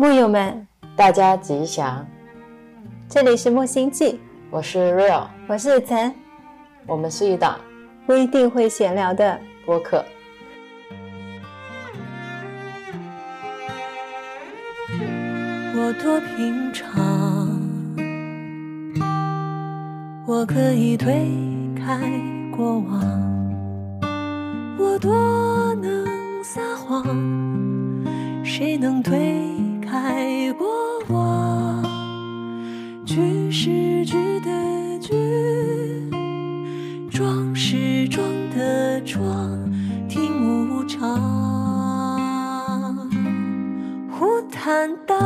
木友们，大家吉祥。这里是木星记，我是 Real，我是岑，我们是一档不一定会闲聊的。播客。我多平常，我可以推开过往，我多能撒谎，谁能推开过往？句是句的句，装是装的装，听无常，胡坦荡。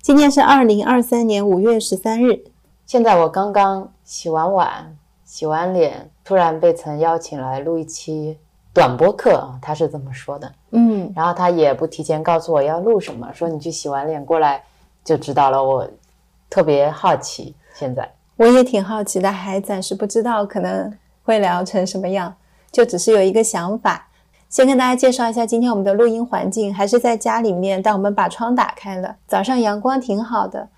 今天是二零二三年五月十三日，现在我刚刚洗完碗、洗完脸，突然被曾邀请来录一期短播课啊，他是这么说的。嗯，然后他也不提前告诉我要录什么，说你去洗完脸过来就知道了。我特别好奇，现在我也挺好奇的，还暂时不知道可能会聊成什么样，就只是有一个想法。先跟大家介绍一下今天我们的录音环境，还是在家里面，但我们把窗打开了，早上阳光挺好的，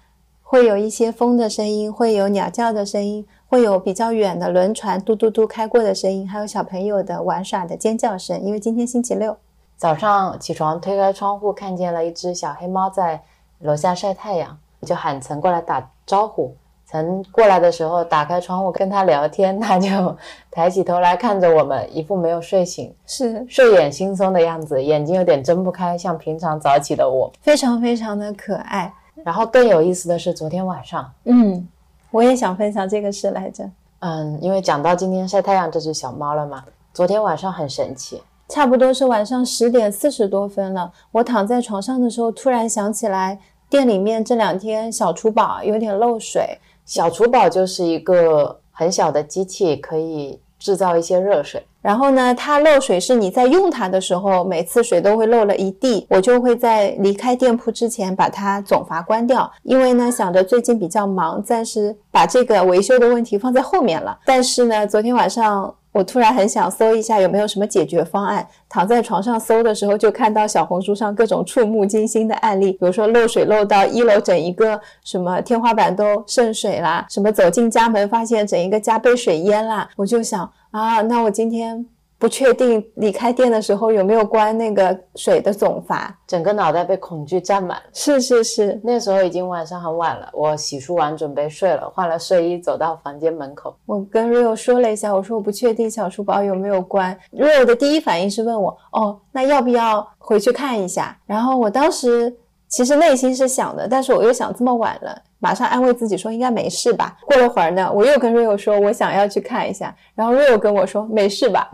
会有一些风的声音，会有鸟叫的声音，会有比较远的轮船嘟嘟嘟开过的声音，还有小朋友的玩耍的尖叫声。因为今天星期六，早上起床推开窗户，看见了一只小黑猫在楼下晒太阳，我就喊岑过来打招呼。岑过来的时候，打开窗户跟他聊天，他就抬起头来看着我们，一副没有睡醒、是睡眼惺忪的样子，眼睛有点睁不开，像平常早起的我。非常非常的可爱。然后更有意思的是，昨天晚上，嗯，我也想分享这个事来着。嗯，因为讲到今天晒太阳这只小猫了嘛，昨天晚上很神奇，差不多是晚上十点四十多分了。我躺在床上的时候，突然想起来，店里面这两天小厨宝有点漏水。小厨宝就是一个很小的机器，可以制造一些热水。然后呢，它漏水是你在用它的时候，每次水都会漏了一地，我就会在离开店铺之前把它总阀关掉。因为呢，想着最近比较忙，暂时把这个维修的问题放在后面了。但是呢，昨天晚上。我突然很想搜一下有没有什么解决方案。躺在床上搜的时候，就看到小红书上各种触目惊心的案例，比如说漏水漏到一楼整一个什么天花板都渗水啦，什么走进家门发现整一个家被水淹啦。我就想啊，那我今天不确定离开店的时候有没有关那个水的总阀，整个脑袋被恐惧占满。是是是，那时候已经晚上很晚了，我洗漱完准备睡了，换了睡衣走到房间门口。我跟 Rio 说了一下，我说我不确定小书包有没有关。Rio 的第一反应是问我，哦，那要不要回去看一下？然后我当时其实内心是想的，但是我又想这么晚了，马上安慰自己说应该没事吧。过了会儿呢，我又跟 Rio 说我想要去看一下，然后 Rio 跟我说没事吧。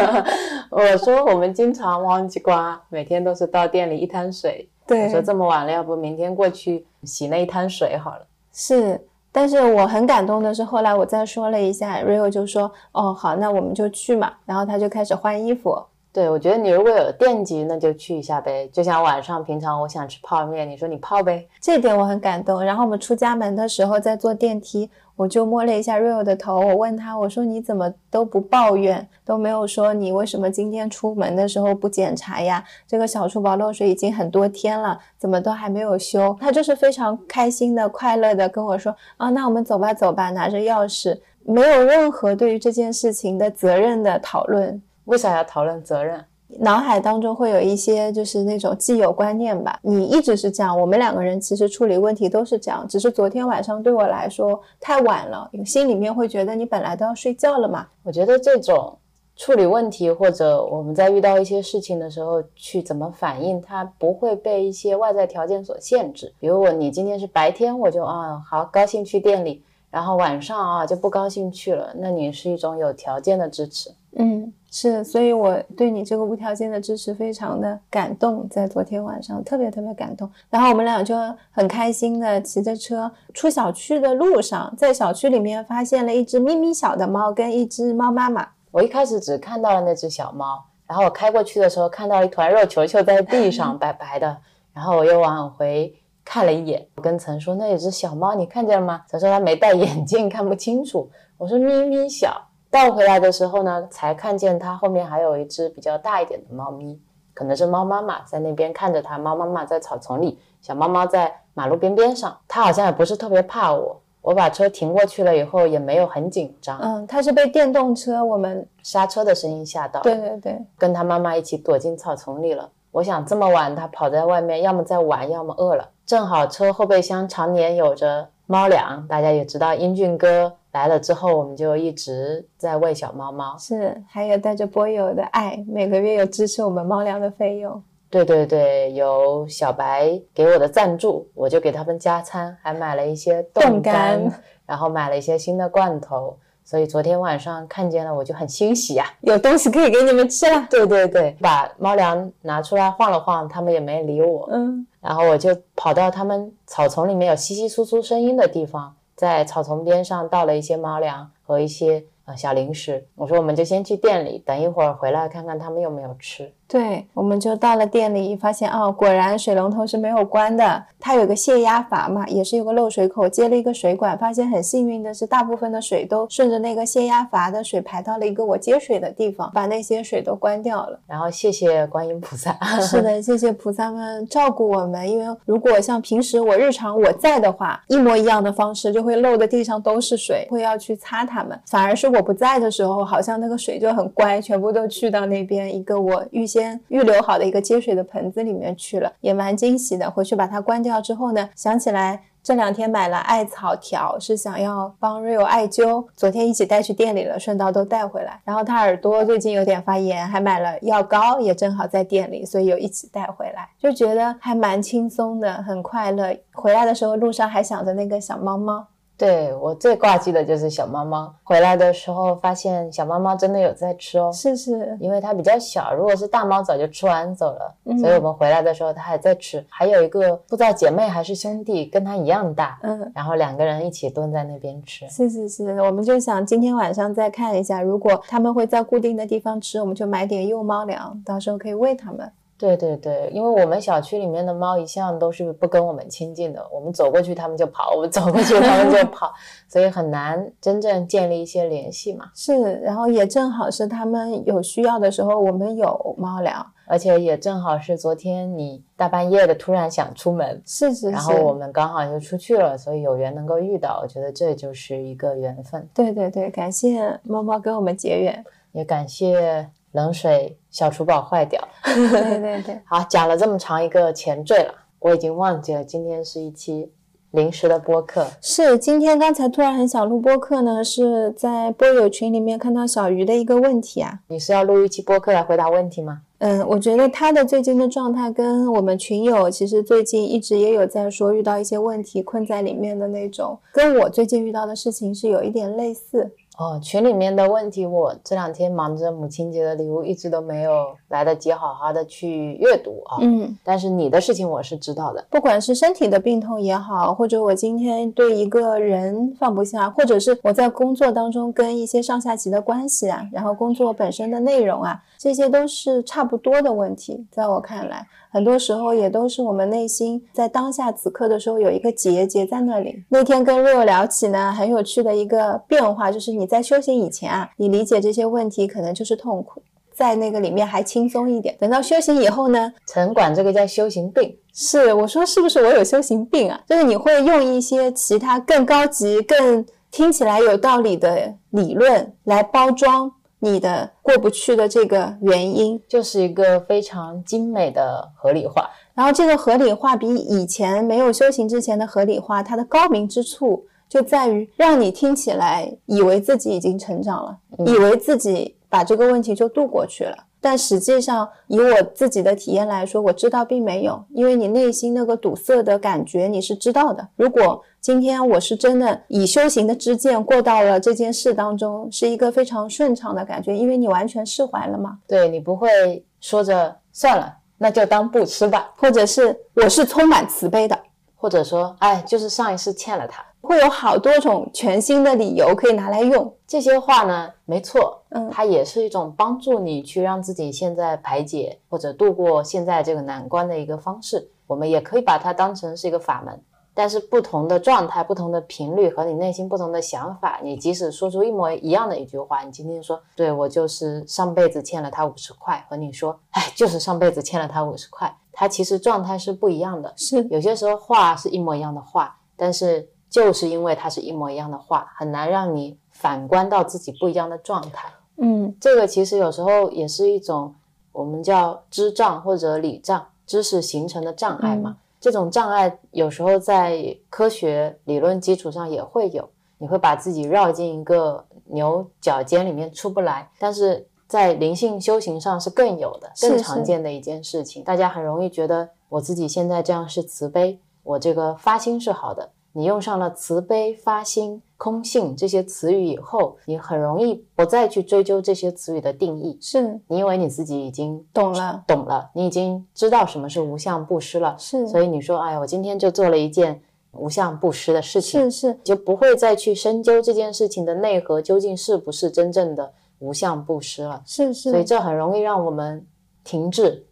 我说我们经常忘记刮，每天都是到店里一滩水。对，我说这么晚了，要不明天过去洗那一滩水好了。是，但是我很感动的是，后来我再说了一下，Rio 就说哦好，那我们就去嘛。然后他就开始换衣服。对，我觉得你如果有电极，那就去一下呗。就像晚上平常我想吃泡面，你说你泡呗，这点我很感动。然后我们出家门的时候，在坐电梯，我就摸了一下 Rio 的头，我问他，我说你怎么都不抱怨，都没有说你为什么今天出门的时候不检查呀？这个小厨房漏水已经很多天了，怎么都还没有修？他就是非常开心的、快乐的跟我说啊，那我们走吧，走吧，拿着钥匙，没有任何对于这件事情的责任的讨论。为啥要讨论责任？脑海当中会有一些就是那种既有观念吧。你一直是这样，我们两个人其实处理问题都是这样，只是昨天晚上对我来说太晚了，心里面会觉得你本来都要睡觉了嘛。我觉得这种处理问题或者我们在遇到一些事情的时候去怎么反应，它不会被一些外在条件所限制。比如我你今天是白天，我就啊好高兴去店里，然后晚上啊就不高兴去了，那你是一种有条件的支持。嗯，是，所以我对你这个无条件的支持非常的感动，在昨天晚上特别特别感动。然后我们俩就很开心的骑着车出小区的路上，在小区里面发现了一只咪咪小的猫跟一只猫妈妈。我一开始只看到了那只小猫，然后我开过去的时候看到一团肉球球在地上白白的，然后我又往回看了一眼，我跟曾说那有只小猫，你看见了吗？曾说他没戴眼镜看不清楚。我说咪咪小。倒回来的时候呢，才看见它后面还有一只比较大一点的猫咪，可能是猫妈妈在那边看着它，猫妈妈在草丛里，小猫猫在马路边边上，它好像也不是特别怕我。我把车停过去了以后，也没有很紧张。嗯，它是被电动车我们刹车的声音吓到，对对对，跟它妈妈一起躲进草丛里了。我想这么晚它跑在外面，要么在玩，要么饿了。正好车后备箱常年有着猫粮，大家也知道，英俊哥来了之后，我们就一直在喂小猫猫。是还有带着波友的爱，每个月有支持我们猫粮的费用。对对对，有小白给我的赞助，我就给他们加餐，还买了一些冻干，然后买了一些新的罐头。所以昨天晚上看见了，我就很欣喜呀、有东西可以给你们吃了。对对对，把猫粮拿出来晃了晃，他们也没理我。嗯，然后我就跑到他们草丛里面有稀稀疏疏声音的地方，在草丛边上倒了一些猫粮和一些呃小零食。我说我们就先去店里，等一会儿回来看看他们有没有吃。对，我们就到了店里，发现哦，果然水龙头是没有关的。它有个泄压阀嘛，也是有个漏水口，接了一个水管。发现很幸运的是，大部分的水都顺着那个泄压阀的水排到了一个我接水的地方，把那些水都关掉了。然后谢谢观音菩萨。是的，谢谢菩萨们照顾我们。因为如果像平时我日常我在的话，一模一样的方式就会漏的地上都是水，会要去擦它们。反而是我不在的时候，好像那个水就很乖，全部都去到那边一个我预先预留好的一个接水的盆子里面去了，也蛮惊喜的。回去把它关掉之后呢，想起来。这两天买了艾草条，是想要帮 Rio 艾灸。昨天一起带去店里了，顺道都带回来。然后他耳朵最近有点发炎，还买了药膏，也正好在店里，所以有一起带回来，就觉得还蛮轻松的，很快乐。回来的时候路上还想着那个小猫猫，对我最挂记的就是小猫猫。回来的时候发现小猫猫真的有在吃哦，是是，因为它比较小，如果是大猫早就吃完走了，嗯所以我们回来的时候它还在吃。还有一个不知道姐妹还是兄弟，跟它一样大，嗯。然后两个人一起蹲在那边吃。是是是，我们就想今天晚上再看一下，如果他们会在固定的地方吃，我们就买点幼猫粮，到时候可以喂它们。对对对，因为我们小区里面的猫一向都是不跟我们亲近的，我们走过去它们就跑，我们走过去它们就 跑，所以很难真正建立一些联系嘛。是，然后也正好是它们有需要的时候，我们有猫粮。而且也正好是昨天你大半夜的突然想出门，是是是，然后我们刚好就出去了，所以有缘能够遇到，我觉得这就是一个缘分。对对对，感谢猫猫跟我们结缘。也感谢冷水小厨宝坏掉。对对对，好，讲了这么长一个前缀了，我已经忘记了今天是一期临时的播客。是今天刚才突然很想录播客呢，是在播友群里面看到小鱼的一个问题啊。你是要录一期播客来回答问题吗？嗯，我觉得他的最近的状态跟我们群友其实最近一直也有在说遇到一些问题困在里面的那种，跟我最近遇到的事情是有一点类似。哦，群里面的问题，我这两天忙着母亲节的礼物，一直都没有来得及好好的去阅读啊。嗯，但是你的事情我是知道的。不管是身体的病痛也好，或者我今天对一个人放不下，或者是我在工作当中跟一些上下级的关系啊，然后工作本身的内容啊，这些都是差不多的问题。在我看来，很多时候也都是我们内心在当下此刻的时候有一个结结在那里。那天跟 Rio 聊起呢，很有趣的一个变化，就是你在修行以前啊，你理解这些问题可能就是痛苦。在那个里面还轻松一点，等到修行以后呢，城管这个叫修行病。是我说是不是我有修行病啊？就是你会用一些其他更高级、更听起来有道理的理论来包装你的过不去的这个原因，就是一个非常精美的合理化。然后这个合理化比以前没有修行之前的合理化，它的高明之处就在于让你听起来以为自己已经成长了，嗯以为自己把这个问题就度过去了。但实际上，以我自己的体验来说，我知道并没有，因为你内心那个堵塞的感觉你是知道的。如果今天我是真的以修行的知见过到了这件事当中，是一个非常顺畅的感觉，因为你完全释怀了嘛。对你不会说着算了，那就当不吃吧，或者是我是充满慈悲的，或者说，哎，就是上一世欠了他。会有好多种全新的理由可以拿来用。这些话呢，没错，嗯它也是一种帮助你去让自己现在排解或者度过现在这个难关的一个方式。我们也可以把它当成是一个法门。但是不同的状态、不同的频率和你内心不同的想法，你即使说出一模一样的一句话，你今天说对我就是上辈子欠了他五十块，和你说哎就是上辈子欠了他五十块，它其实状态是不一样的。是有些时候话是一模一样的话，但是就是因为它是一模一样的话，很难让你反观到自己不一样的状态。嗯这个其实有时候也是一种我们叫知障或者理障，知识形成的障碍嘛。这种障碍有时候在科学理论基础上也会有，你会把自己绕进一个牛角尖里面出不来。但是在灵性修行上是更有的、更常见的一件事情。大家很容易觉得我自己现在这样是慈悲，我这个发心是好的。你用上了慈悲、发心、空性这些词语以后，你很容易不再去追究这些词语的定义。是你以为你自己已经懂了，懂了，你已经知道什么是无相布施了，是所以你说，哎呀，我今天就做了一件无相布施的事情，是是就不会再去深究这件事情的内核究竟是不是真正的无相布施了。是是，所以这很容易让我们停滞。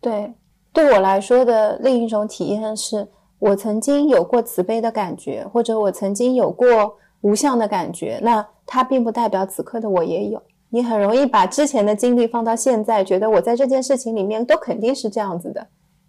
对，对我来说的另一种体验是，我曾经有过慈悲的感觉，或者我曾经有过无相的感觉，那它并不代表此刻的我也有。你很容易把之前的经历放到现在，觉得我在这件事情里面都肯定是这样子的。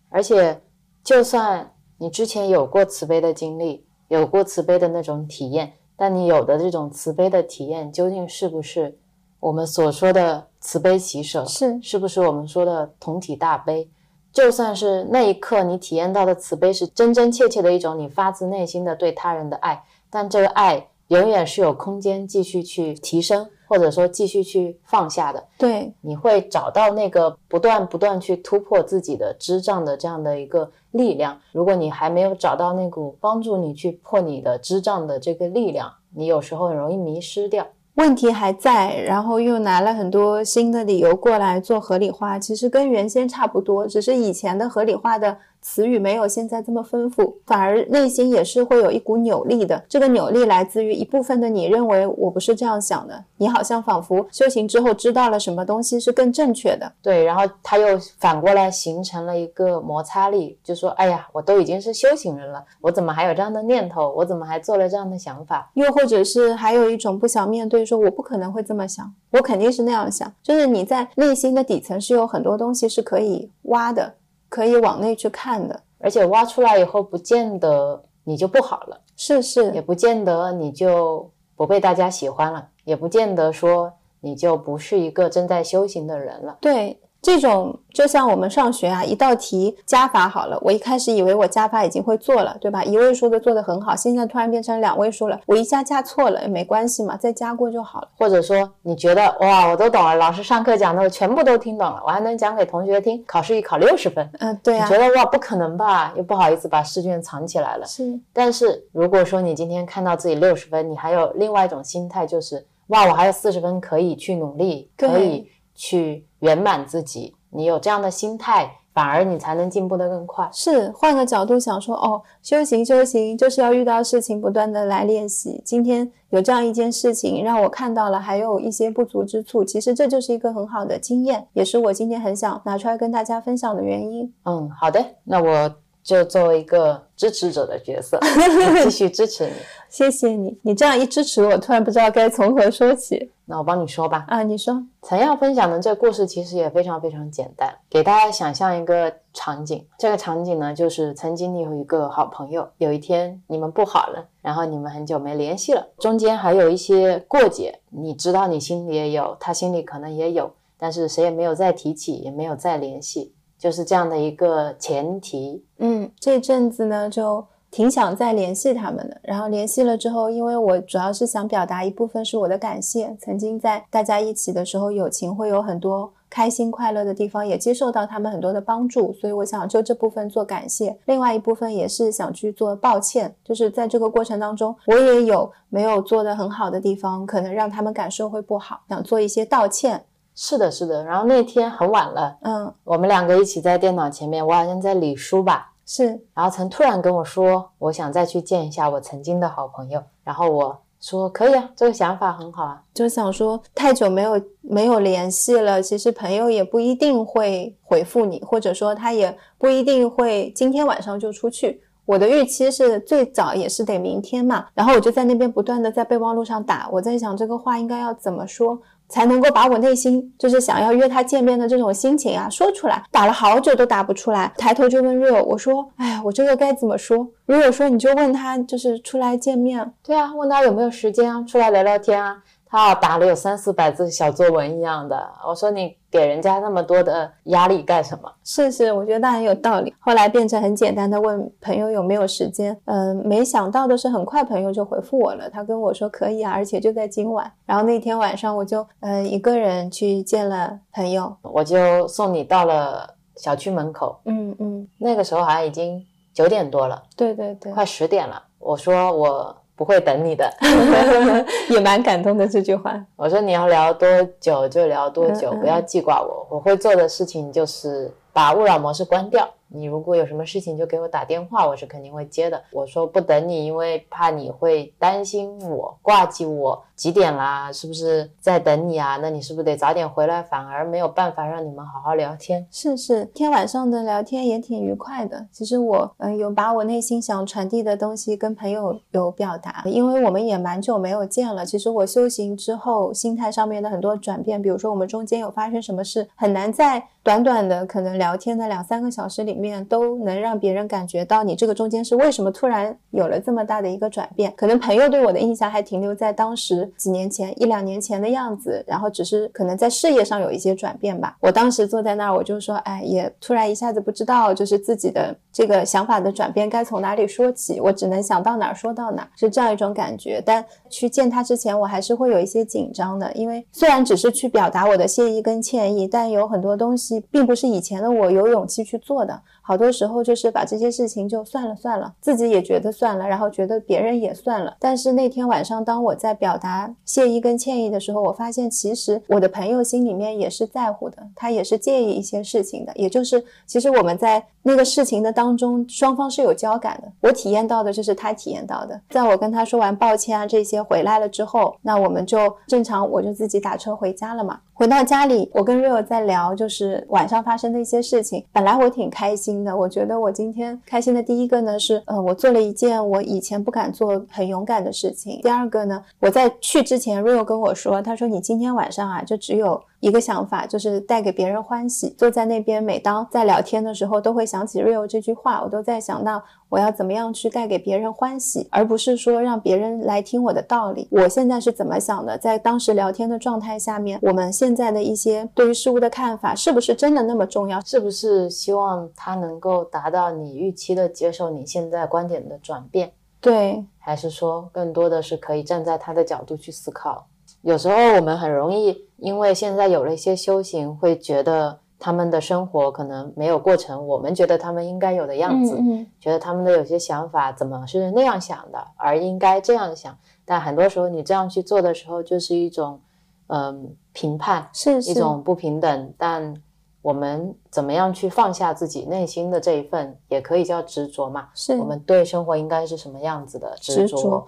而且，就算你之前有过慈悲的经历，有过慈悲的那种体验，但你有的这种慈悲的体验，究竟是不是我们所说的慈悲喜舍？是是不是我们说的同体大悲？就算是那一刻你体验到的慈悲是真真切切的一种你发自内心的对他人的爱，但这个爱永远是有空间继续去提升，或者说继续去放下的。对，你会找到那个不断不断去突破自己的支障的这样的一个力量。如果你还没有找到那股帮助你去破你的支障的这个力量，你有时候很容易迷失掉。问题还在，然后又拿了很多新的理由过来做合理化，其实跟原先差不多，只是以前的合理化的词语没有现在这么丰富，反而内心也是会有一股扭力的。这个扭力来自于一部分的你认为我不是这样想的，你好像仿佛修行之后知道了什么东西是更正确的。对，然后他又反过来形成了一个摩擦力，就说：“哎呀，我都已经是修行人了，我怎么还有这样的念头？我怎么还做了这样的想法？又或者是还有一种不想面对，说我不可能会这么想，我肯定是那样想。就是你在内心的底层是有很多东西是可以挖的，可以往内去看的。而且挖出来以后，不见得你就不好了，是是，也不见得你就不被大家喜欢了，也不见得说你就不是一个正在修行的人了。对，这种就像我们上学啊，一道题加法好了，我一开始以为我加法已经会做了，对吧？一位数的做得很好，现在突然变成两位数了，我一加加错了也没关系嘛，再加过就好了。或者说你觉得哇，我都懂了，老师上课讲的我全部都听懂了，我还能讲给同学听，考试一考六十分。嗯、对啊你觉，得哇，不可能吧？又不好意思把试卷藏起来了。是但是如果说你今天看到自己六十分，你还有另外一种心态，就是哇，我还有四十分可以去努力，可以去圆满自己。你有这样的心态，反而你才能进步得更快。是，换个角度想说，哦，修行修行就是要遇到事情不断的来练习。今天有这样一件事情让我看到了还有一些不足之处，其实这就是一个很好的经验，也是我今天很想拿出来跟大家分享的原因。嗯，好的，那我就作为一个支持者的角色，继续支持你。谢谢你，你这样一支持我，突然不知道该从何说起那我帮你说吧。啊！你说，曾要分享的这个故事其实也非常非常简单，给大家想象一个场景。这个场景呢，就是曾经你有一个好朋友，有一天你们不好了，然后你们很久没联系了，中间还有一些过节，你知道你心里也有，他心里可能也有，但是谁也没有再提起，也没有再联系，就是这样的一个前提。嗯，这阵子呢就挺想再联系他们的。然后联系了之后，因为我主要是想表达一部分是我的感谢，曾经在大家一起的时候，友情会有很多开心快乐的地方，也接受到他们很多的帮助，所以我想就这部分做感谢。另外一部分也是想去做抱歉，就是在这个过程当中，我也有没有做得很好的地方，可能让他们感受会不好，想做一些道歉。是的，是的。然后那天很晚了，嗯，我们两个一起在电脑前面，我好像在理书吧，是然后曾突然跟我说，我想再去见一下我曾经的好朋友。然后我说可以啊，这个想法很好啊。就想说太久没有没有联系了，其实朋友也不一定会回复你，或者说他也不一定会今天晚上就出去。我的预期是最早也是得明天嘛，然后我就在那边不断的在备忘录上打，我在想这个话应该要怎么说。才能够把我内心就是想要约他见面的这种心情啊说出来，打了好久都打不出来，抬头就问 Rio，我说，哎，我这个该怎么说？如果说你就问他，就是出来见面，对啊，问他有没有时间啊，出来聊聊天啊。他打了有三四百字小作文一样的，我说你给人家那么多的压力干什么？是是，我觉得很有道理。后来变成很简单的问朋友有没有时间，嗯，没想到的是很快朋友就回复我了，他跟我说可以啊，而且就在今晚。然后那天晚上我就嗯一个人去见了朋友，我就送你到了小区门口，嗯嗯，那个时候好像已经九点多了，对对对，快十点了。我说我。不会等你的，也蛮感动的这句话。我说你要聊多久就聊多久，不要记挂我。我会做的事情就是把勿扰模式关掉。你如果有什么事情就给我打电话，我是肯定会接的。我说不等你，因为怕你会担心我、挂记我。几点啦？是不是在等你啊？那你是不是得早点回来？反而没有办法让你们好好聊天。是是，天晚上的聊天也挺愉快的。其实我嗯有把我内心想传递的东西跟朋友有表达，因为我们也蛮久没有见了。其实我修行之后心态上面的很多转变，比如说我们中间有发生什么事，很难在短短的可能聊天的两三个小时里面面都能让别人感觉到你这个中间是为什么突然有了这么大的一个转变。可能朋友对我的印象还停留在当时。几年前，一两年前的样子，然后只是可能在事业上有一些转变吧。我当时坐在那儿，我就说，哎，也突然一下子不知道，就是自己的这个想法的转变该从哪里说起，我只能想到哪儿说到哪儿，是这样一种感觉。但去见他之前，我还是会有一些紧张的，因为虽然只是去表达我的谢意跟歉意，但有很多东西并不是以前的我有勇气去做的。好多时候就是把这些事情就算了算了，自己也觉得算了，然后觉得别人也算了。但是那天晚上，当我在表达谢意跟歉意的时候，我发现其实我的朋友心里面也是在乎的，他也是介意一些事情的。也就是其实我们在那个事情的当中，双方是有交感的。我体验到的就是他体验到的。在我跟他说完抱歉啊这些回来了之后，那我们就正常，我就自己打车回家了嘛。回到家里，我跟 Rio 在聊，就是晚上发生的一些事情。本来我挺开心的，我觉得我今天开心的第一个呢是，呃，我做了一件我以前不敢做、很勇敢的事情。第二个呢，我在去之前，Rio 跟我说，他说你今天晚上啊，就只有。一个想法就是带给别人欢喜。坐在那边，每当在聊天的时候，都会想起 Rio 这句话。我都在想到我要怎么样去带给别人欢喜，而不是说让别人来听我的道理。我现在是怎么想的？在当时聊天的状态下面，我们现在的一些对于事物的看法，是不是真的那么重要？是不是希望他能够达到你预期的接受你现在观点的转变？对，还是说更多的是可以站在他的角度去思考？有时候我们很容易，因为现在有了一些修行，会觉得他们的生活可能没有过成我们觉得他们应该有的样子，觉得他们的有些想法怎么是那样想的，而应该这样想。但很多时候你这样去做的时候，就是一种嗯评判，是一种不平等。但我们怎么样去放下自己内心的这一份，也可以叫执着嘛？是我们对生活应该是什么样子的执着。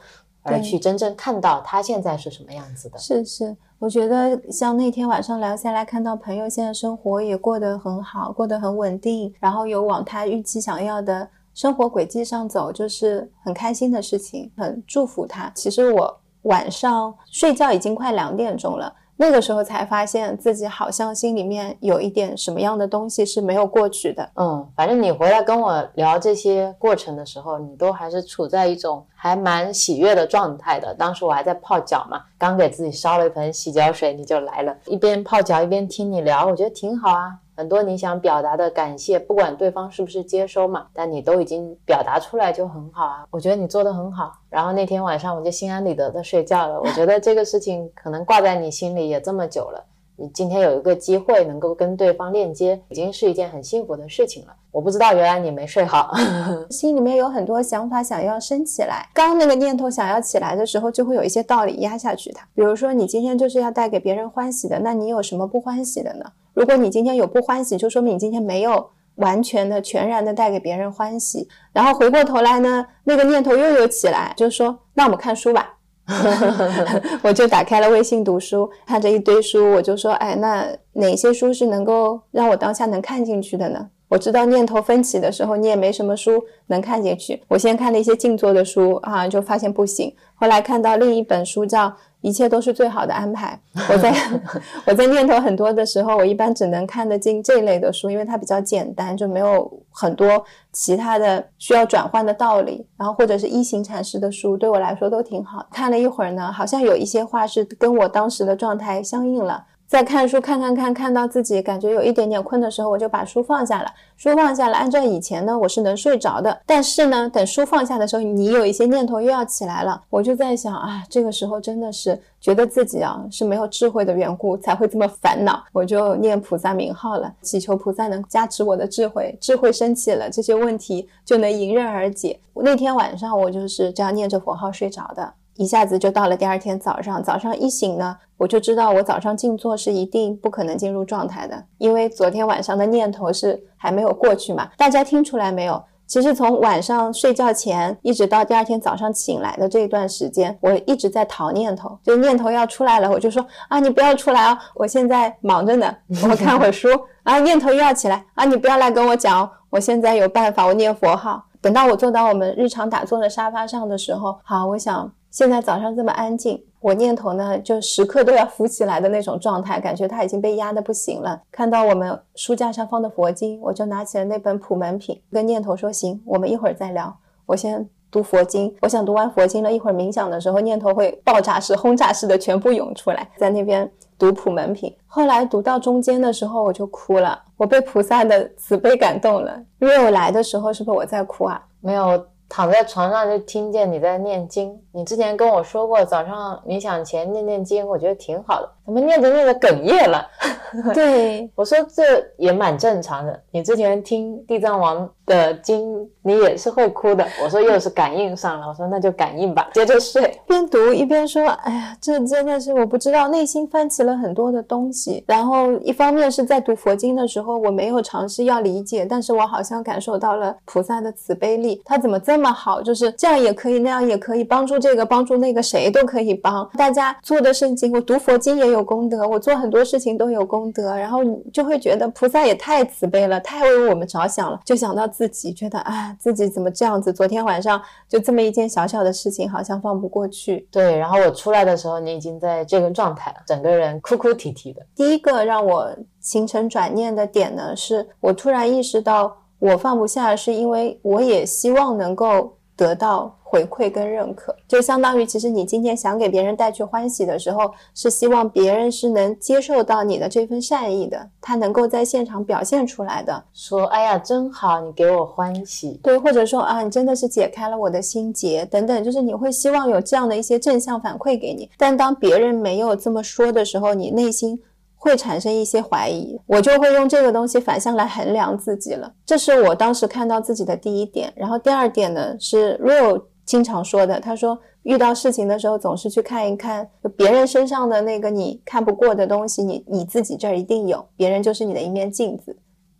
而去真正看到他现在是什么样子的，是是，我觉得像那天晚上聊下来，看到朋友现在生活也过得很好，过得很稳定，然后有往他预期想要的生活轨迹上走，就是很开心的事情，很祝福他。其实我晚上睡觉已经快两点钟了。那个时候才发现自己好像心里面有一点什么样的东西是没有过去的。嗯，反正你回来跟我聊这些过程的时候，你都还是处在一种还蛮喜悦的状态的。当时我还在泡脚嘛，刚给自己烧了一盆洗脚水，你就来了，一边泡脚一边听你聊，我觉得挺好啊。很多你想表达的感谢，不管对方是不是接收嘛，但你都已经表达出来就很好啊。我觉得你做的很好。然后那天晚上我就心安理得的睡觉了。我觉得这个事情可能挂在你心里也这么久了，你今天有一个机会能够跟对方链接，已经是一件很幸福的事情了。我不知道原来你没睡好，心里面有很多想法想要升起来。刚那个念头想要起来的时候，就会有一些道理压下去它。比如说你今天就是要带给别人欢喜的，那你有什么不欢喜的呢？如果你今天有不欢喜，就说明你今天没有完全的、全然的带给别人欢喜。然后回过头来呢，那个念头又有起来，就说那我们看书吧。我就打开了微信读书，看着一堆书，我就说，哎，那哪些书是能够让我当下能看进去的呢？我知道念头分歧的时候，你也没什么书能看进去。我先看了一些静坐的书啊，就发现不行。后来看到另一本书叫《一切都是最好的安排》，我在 我在念头很多的时候，我一般只能看得进这类的书，因为它比较简单，就没有很多其他的需要转换的道理。然后或者是一行禅师的书，对我来说都挺好。看了一会儿呢，好像有一些话是跟我当时的状态相应了。在看书，看看看，看到自己感觉有一点点困的时候，我就把书放下了。书放下了，按照以前呢，我是能睡着的。但是呢，等书放下的时候，你有一些念头又要起来了。我就在想啊，这个时候真的是觉得自己啊是没有智慧的缘故，才会这么烦恼。我就念菩萨名号了，祈求菩萨能加持我的智慧。智慧升起了，这些问题就能迎刃而解。那天晚上我就是这样念着佛号睡着的。一下子就到了第二天早上，早上一醒呢，我就知道我早上静坐是一定不可能进入状态的，因为昨天晚上的念头是还没有过去嘛。大家听出来没有？其实从晚上睡觉前一直到第二天早上醒来的这一段时间，我一直在逃念头，就念头要出来了，我就说啊，你不要出来哦，我现在忙着呢，我看会儿书 啊，念头又要起来啊，你不要来跟我讲，我现在有办法，我念佛号。等到我坐到我们日常打坐的沙发上的时候，好，我想。现在早上这么安静，我念头呢就时刻都要浮起来的那种状态，感觉它已经被压得不行了。看到我们书架上放的佛经，我就拿起了那本普门品，跟念头说：“行，我们一会儿再聊。我先读佛经，我想读完佛经了一会儿冥想的时候，念头会爆炸式、轰炸式的全部涌出来，在那边读普门品。后来读到中间的时候，我就哭了，我被菩萨的慈悲感动了。因为我来的时候是不是我在哭啊？没有。躺在床上就听见你在念经。你之前跟我说过，早上冥想前念念经，我觉得挺好的。怎么念着念着哽咽了？对我说这也蛮正常的。你之前听地藏王的经，你也是会哭的。我说又是感应上了。我说那就感应吧，接着睡。边读一边说：“哎呀，这真的是我不知道，内心翻起了很多的东西。然后一方面是在读佛经的时候，我没有尝试要理解，但是我好像感受到了菩萨的慈悲力。他怎么这么好？就是这样也可以，那样也可以帮助这个，帮助那个，谁都可以帮。大家做的圣经，我读佛经也有功德，我做很多事情都有功德。然后你就会觉得菩萨也太慈悲了，太为我们着想了。就想到自己，觉得啊，自己怎么这样子？昨天晚上就这么一件小小的事情，好像放不过去。对，然后我出来的时候，你已经在这个状态了，整个人哭哭啼啼的。第一个让我形成转念的点呢，是我突然意识到，我放不下，是因为我也希望能够。得到回馈跟认可，就相当于其实你今天想给别人带去欢喜的时候，是希望别人是能接受到你的这份善意的，他能够在现场表现出来的，说哎呀真好，你给我欢喜，对，或者说啊你真的是解开了我的心结等等，就是你会希望有这样的一些正向反馈给你，但当别人没有这么说的时候，你内心。会产生一些怀疑，我就会用这个东西反向来衡量自己了。这是我当时看到自己的第一点。然后第二点呢，是 Real 经常说的，他说遇到事情的时候总是去看一看，就别人身上的那个你看不过的东西，你你自己这儿一定有，别人就是你的一面镜子。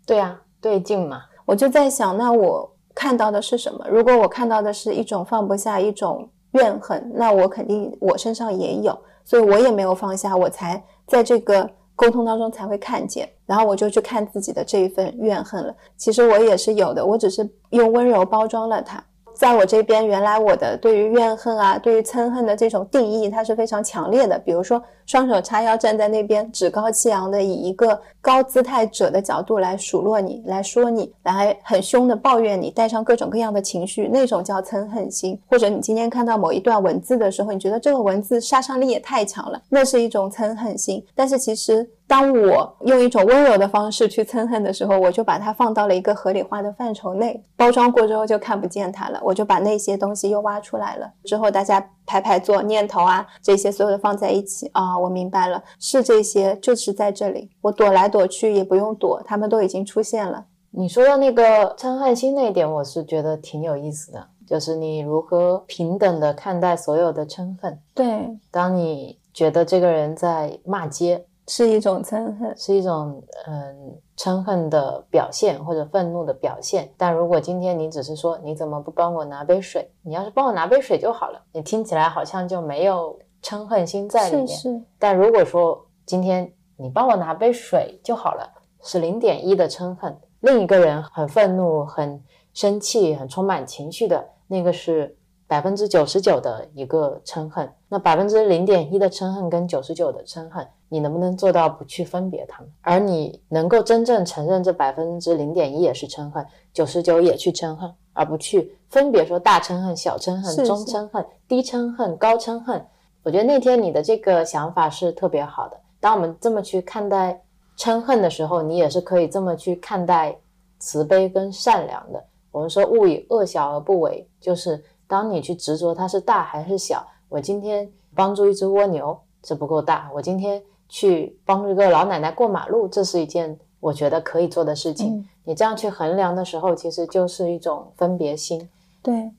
对啊，对镜嘛。我就在想，那我看到的是什么？如果我看到的是一种放不下，一种怨恨，那我肯定我身上也有，所以我也没有放下，我才在这个。沟通当中才会看见，然后我就去看自己的这一份怨恨了。其实我也是有的，我只是用温柔包装了它。在我这边，原来我的对于怨恨啊，对于憎恨的这种定义，它是非常强烈的。比如说，双手叉腰站在那边，趾高气扬的以一个高姿态者的角度来数落你，来说你，来很凶的抱怨你，带上各种各样的情绪，那种叫憎恨心。或者你今天看到某一段文字的时候，你觉得这个文字杀伤力也太强了，那是一种憎恨心。但是其实。当我用一种温柔的方式去憎恨的时候，我就把它放到了一个合理化的范畴内，包装过之后就看不见它了。我就把那些东西又挖出来了。之后大家排排坐，念头啊这些所有的放在一起啊，我明白了，是这些，就是在这里。我躲来躲去也不用躲，他们都已经出现了。你说的那个嗔恨心那一点，我是觉得挺有意思的，就是你如何平等的看待所有的嗔恨。对，当你觉得这个人在骂街。是一种憎恨，是一种嗯嗔恨的表现或者愤怒的表现。但如果今天你只是说你怎么不帮我拿杯水？你要是帮我拿杯水就好了，你听起来好像就没有嗔恨心在里面。是是。但如果说今天你帮我拿杯水就好了，是零点一的嗔恨，另一个人很愤怒、很生气、很充满情绪的那个是百分之九十九的一个嗔恨，那百分之零点一的嗔恨跟九十九的嗔恨，你能不能做到不去分别它们？而你能够真正承认这百分之零点一也是嗔恨，九十九也去嗔恨，而不去分别说大嗔恨、小嗔恨、中嗔恨、低嗔恨、高嗔恨。我觉得那天你的这个想法是特别好的。当我们这么去看待嗔恨的时候，你也是可以这么去看待慈悲跟善良的。我们说勿以恶小而不为，就是当你去执着它是大还是小。我今天帮助一只蜗牛，这不够大；我今天去帮助一个老奶奶过马路，这是一件我觉得可以做的事情。嗯你这样去衡量的时候，其实就是一种分别心。对，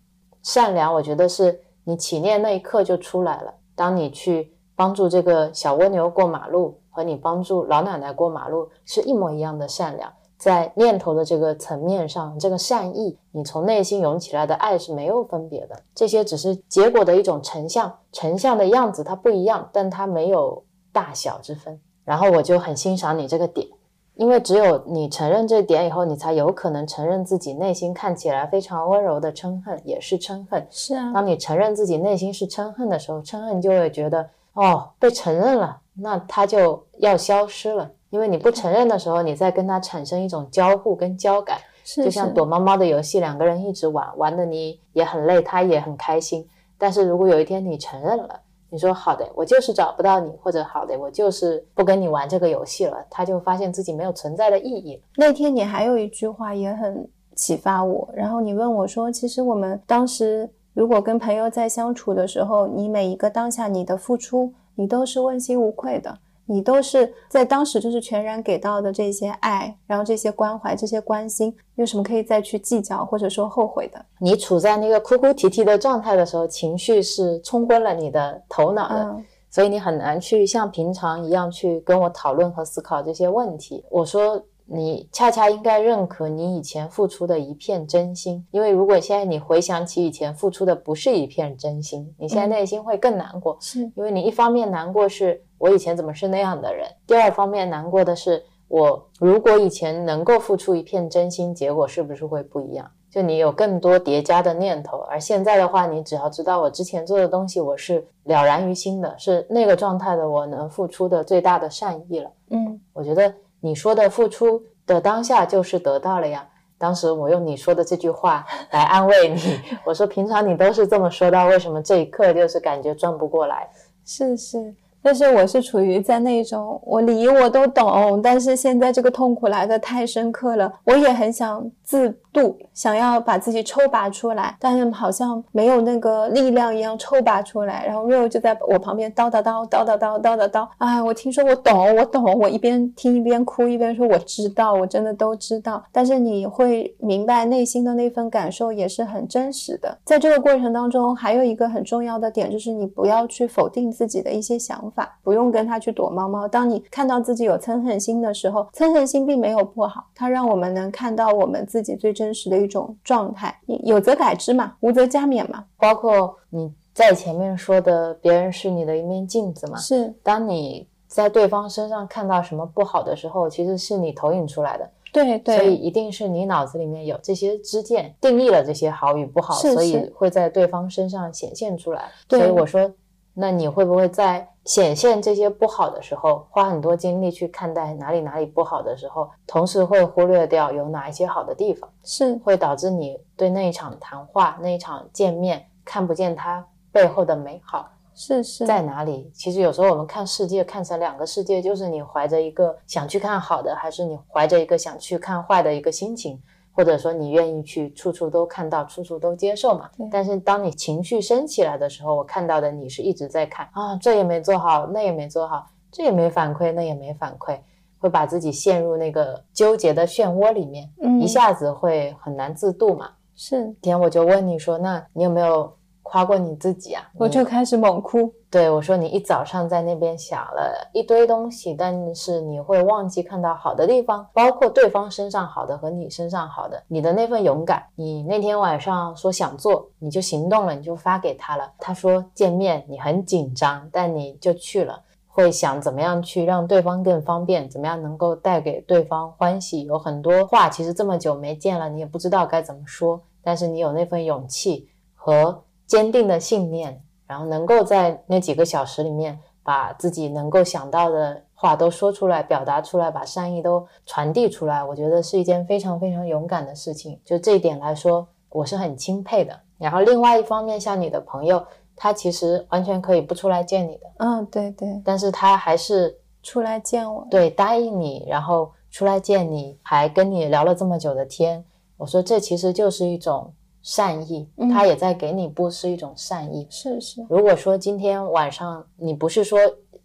善良，我觉得是你起念那一刻就出来了。当你去帮助这个小蜗牛过马路，和你帮助老奶奶过马路是一模一样的善良。在念头的这个层面上，这个善意，你从内心涌起来的爱是没有分别的。这些只是结果的一种成像，成像的样子它不一样，但它没有大小之分。然后我就很欣赏你这个点，因为只有你承认这点以后，你才有可能承认自己内心看起来非常温柔的嗔恨也是嗔恨。是啊，当你承认自己内心是嗔恨的时候，嗔恨就会觉得哦被承认了，那它就要消失了。因为你不承认的时候，你在跟他产生一种交互跟交感，是就像躲猫猫的游戏，两个人一直玩，玩的你也很累，他也很开心。但是如果有一天你承认了，你说好的，我就是找不到你，或者好的，我就是不跟你玩这个游戏了，他就发现自己没有存在的意义。那天你还有一句话也很启发我，然后你问我说，其实我们当时如果跟朋友在相处的时候，你每一个当下你的付出，你都是问心无愧的。你都是在当时就是全然给到的这些爱，然后这些关怀、这些关心，有什么可以再去计较或者说后悔的？你处在那个哭哭啼啼的状态的时候，情绪是冲昏了你的头脑的，嗯，所以你很难去像平常一样去跟我讨论和思考这些问题。我说。你恰恰应该认可你以前付出的一片真心，因为如果现在你回想起以前付出的不是一片真心，你现在内心会更难过。是因为你一方面难过是我以前怎么是那样的人，第二方面难过的是我如果以前能够付出一片真心，结果是不是会不一样？就你有更多叠加的念头，而现在的话，你只要知道我之前做的东西，我是了然于心的，是那个状态的我能付出的最大的善意了。嗯，我觉得你说的付出的当下就是得到了呀。当时我用你说的这句话来安慰你，我说平常你都是这么说到，为什么这一刻就是感觉转不过来？是是。但是我是处于在那种我理我都懂，但是现在这个痛苦来的太深刻了，我也很想自渡，想要把自己抽拔出来，但是好像没有那个力量一样抽拔出来。然后 Rio 就在我旁边叨叨叨叨叨叨叨叨叨，哎，我听说我懂，我懂，我一边听一边哭，一边说我知道，我真的都知道。但是你会明白内心的那份感受也是很真实的。在这个过程当中，还有一个很重要的点就是你不要去否定自己的一些想法。不用跟他去躲猫猫。当你看到自己有嗔恨心的时候，嗔恨心并没有不好，它让我们能看到我们自己最真实的一种状态。有则改之嘛，无则加勉嘛。包括你在前面说的，别人是你的一面镜子嘛。是，当你在对方身上看到什么不好的时候，其实是你投影出来的。对对，所以一定是你脑子里面有这些支见，定义了这些好与不好，是所以会在对方身上显现出来。所以我说，那你会不会在显现这些不好的时候，花很多精力去看待哪里哪里不好的时候，同时会忽略掉有哪一些好的地方，是会导致你对那一场谈话、那一场见面看不见它背后的美好。是是，在哪里？其实有时候我们看世界看成两个世界，就是你怀着一个想去看好的，还是你怀着一个想去看坏的一个心情，或者说你愿意去处处都看到，处处都接受嘛。但是当你情绪升起来的时候，我看到的你是一直在看啊，这也没做好，那也没做好，这也没反馈，那也没反馈，会把自己陷入那个纠结的漩涡里面，嗯一下子会很难自渡嘛。是，今天我就问你说，那你有没有夸过你自己啊？我就开始猛哭。对我说：“你一早上在那边想了一堆东西，但是你会忘记看到好的地方，包括对方身上好的和你身上好的。你的那份勇敢，你那天晚上说想做，你就行动了，你就发给他了。他说见面你很紧张，但你就去了。”会想怎么样去让对方更方便，怎么样能够带给对方欢喜。有很多话其实这么久没见了，你也不知道该怎么说，但是你有那份勇气和坚定的信念，然后能够在那几个小时里面把自己能够想到的话都说出来，表达出来，把善意都传递出来，我觉得是一件非常非常勇敢的事情。就这一点来说，我是很钦佩的。然后另外一方面，像你的朋友。他其实完全可以不出来见你的，嗯，对对，但是他还是出来见我，对，答应你，然后出来见你，还跟你聊了这么久的天。我说这其实就是一种善意，他也在给你布施一种善意。是是，如果说今天晚上你不是说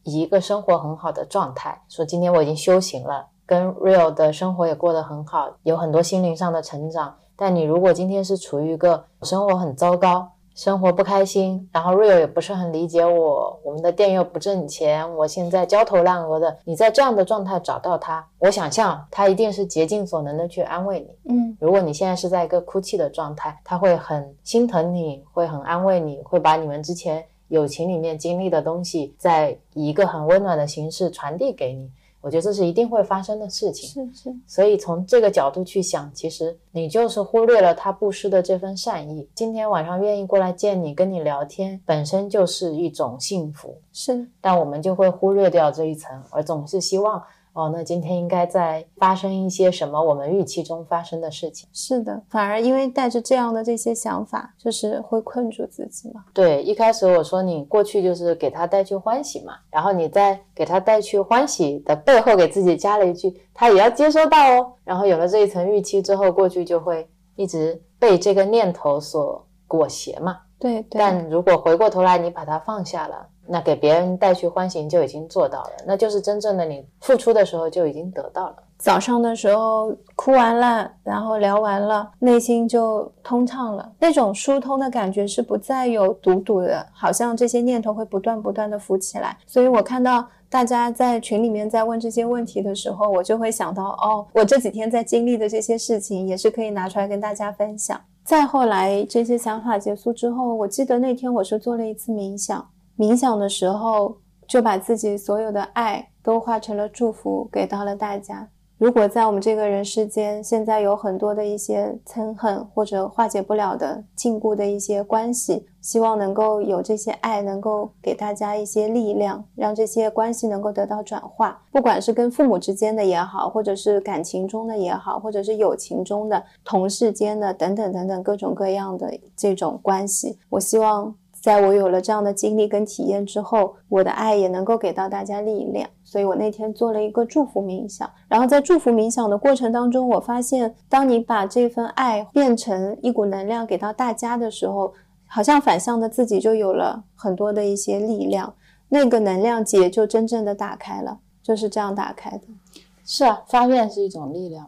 一个生活很好的状态，说今天我已经修行了，跟 real 的生活也过得很好，有很多心灵上的成长，但你如果今天是处于一个生活很糟糕。生活不开心，然后 Rio 也不是很理解我，我们的店又不挣钱，我现在焦头烂额的。你在这样的状态找到他，我想象他一定是竭尽所能的去安慰你。嗯，如果你现在是在一个哭泣的状态，他会很心疼你，会很安慰你，会把你们之前友情里面经历的东西，在以一个很温暖的形式传递给你。我觉得这是一定会发生的事情，是是，所以从这个角度去想，其实你就是忽略了他布施的这份善意。今天晚上愿意过来见你，跟你聊天，本身就是一种幸福，是，但我们就会忽略掉这一层，而总是希望。哦，那今天应该在发生一些什么我们预期中发生的事情？是的，反而因为带着这样的这些想法，就是会困住自己嘛。对，一开始我说你过去就是给他带去欢喜嘛，然后你在给他带去欢喜的背后给自己加了一句，他也要接收到哦。然后有了这一层预期之后，过去就会一直被这个念头所裹挟嘛。对，对但如果回过头来你把它放下了。那给别人带去欢心就已经做到了，那就是真正的你付出的时候就已经得到了。早上的时候哭完了，然后聊完了，内心就通畅了，那种疏通的感觉是不再有堵堵的，好像这些念头会不断不断的浮起来。所以我看到大家在群里面在问这些问题的时候，我就会想到，哦，我这几天在经历的这些事情也是可以拿出来跟大家分享。再后来这些想法结束之后，我记得那天我是做了一次冥想。冥想的时候，就把自己所有的爱都化成了祝福，给到了大家。如果在我们这个人世间，现在有很多的一些憎恨或者化解不了的禁锢的一些关系，希望能够有这些爱，能够给大家一些力量，让这些关系能够得到转化。不管是跟父母之间的也好，或者是感情中的也好，或者是友情中的、同事间的等等等等各种各样的这种关系，我希望。在我有了这样的经历跟体验之后，我的爱也能够给到大家力量。所以我那天做了一个祝福冥想，然后在祝福冥想的过程当中，我发现，当你把这份爱变成一股能量给到大家的时候，好像反向的自己就有了很多的一些力量，那个能量结就真正的打开了，就是这样打开的。是啊，发愿是一种力量。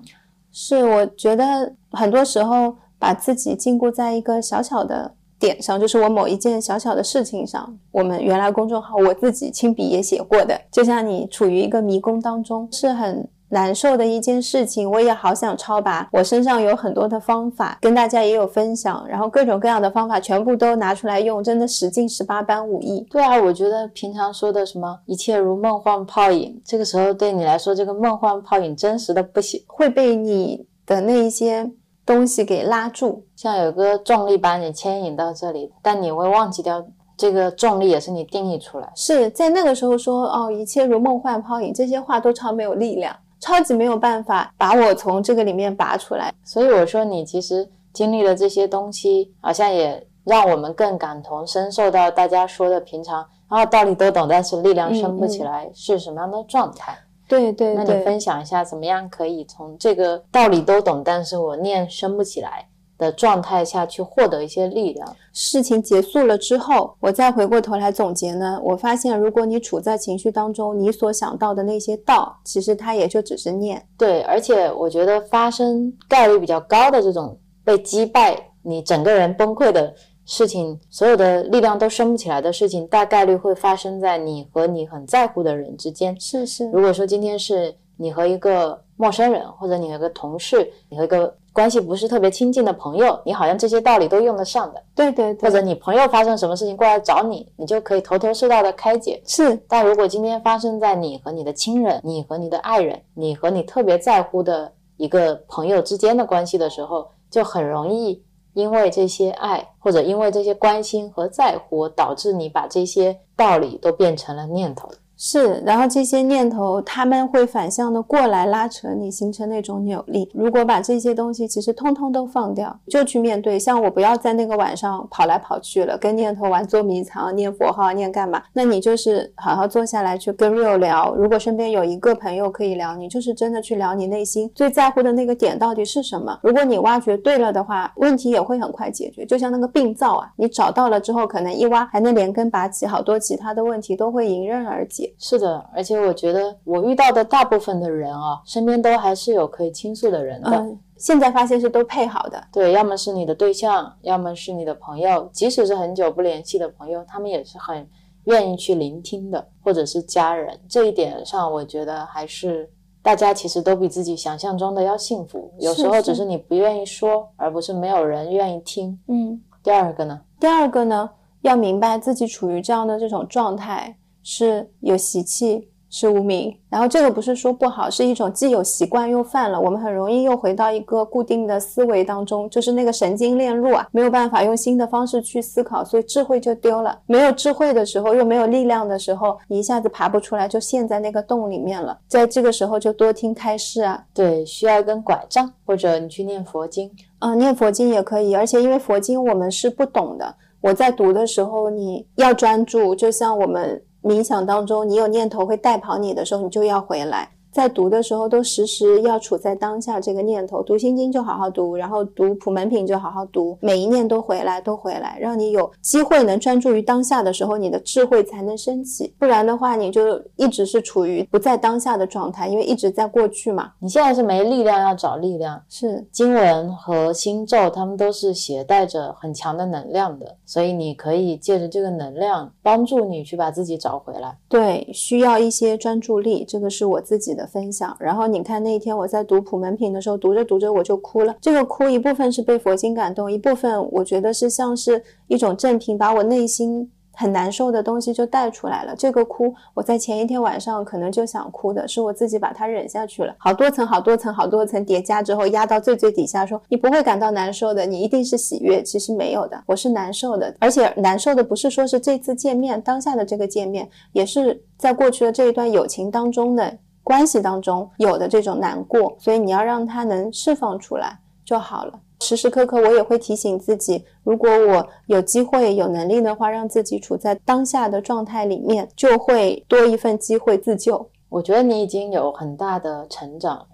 是，我觉得很多时候把自己禁锢在一个小小的。点上就是我某一件小小的事情上，我们原来公众号我自己亲笔也写过的，就像你处于一个迷宫当中，是很难受的一件事情。我也好想超拔，我身上有很多的方法，跟大家也有分享，然后各种各样的方法全部都拿出来用，真的使尽十八般武艺。对啊，我觉得平常说的什么一切如梦幻泡影，这个时候对你来说，这个梦幻泡影真实的不行，会被你的那一些。东西给拉住，像有个重力把你牵引到这里，但你会忘记掉这个重力也是你定义出来。是在那个时候说哦，一切如梦幻泡影，这些话都超没有力量，超级没有办法把我从这个里面拔出来。所以我说你其实经历了这些东西，好像也让我们更感同身受到大家说的平常，然后道理都懂，但是力量升不起来是什么样的状态。对对，那你分享一下，怎么样可以从这个道理都懂，但是我念升不起来的状态下去获得一些力量？事情结束了之后，我再回过头来总结呢，我发现如果你处在情绪当中，你所想到的那些道，其实它也就只是念。对，而且我觉得发生概率比较高的这种被击败，你整个人崩溃的。事情所有的力量都升不起来的事情，大概率会发生在你和你很在乎的人之间。是是。如果说今天是你和一个陌生人，或者你和一个同事，你和一个关系不是特别亲近的朋友，你好像这些道理都用得上的，对对对，或者你朋友发生什么事情过来找你，你就可以头头是道的开解。是但如果今天发生在你和你的亲人、你和你的爱人、你和你特别在乎的一个朋友之间的关系的时候，就很容易因为这些爱或者因为这些关心和在乎，导致你把这些道理都变成了念头。是，然后这些念头他们会反向的过来拉扯你，形成那种扭力。如果把这些东西其实通通都放掉，就去面对，像我不要在那个晚上跑来跑去了，跟念头玩捉迷藏、念佛号、念干嘛？那你就是好好坐下来去跟 real 聊。如果身边有一个朋友可以聊，你就是真的去聊你内心最在乎的那个点到底是什么。如果你挖掘对了的话，问题也会很快解决。就像那个病灶啊，你找到了之后，可能一挖还能连根拔起，好多其他的问题都会迎刃而解。是的，而且我觉得我遇到的大部分的人啊，身边都还是有可以倾诉的人的。嗯，现在发现是都配好的。对，要么是你的对象，要么是你的朋友，即使是很久不联系的朋友，他们也是很愿意去聆听的，或者是家人。这一点上，我觉得还是大家其实都比自己想象中的要幸福。有时候只是你不愿意说，而不是没有人愿意听。嗯。第二个呢，第二个呢，要明白自己处于这样的这种状态是有习气，是无名。然后这个不是说不好，是一种既有习惯又犯了，我们很容易又回到一个固定的思维当中，就是那个神经链路啊，没有办法用新的方式去思考，所以智慧就丢了。没有智慧的时候，又没有力量的时候，你一下子爬不出来，就陷在那个洞里面了。在这个时候就多听开示啊，对，需要一根拐杖，或者你去念佛经。嗯，念佛经也可以，而且因为佛经我们是不懂的，我在读的时候你要专注，就像我们冥想当中，你有念头会带跑你的时候，你就要回来。在读的时候都时时要处在当下这个念头，读心经就好好读，然后读普门品就好好读，每一念都回来，都回来，让你有机会能专注于当下的时候，你的智慧才能升起。不然的话，你就一直是处于不在当下的状态，因为一直在过去嘛。你现在是没力量，要找力量。是，经文和星咒，他们都是携带着很强的能量的，所以你可以借着这个能量帮助你去把自己找回来。对，需要一些专注力，这个是我自己的分享。然后你看那一天我在读普门品的时候，读着读着我就哭了。这个哭一部分是被佛经感动，一部分我觉得是像是一种正品，把我内心很难受的东西就带出来了。这个哭，我在前一天晚上可能就想哭的，是我自己把它忍下去了。好多层、好多层、好多层叠加之后，压到最最底下说，你不会感到难受的，你一定是喜悦。其实没有的，我是难受的，而且难受的不是说是这次见面当下的这个见面，也是在过去的这一段友情当中的关系当中有的这种难过，所以你要让它能释放出来就好了。时时刻刻我也会提醒自己，如果我有机会、有能力的话，让自己处在当下的状态里面，就会多一份机会自救。我觉得你已经有很大的成长，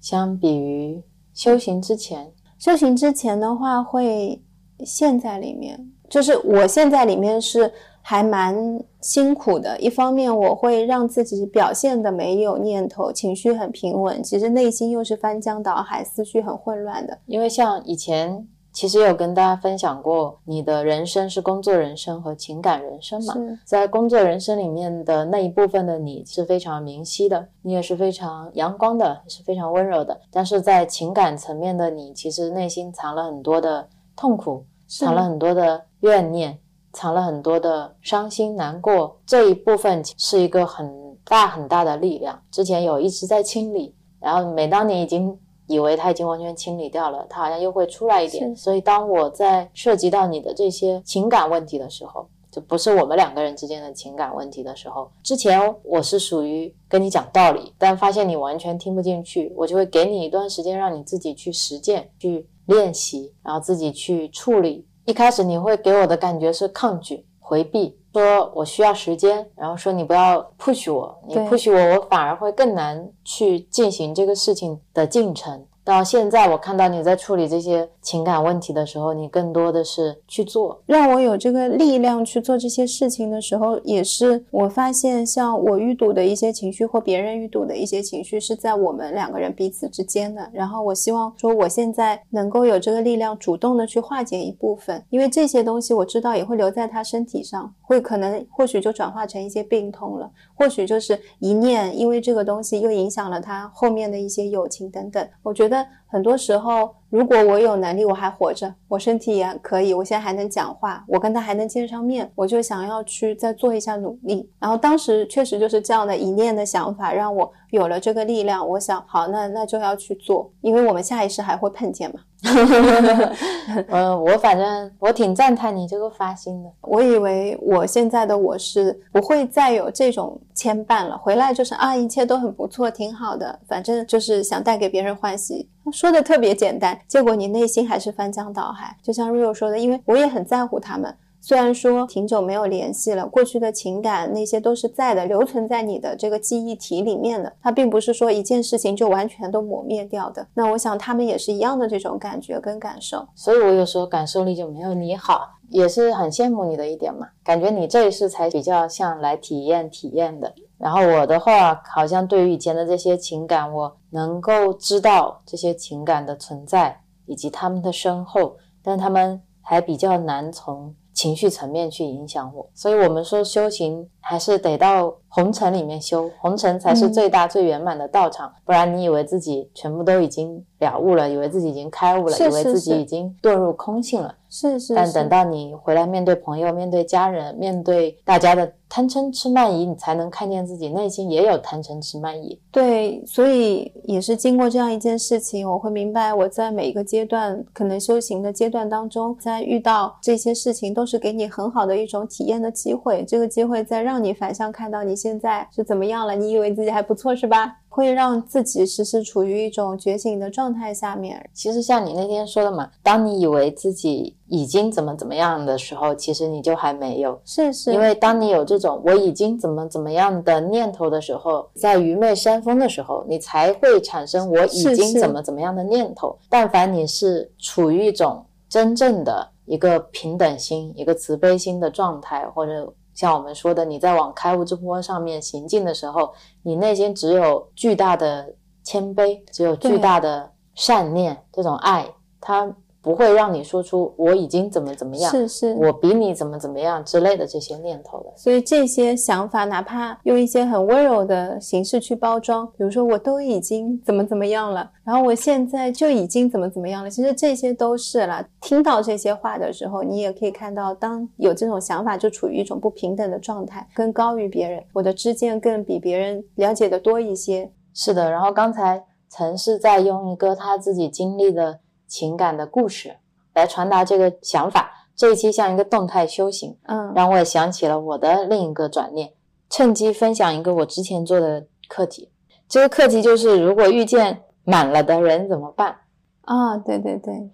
相比于修行之前，修行之前的话，会陷在里面，就是我现在里面是还蛮辛苦的。一方面，我会让自己表现的没有念头，情绪很平稳，其实内心又是翻江倒海，思绪很混乱的。因为像以前其实有跟大家分享过，你的人生是工作人生和情感人生嘛。在工作人生里面的那一部分的你是非常明晰的，你也是非常阳光的，也是非常温柔的。但是在情感层面的你，其实内心藏了很多的痛苦，藏了很多的怨念，藏了很多的伤心难过。这一部分是一个很大很大的力量，之前有一直在清理，然后每当你已经以为它已经完全清理掉了，它好像又会出来一点。所以当我在涉及到你的这些情感问题的时候，就不是我们两个人之间的情感问题的时候，之前我是属于跟你讲道理，但发现你完全听不进去，我就会给你一段时间，让你自己去实践、去练习，然后自己去处理。一开始你会给我的感觉是抗拒、回避，说我需要时间，然后说你不要 push 我，你 push 我，我反而会更难去进行这个事情的进程。到现在，我看到你在处理这些情感问题的时候，你更多的是去做，让我有这个力量去做这些事情的时候，也是我发现，像我遇堵的一些情绪或别人遇堵的一些情绪，是在我们两个人彼此之间的。然后我希望说，我现在能够有这个力量，主动的去化解一部分，因为这些东西我知道也会留在他身体上，会可能或许就转化成一些病痛了，或许就是一念，因为这个东西又影响了他后面的一些友情等等。我觉得很多时候如果我有能力，我还活着，我身体也可以，我现在还能讲话，我跟他还能见上面，我就想要去再做一下努力。然后当时确实就是这样的一念的想法，让我有了这个力量。我想，好，那那就要去做，因为我们下一世还会碰见嘛。嗯，我反正我挺赞叹你这个发心的。我以为我现在的我是不会再有这种牵绊了，回来就是啊，一切都很不错，挺好的，反正就是想带给别人欢喜。说的特别简单，结果你内心还是翻江倒海。就像 Rio 说的，因为我也很在乎他们。虽然说挺久没有联系了，过去的情感那些都是在的，留存在你的这个记忆体里面的。它并不是说一件事情就完全都抹灭掉的。那我想他们也是一样的这种感觉跟感受。所以我有时候感受力就没有你好，也是很羡慕你的一点嘛。感觉你这一世才比较像来体验体验的。然后我的话，好像对于以前的这些情感，我能够知道这些情感的存在以及他们的深厚，但他们还比较难从。情绪层面去影响我，所以我们说修行还是得到红尘里面修，红尘才是最大最圆满的道场。不然你以为自己全部都已经了悟了，以为自己已经开悟了，以为自己已经堕入空性了。是是。但等到你回来面对朋友、面对家人、面对大家的贪嗔痴慢疑，你才能看见自己内心也有贪嗔痴慢疑。对，所以也是经过这样一件事情，我会明白我在每一个阶段可能修行的阶段当中，在遇到这些事情都是给你很好的一种体验的机会。这个机会在让你反向看到你现在是怎么样了，你以为自己还不错是吧？会让自己时时处于一种觉醒的状态下面。其实像你那天说的嘛，当你以为自己已经怎么怎么样的时候，其实你就还没有。是是。因为当你有这种我已经怎么怎么样的念头的时候，在愚昧山峰的时候，你才会产生我已经怎么怎么样的念头。但凡你是处于一种真正的一个平等心、一个慈悲心的状态，或者。像我们说的，你在往开悟之坡上面行进的时候，你内心只有巨大的谦卑，只有巨大的善念，这种爱，它。不会让你说出我已经怎么怎么样，是是，我比你怎么怎么样之类的这些念头的。所以这些想法，哪怕用一些很温柔的形式去包装，比如说我都已经怎么怎么样了，然后我现在就已经怎么怎么样了。其实这些都是了。听到这些话的时候，你也可以看到，当有这种想法，就处于一种不平等的状态，更高于别人，我的知见更比别人了解的多一些。是的。然后刚才曾是在用一个他自己经历的。情感的故事来传达这个想法。这一期像一个动态修行，嗯，让我也想起了我的另一个转念。趁机分享一个我之前做的课题。这个课题就是：如果遇见满了的人怎么办？啊，对对对，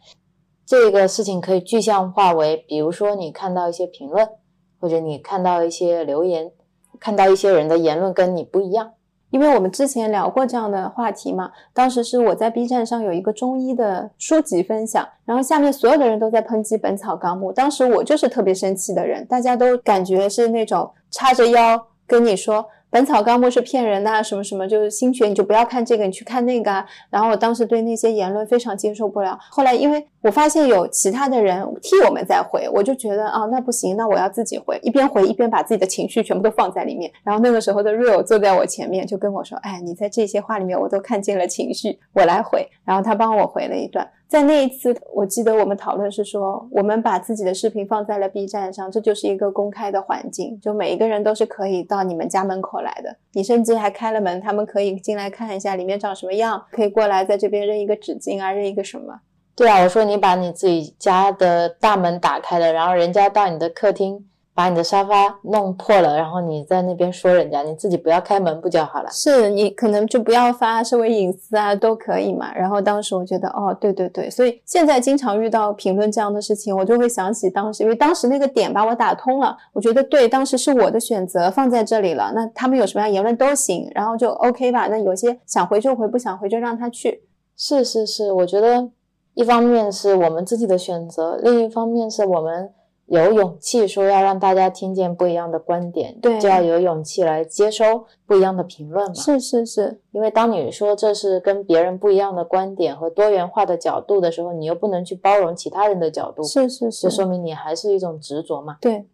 这个事情可以具象化为，比如说你看到一些评论，或者你看到一些留言，看到一些人的言论跟你不一样。因为我们之前聊过这样的话题嘛，当时是我在 B 站上有一个中医的书籍分享，然后下面所有的人都在抨击《本草纲目》，当时我就是特别生气的人，大家都感觉是那种叉着腰跟你说。《本草纲目》是骗人的，什么什么就是心学，你就不要看这个，你去看那个。啊然后我当时对那些言论非常接受不了。后来因为我发现有其他的人替我们在回，我就觉得啊，那不行，那我要自己回，一边回一边把自己的情绪全部都放在里面。然后那个时候的 Real 坐在我前面，就跟我说：“哎，你在这些话里面我都看见了情绪，我来回。”然后他帮我回了一段。在那一次，我记得我们讨论是说，我们把自己的视频放在了 B 站上，这就是一个公开的环境，就每一个人都是可以到你们家门口来的。你甚至还开了门，他们可以进来看一下里面长什么样，可以过来在这边扔一个纸巾啊，扔一个什么？对啊，我说你把你自己家的大门打开了，然后人家到你的客厅。把你的沙发弄破了，然后你在那边说人家，你自己不要开门不就好了？是你可能就不要发，视为隐私啊，都可以嘛。然后当时我觉得，哦，对对对，所以现在经常遇到评论这样的事情，我就会想起当时，因为当时那个点把我打通了，我觉得对，当时是我的选择放在这里了，那他们有什么样言论都行，然后就 OK 吧。那有些想回就回，不想回就让他去。是是是，我觉得一方面是我们自己的选择，另一方面是我们。有勇气说要让大家听见不一样的观点，对，就要有勇气来接收不一样的评论嘛。是是是，因为当你说这是跟别人不一样的观点和多元化的角度的时候，你又不能去包容其他人的角度，是是是，就说明你还是一种执着嘛。对，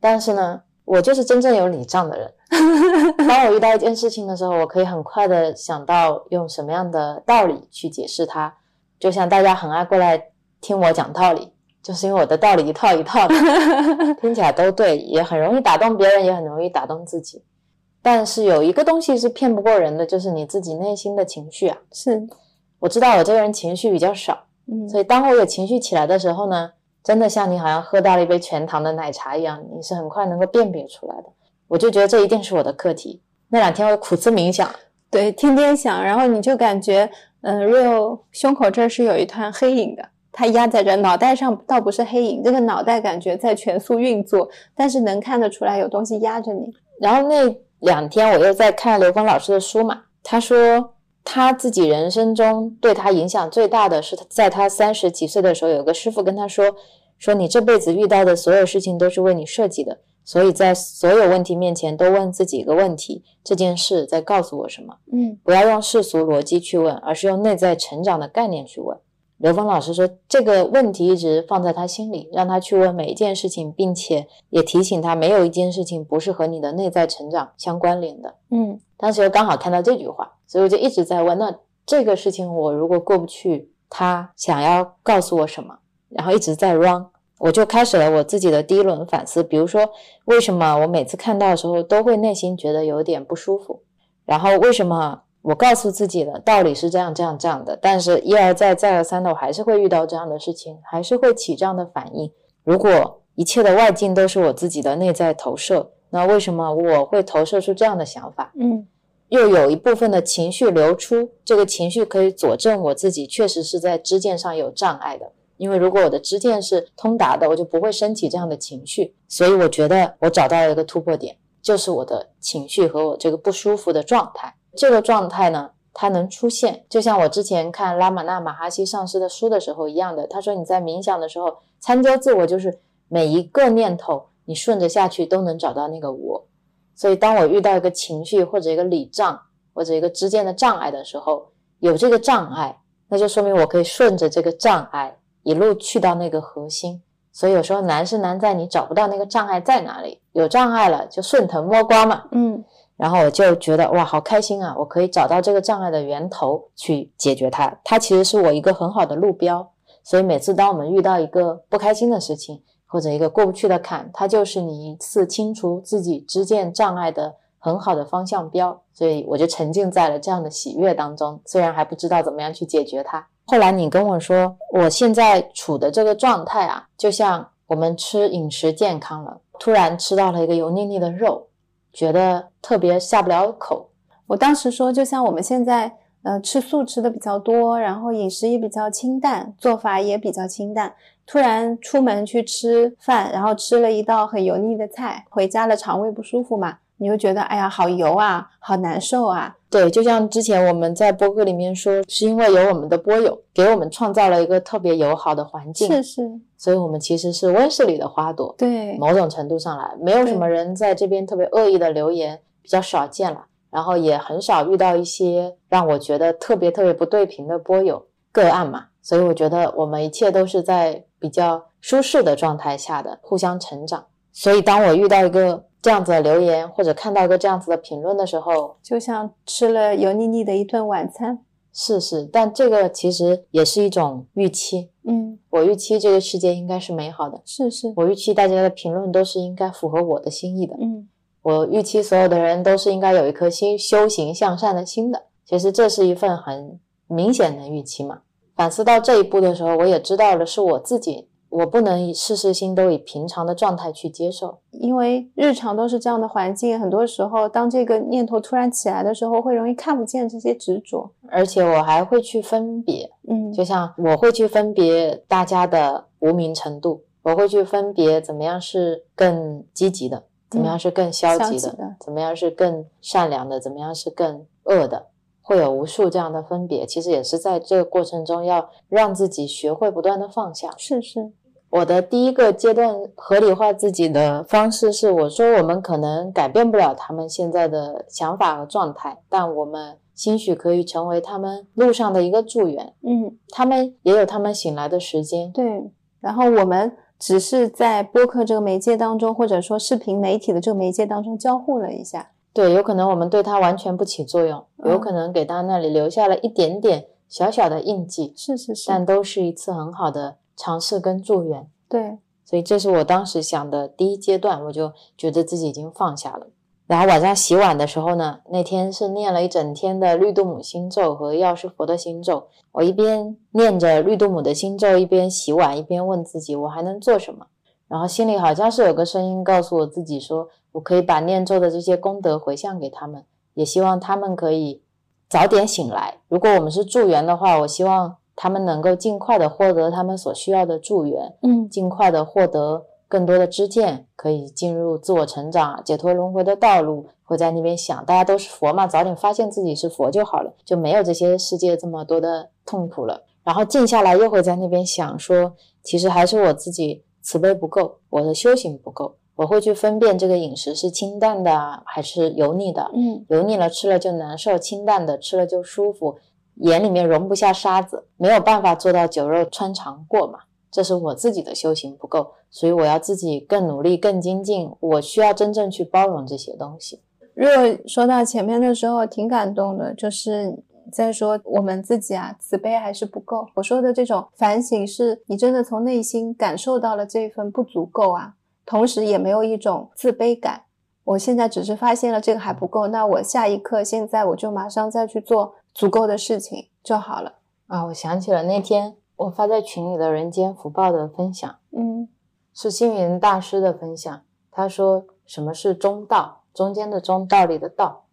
但是呢，我就是真正有理账的人。当我遇到一件事情的时候，我可以很快的想到用什么样的道理去解释它。就像大家很爱过来听我讲道理，就是因为我的道理一套一套的，听起来都对，也很容易打动别人，也很容易打动自己。但是有一个东西是骗不过人的，就是你自己内心的情绪啊。是，我知道我这个人情绪比较少，嗯，所以当我有情绪起来的时候呢，真的像你好像喝到了一杯全糖的奶茶一样，你是很快能够辨别出来的。我就觉得这一定是我的课题。那两天我苦思冥想，对，天天想，然后你就感觉，嗯，Real 胸口这儿是有一团黑影的，它压在这，脑袋上倒不是黑影，这个脑袋感觉在全速运作，但是能看得出来有东西压着你。然后那两天我又在看刘峰老师的书嘛，他说他自己人生中对他影响最大的是在他三十几岁的时候，有个师傅跟他说，说你这辈子遇到的所有事情都是为你设计的。所以在所有问题面前都问自己一个问题：这件事在告诉我什么？嗯不要用世俗逻辑去问，而是用内在成长的概念去问。刘峰老师说，这个问题一直放在他心里，让他去问每一件事情，并且也提醒他，没有一件事情不是和你的内在成长相关联的。嗯当时又刚好看到这句话，所以我就一直在问：那这个事情我如果过不去，他想要告诉我什么？然后一直在 run，我就开始了我自己的第一轮反思。比如说，为什么我每次看到的时候都会内心觉得有点不舒服？然后为什么我告诉自己的道理是这样这样这样的，但是一而再再而三的，我还是会遇到这样的事情，还是会起这样的反应？如果一切的外境都是我自己的内在投射，那为什么我会投射出这样的想法？嗯又有一部分的情绪流出，这个情绪可以佐证我自己确实是在支线上有障碍的。因为如果我的支线是通达的，我就不会升起这样的情绪。所以我觉得我找到了一个突破点，就是我的情绪和我这个不舒服的状态。这个状态呢，它能出现，就像我之前看拉玛那马哈西上师的书的时候一样的。他说你在冥想的时候，参究自我就是每一个念头，你顺着下去都能找到那个我。所以，当我遇到一个情绪或者一个理障或者一个之间的障碍的时候，有这个障碍，那就说明我可以顺着这个障碍一路去到那个核心。所以有时候难是难在你找不到那个障碍在哪里，有障碍了就顺藤摸瓜嘛。嗯然后我就觉得哇，好开心啊！我可以找到这个障碍的源头去解决它，它其实是我一个很好的路标。所以每次当我们遇到一个不开心的事情，或者一个过不去的坎，它就是你一次清除自己支见障碍的很好的方向标。所以我就沉浸在了这样的喜悦当中，虽然还不知道怎么样去解决它。后来你跟我说，我现在处的这个状态啊，就像我们吃饮食健康了，突然吃到了一个油腻腻的肉，觉得特别下不了口。我当时说，就像我们现在呃吃素吃的比较多，然后饮食也比较清淡，做法也比较清淡。突然出门去吃饭，然后吃了一道很油腻的菜，回家了肠胃不舒服嘛，你又觉得哎呀好油啊，好难受啊。对，就像之前我们在播客里面说，是因为有我们的播友给我们创造了一个特别友好的环境，是是，所以我们其实是温室里的花朵。对，某种程度上来，没有什么人在这边特别恶意的留言，比较少见了。然后也很少遇到一些让我觉得特别特别不对频的播友个案嘛，所以我觉得我们一切都是在比较舒适的状态下的互相成长。所以当我遇到一个这样子的留言，或者看到一个这样子的评论的时候，就像吃了油腻腻的一顿晚餐。是是，但这个其实也是一种预期。嗯，我预期这个世界应该是美好的，是是，我预期大家的评论都是应该符合我的心意的。嗯我预期所有的人都是应该有一颗心修行向善的心的。其实这是一份很明显的预期嘛。反思到这一步的时候，我也知道了是我自己，我不能以事事心都以平常的状态去接受。因为日常都是这样的环境，很多时候当这个念头突然起来的时候，会容易看不见这些执着。而且我还会去分别，嗯，就像我会去分别大家的无名程度，我会去分别怎么样是更积极的，怎么样是更消极的，嗯消极的怎么样是更善良的，怎么样是更恶的，会有无数这样的分别。其实也是在这个过程中，要让自己学会不断的放下。是是，我的第一个阶段合理化自己的方式是，我说我们可能改变不了他们现在的想法和状态，但我们兴许可以成为他们路上的一个助缘。嗯，他们也有他们醒来的时间。对。然后我们只是在播客这个媒介当中，或者说视频媒体的这个媒介当中交互了一下。对，有可能我们对他完全不起作用，嗯有可能给他那里留下了一点点小小的印记，是是是，但都是一次很好的尝试跟助缘。对，所以这是我当时想的第一阶段，我就觉得自己已经放下了。然后晚上洗碗的时候呢，那天是念了一整天的绿度母心咒和药师佛的心咒。我一边念着绿度母的心咒，一边洗碗，一边问自己我还能做什么。然后心里好像是有个声音告诉我自己说，我可以把念咒的这些功德回向给他们，也希望他们可以早点醒来。如果我们是助缘的话，我希望他们能够尽快的获得他们所需要的助缘，嗯尽快的获得。更多的知见可以进入自我成长、解脱轮回的道路，会在那边想，大家都是佛嘛，早点发现自己是佛就好了，就没有这些世界这么多的痛苦了。然后静下来，又会在那边想说，其实还是我自己慈悲不够，我的修行不够。我会去分辨这个饮食是清淡的还是油腻的，嗯油腻了吃了就难受，清淡的吃了就舒服，眼里面容不下沙子，没有办法做到酒肉穿肠过嘛。这是我自己的修行不够，所以我要自己更努力、更精进。我需要真正去包容这些东西。如果说到前面的时候，挺感动的，就是在说我们自己啊，慈悲还是不够。我说的这种反省，是你真的从内心感受到了这份不足够啊，同时也没有一种自卑感。我现在只是发现了这个还不够，那我下一刻现在我就马上再去做足够的事情就好了。啊，我想起了那天我发在群里的人间福报的分享，嗯是星云大师的分享。他说：“什么是中道？中间的中，道理的道。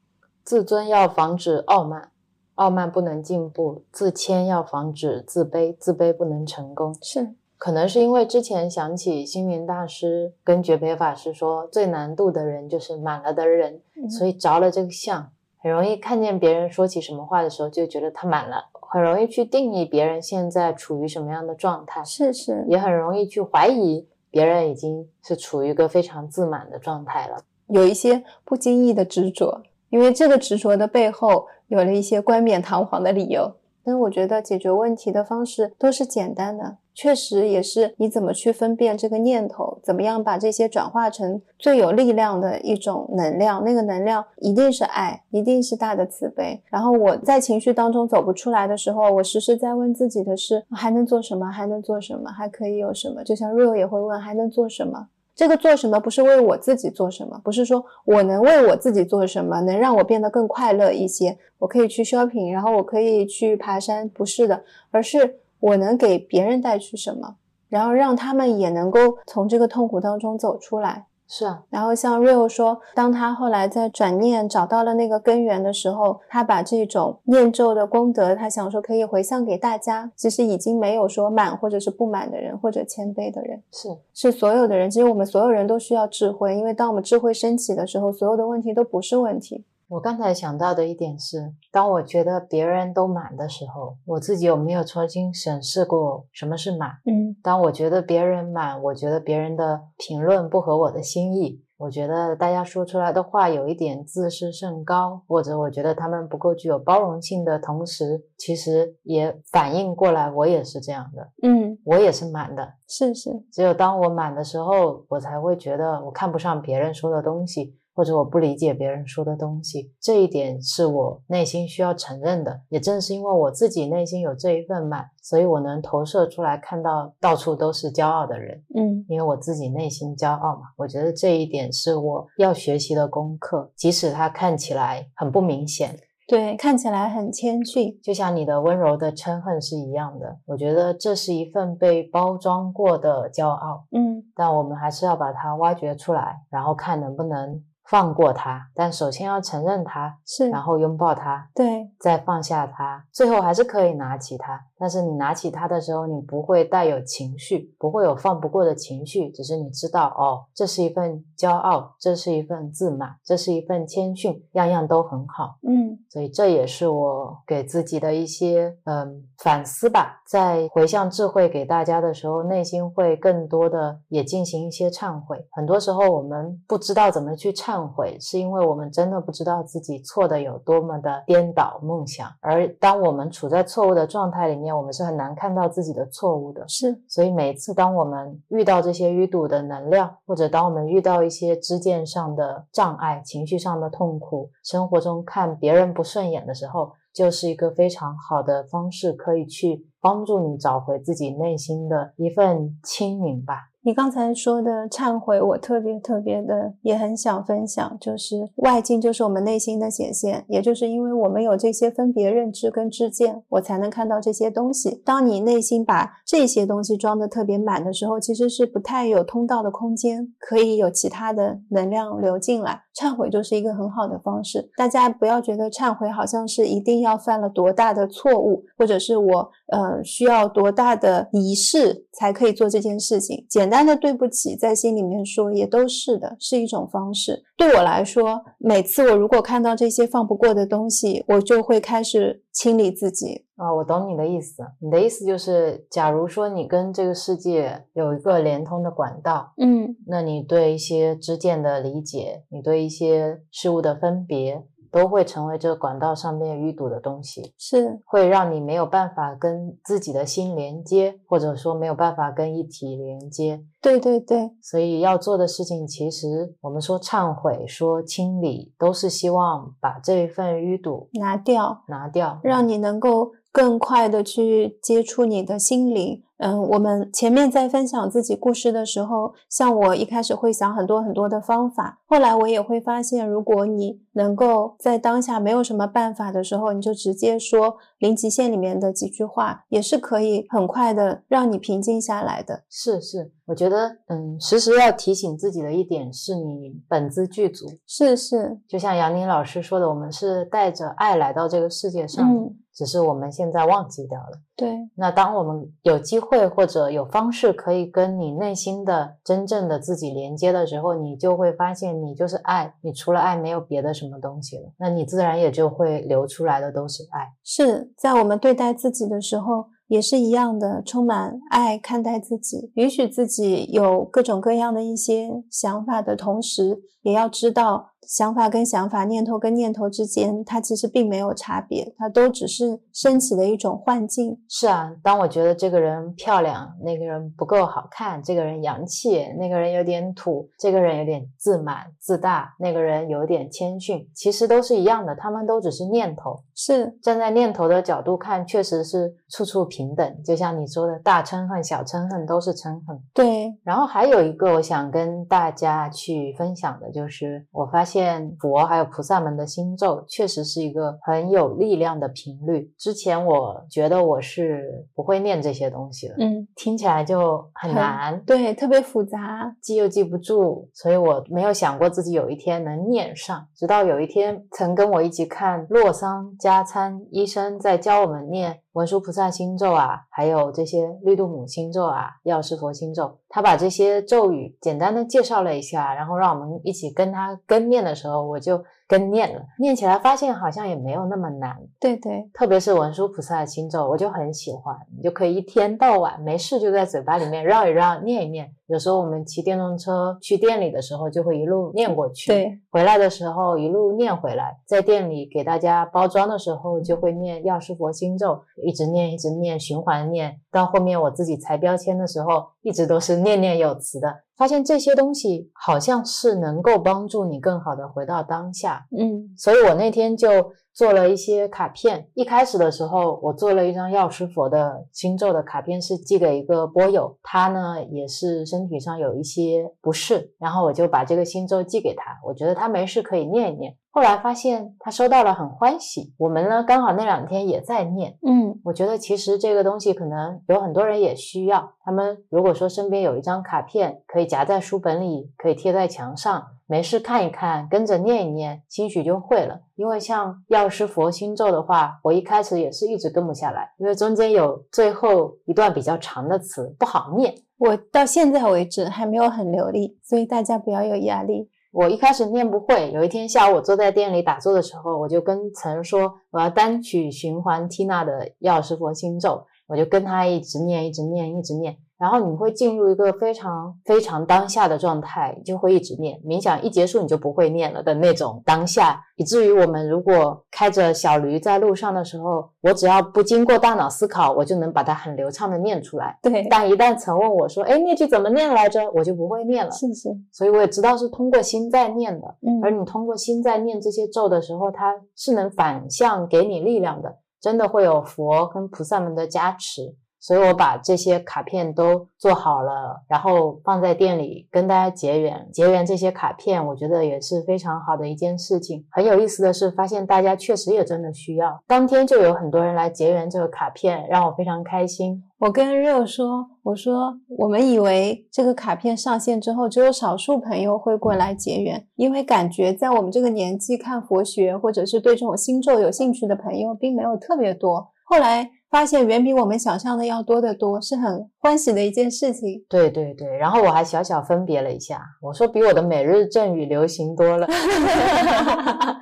自尊要防止傲慢，傲慢不能进步；自谦要防止自卑，自卑不能成功。”是，可能是因为之前想起星云大师跟觉培法师说，最难度的人就是满了的人，嗯所以着了这个相，很容易看见别人说起什么话的时候，就觉得他满了，很容易去定义别人现在处于什么样的状态，是是，也很容易去怀疑别人已经是处于一个非常自满的状态了。有一些不经意的执着，因为这个执着的背后有了一些冠冕堂皇的理由。但是我觉得解决问题的方式都是简单的，确实也是你怎么去分辨这个念头，怎么样把这些转化成最有力量的一种能量。那个能量一定是爱，一定是大的慈悲。然后我在情绪当中走不出来的时候，我时时在问自己的是还能做什么？还能做什么？还可以有什么？就像瑞欧也会问还能做什么？这个做什么不是为我自己做什么，不是说我能为我自己做什么，能让我变得更快乐一些，我可以去 shopping，然后我可以去爬山，不是的，而是我能给别人带去什么，然后让他们也能够从这个痛苦当中走出来。是啊，然后像 Rio 说，当他后来在转念找到了那个根源的时候，他把这种念咒的功德，他想说可以回向给大家。其实已经没有说满或者是不满的人，或者谦卑的人，是是所有的人。其实我们所有人都需要智慧，因为当我们智慧升起的时候，所有的问题都不是问题。我刚才想到的一点是，当我觉得别人都满的时候，我自己有没有重新审视过什么是满？嗯当我觉得别人满，我觉得别人的评论不合我的心意，我觉得大家说出来的话有一点自视甚高，或者我觉得他们不够具有包容性的同时，其实也反应过来，我也是这样的，嗯，我也是满的。是是，只有当我满的时候，我才会觉得我看不上别人说的东西，或者我不理解别人说的东西。这一点是我内心需要承认的。也正是因为我自己内心有这一份满，所以我能投射出来，看到到处都是骄傲的人。嗯因为我自己内心骄傲嘛，我觉得这一点是我要学习的功课，即使它看起来很不明显，对，看起来很谦逊。就像你的温柔的嗔恨是一样的。我觉得这是一份被包装过的骄傲，嗯但我们还是要把它挖掘出来，然后看能不能放过他。但首先要承认他，是，然后拥抱他，对，再放下他，最后还是可以拿起他。但是你拿起他的时候，你不会带有情绪，不会有放不过的情绪，只是你知道哦，这是一份骄傲，这是一份自满，这是一份谦逊，样样都很好。嗯所以这也是我给自己的一些嗯反思吧。在回向智慧给大家的时候，内心会更多的也进行一些忏悔。很多时候我们不知道怎么去忏悔，是因为我们真的不知道自己错的有多么的颠倒梦想。而当我们处在错误的状态里面，我们是很难看到自己的错误的。是，所以每次当我们遇到这些淤堵的能量，或者当我们遇到一些知见上的障碍、情绪上的痛苦，生活中看别人不顺眼的时候，就是一个非常好的方式，可以去帮助你找回自己内心的一份清明吧。你刚才说的忏悔，我特别特别的也很想分享，就是外境就是我们内心的显现，也就是因为我们有这些分别认知跟知见，我才能看到这些东西。当你内心把这些东西装的特别满的时候，其实是不太有通道的空间，可以有其他的能量流进来。忏悔就是一个很好的方式。大家不要觉得忏悔好像是一定要犯了多大的错误，或者是我呃需要多大的仪式才可以做这件事情。简单的对不起，在心里面说也都是的，是一种方式。对我来说，每次我如果看到这些放不过的东西，我就会开始清理自己。啊，我懂你的意思。你的意思就是，假如说你跟这个世界有一个连通的管道，嗯，那你对一些知见的理解，你对一些事物的分别，都会成为这个管道上面淤堵的东西，是。会让你没有办法跟自己的心连接，或者说没有办法跟一体连接。对对对，所以要做的事情，其实我们说忏悔、说清理，都是希望把这一份淤堵拿掉，拿掉，让你能够更快的去接触你的心灵。嗯，我们前面在分享自己故事的时候，像我一开始会想很多很多的方法，后来我也会发现，如果你能够在当下没有什么办法的时候，你就直接说零极限里面的几句话，也是可以很快的让你平静下来的。是是，我觉得，嗯，时时要提醒自己的一点是你本自具足，是是，就像杨宁老师说的，我们是带着爱来到这个世界上，嗯，只是我们现在忘记掉了。对，那当我们有机会或者有方式可以跟你内心的真正的自己连接的时候，你就会发现你就是爱，你除了爱没有别的什么东西了，那你自然也就会流出来的都是爱。是在我们对待自己的时候。也是一样的，充满爱看待自己，允许自己有各种各样的一些想法的同时，也要知道想法跟想法、念头跟念头之间，它其实并没有差别，它都只是升起的一种幻境。是啊，当我觉得这个人漂亮，那个人不够好看，这个人洋气，那个人有点土，这个人有点自满自大，那个人有点谦逊，其实都是一样的，他们都只是念头。是站在念头的角度看，确实是处处平等。就像你说的，大嗔恨、小嗔恨都是嗔恨。对，然后还有一个我想跟大家去分享的，就是我发现佛还有菩萨们的心咒，确实是一个很有力量的频率。之前我觉得我是不会念这些东西的，嗯，听起来就很难，对，特别复杂。记又记不住，所以我没有想过自己有一天能念上。直到有一天，曾跟我一起看洛桑加参医生在教我们念文殊菩萨心咒啊，还有这些绿度母心咒啊、药师佛心咒，他把这些咒语简单的介绍了一下，然后让我们一起跟他跟念的时候，我就跟念了，念起来发现好像也没有那么难。对对，特别是文殊菩萨的心咒，我就很喜欢，你就可以一天到晚没事就在嘴巴里面绕一绕、念一念。有时候我们骑电动车去店里的时候，就会一路念过去；对，回来的时候一路念回来。在店里给大家包装的时候，就会念药师佛心咒，一直念，一直念，循环念。到后面我自己裁标签的时候，一直都是念念有词的。发现这些东西好像是能够帮助你更好的回到当下。嗯，所以我那天就做了一些卡片。一开始的时候，我做了一张药师佛的星咒的卡片，是寄给一个波友，他呢也是身体上有一些不适，然后我就把这个星咒寄给他，我觉得他没事可以念一念。后来发现他收到了，很欢喜。我们呢刚好那两天也在念，嗯，我觉得其实这个东西可能有很多人也需要。他们如果说身边有一张卡片，可以夹在书本里，可以贴在墙上，没事看一看，跟着念一念，兴许就会了。因为像药师佛心咒的话，我一开始也是一直跟不下来，因为中间有最后一段比较长的词不好念。我到现在为止还没有很流利，所以大家不要有压力。我一开始念不会，有一天下午我坐在店里打坐的时候，我就跟曾说我要单曲循环缇娜的药师佛心咒，我就跟他一直念，一直念，一直念。然后你会进入一个非常非常当下的状态，你就会一直念冥想，一结束你就不会念了的那种当下，以至于我们如果开着小驴在路上的时候，我只要不经过大脑思考，我就能把它很流畅的念出来。对，但一旦曾问我说，哎，那句怎么念来着，我就不会念了。是是，所以我也知道是通过心在念的，嗯而你通过心在念这些咒的时候，它是能反向给你力量的，真的会有佛跟菩萨们的加持。所以我把这些卡片都做好了，然后放在店里跟大家结缘。结缘这些卡片，我觉得也是非常好的一件事情。很有意思的是，发现大家确实也真的需要，当天就有很多人来结缘这个卡片，让我非常开心。我跟肉说，我说我们以为这个卡片上线之后，只有少数朋友会过来结缘，因为感觉在我们这个年纪看佛学或者是对这种星咒有兴趣的朋友并没有特别多。后来发现远比我们想象的要多得多，是很欢喜的一件事情。对对对，然后我还小小分别了一下，我说比我的每日正语流行多了。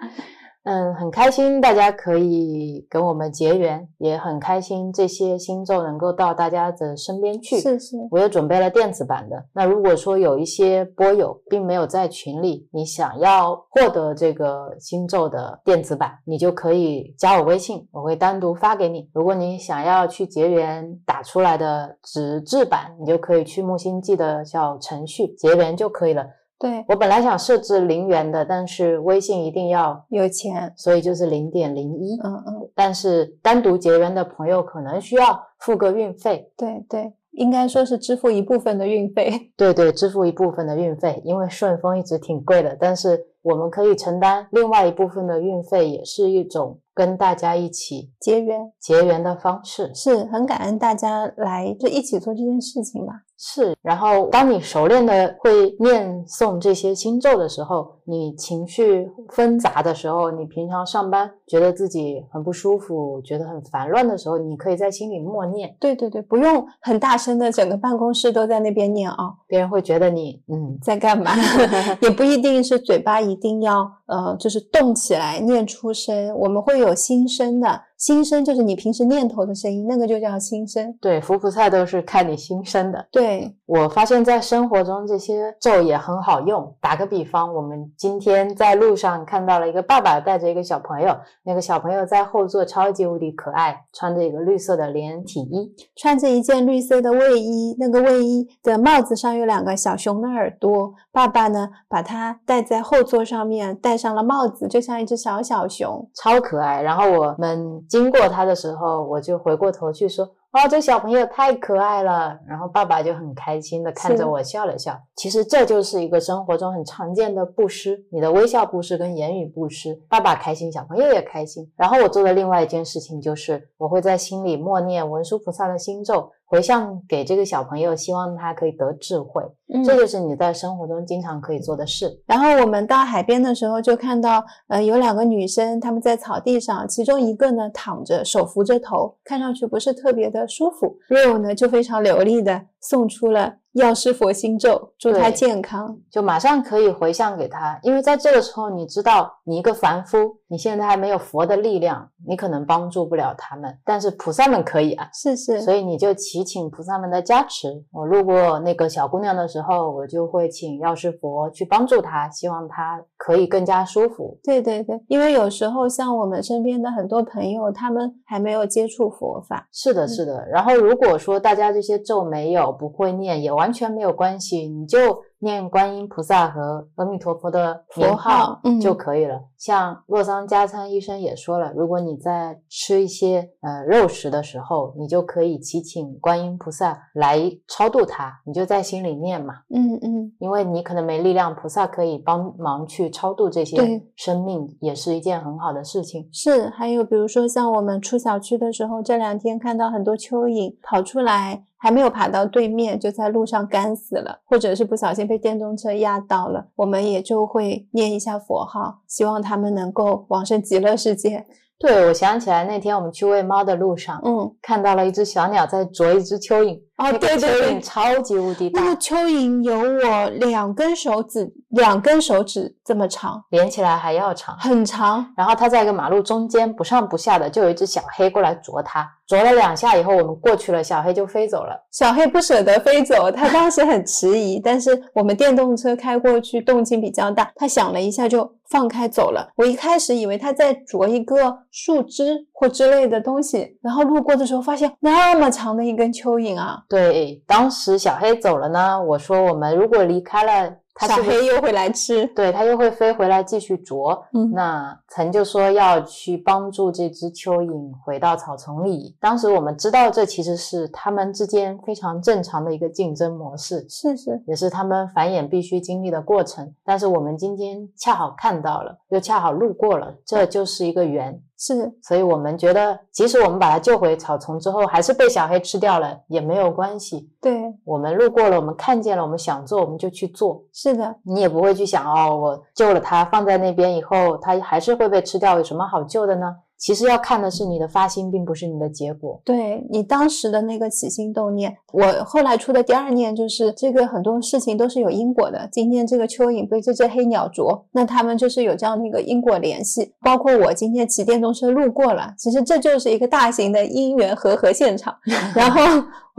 嗯，很开心大家可以跟我们结缘，也很开心这些星咒能够到大家的身边去。是是，我也准备了电子版的。那如果说有一些播友并没有在群里，你想要获得这个星咒的电子版，你就可以加我微信，我会单独发给你。如果你想要去结缘打出来的纸质版，你就可以去木星记的小程序结缘就可以了。对，我本来想设置零元的，但是微信一定要，有钱，所以就是零点零一。嗯嗯，但是单独结缘的朋友可能需要付个运费，对对，应该说是支付一部分的运费。对对，支付一部分的运费，因为顺丰一直挺贵的，但是我们可以承担另外一部分的运费，也是一种跟大家一起结缘结缘的方式。是很感恩大家来就一起做这件事情嘛。是，然后当你熟练的会念诵这些心咒的时候，你情绪纷杂的时候，你平常上班觉得自己很不舒服，觉得很烦乱的时候，你可以在心里默念，对对对，不用很大声的，整个办公室都在那边念啊，别人会觉得你嗯在干嘛？也不一定是嘴巴一定要呃，就是动起来念出声，我们会有心声的。心声就是你平时念头的声音，那个就叫心声。对，佛菩萨都是看你心声的。对，我发现，在生活中这些咒也很好用。打个比方，我们今天在路上看到了一个爸爸带着一个小朋友，那个小朋友在后座超级无敌可爱，穿着一个绿色的连体衣，穿着一件绿色的卫衣，那个卫衣的帽子上有两个小熊的耳朵。爸爸呢，把它戴在后座上面，戴上了帽子，就像一只小小熊。超可爱。然后我们经过他的时候，我就回过头去说。哇，这小朋友太可爱了！然后爸爸就很开心的看着我笑了笑。其实这就是一个生活中很常见的布施，你的微笑布施跟言语布施，爸爸开心，小朋友也开心。然后我做的另外一件事情就是，我会在心里默念文殊菩萨的心咒，回向给这个小朋友，希望他可以得智慧。嗯这就是你在生活中经常可以做的事。然后我们到海边的时候，就看到，呃，有两个女生，她们在草地上，其中一个呢躺着，手扶着头，看上去不是特别的舒服。肉呢就非常流利的送出了药师佛心咒，祝他健康。就马上可以回向给他，因为在这个时候，你知道你一个凡夫，你现在还没有佛的力量，你可能帮助不了他们，但是菩萨们可以啊，是是，所以你就祈请菩萨们的加持。我路过那个小姑娘的时候，我就会请药师佛去帮助她，希望她可以更加舒服。对对对，因为有时候像我们身边的很多朋友，他们还没有接触佛法，是的，是的。然后如果说大家这些咒没有不会念，也完全没有关系，你就念观音菩萨和阿弥陀佛的名佛号嗯就可以了。像洛桑加仓医生也说了，如果你在吃一些呃肉食的时候，你就可以祈请观音菩萨来超度它，你就在心里念嘛，嗯嗯，因为你可能没力量，菩萨可以帮忙去超度这些生命，也是一件很好的事情。是。还有比如说像我们出小区的时候，这两天看到很多蚯蚓跑出来，还没有爬到对面，就在路上干死了，或者是不小心被电动车压到了，我们也就会念一下佛号，希望他们能够往生极乐世界。对，我想起来那天我们去喂猫的路上，嗯，看到了一只小鸟在啄一只蚯蚓，哦，那个对对蚯对蚓，超级无敌大那个，蚯蚓有我两根手指两根手指这么长，连起来还要长。很长。然后它在一个马路中间不上不下的，就有一只小黑过来啄它，啄了两下以后，我们过去了，小黑就飞走了。小黑不舍得飞走，它当时很迟疑，但是我们电动车开过去，动静比较大，它想了一下就放开走了。我一开始以为它在啄一个树枝或之类的东西，然后路过的时候发现那么长的一根蚯蚓啊，对，当时小黑走了呢，我说我们如果离开了，它小黑又会来吃。对，它又会飞回来继续啄。嗯那曾就说要去帮助这只蚯蚓回到草丛里。当时我们知道这其实是它们之间非常正常的一个竞争模式，是是，也是它们繁衍必须经历的过程。但是我们今天恰好看到了，又恰好路过了，这就是一个缘。是所以我们觉得，即使我们把它救回草丛之后，还是被小黑吃掉了，也没有关系。对，我们路过了，我们看见了，我们想做，我们就去做。是的，你也不会去想哦，我救了它，放在那边以后，它还是会被吃掉，有什么好救的呢？其实要看的是你的发心，并不是你的结果。对你当时的那个起心动念，我后来出的第二念就是这个很多事情都是有因果的。今天这个蚯蚓被这只黑鸟啄，那他们就是有这样的一个因果联系。包括我今天骑电动车路过了，其实这就是一个大型的因缘和合现场。然后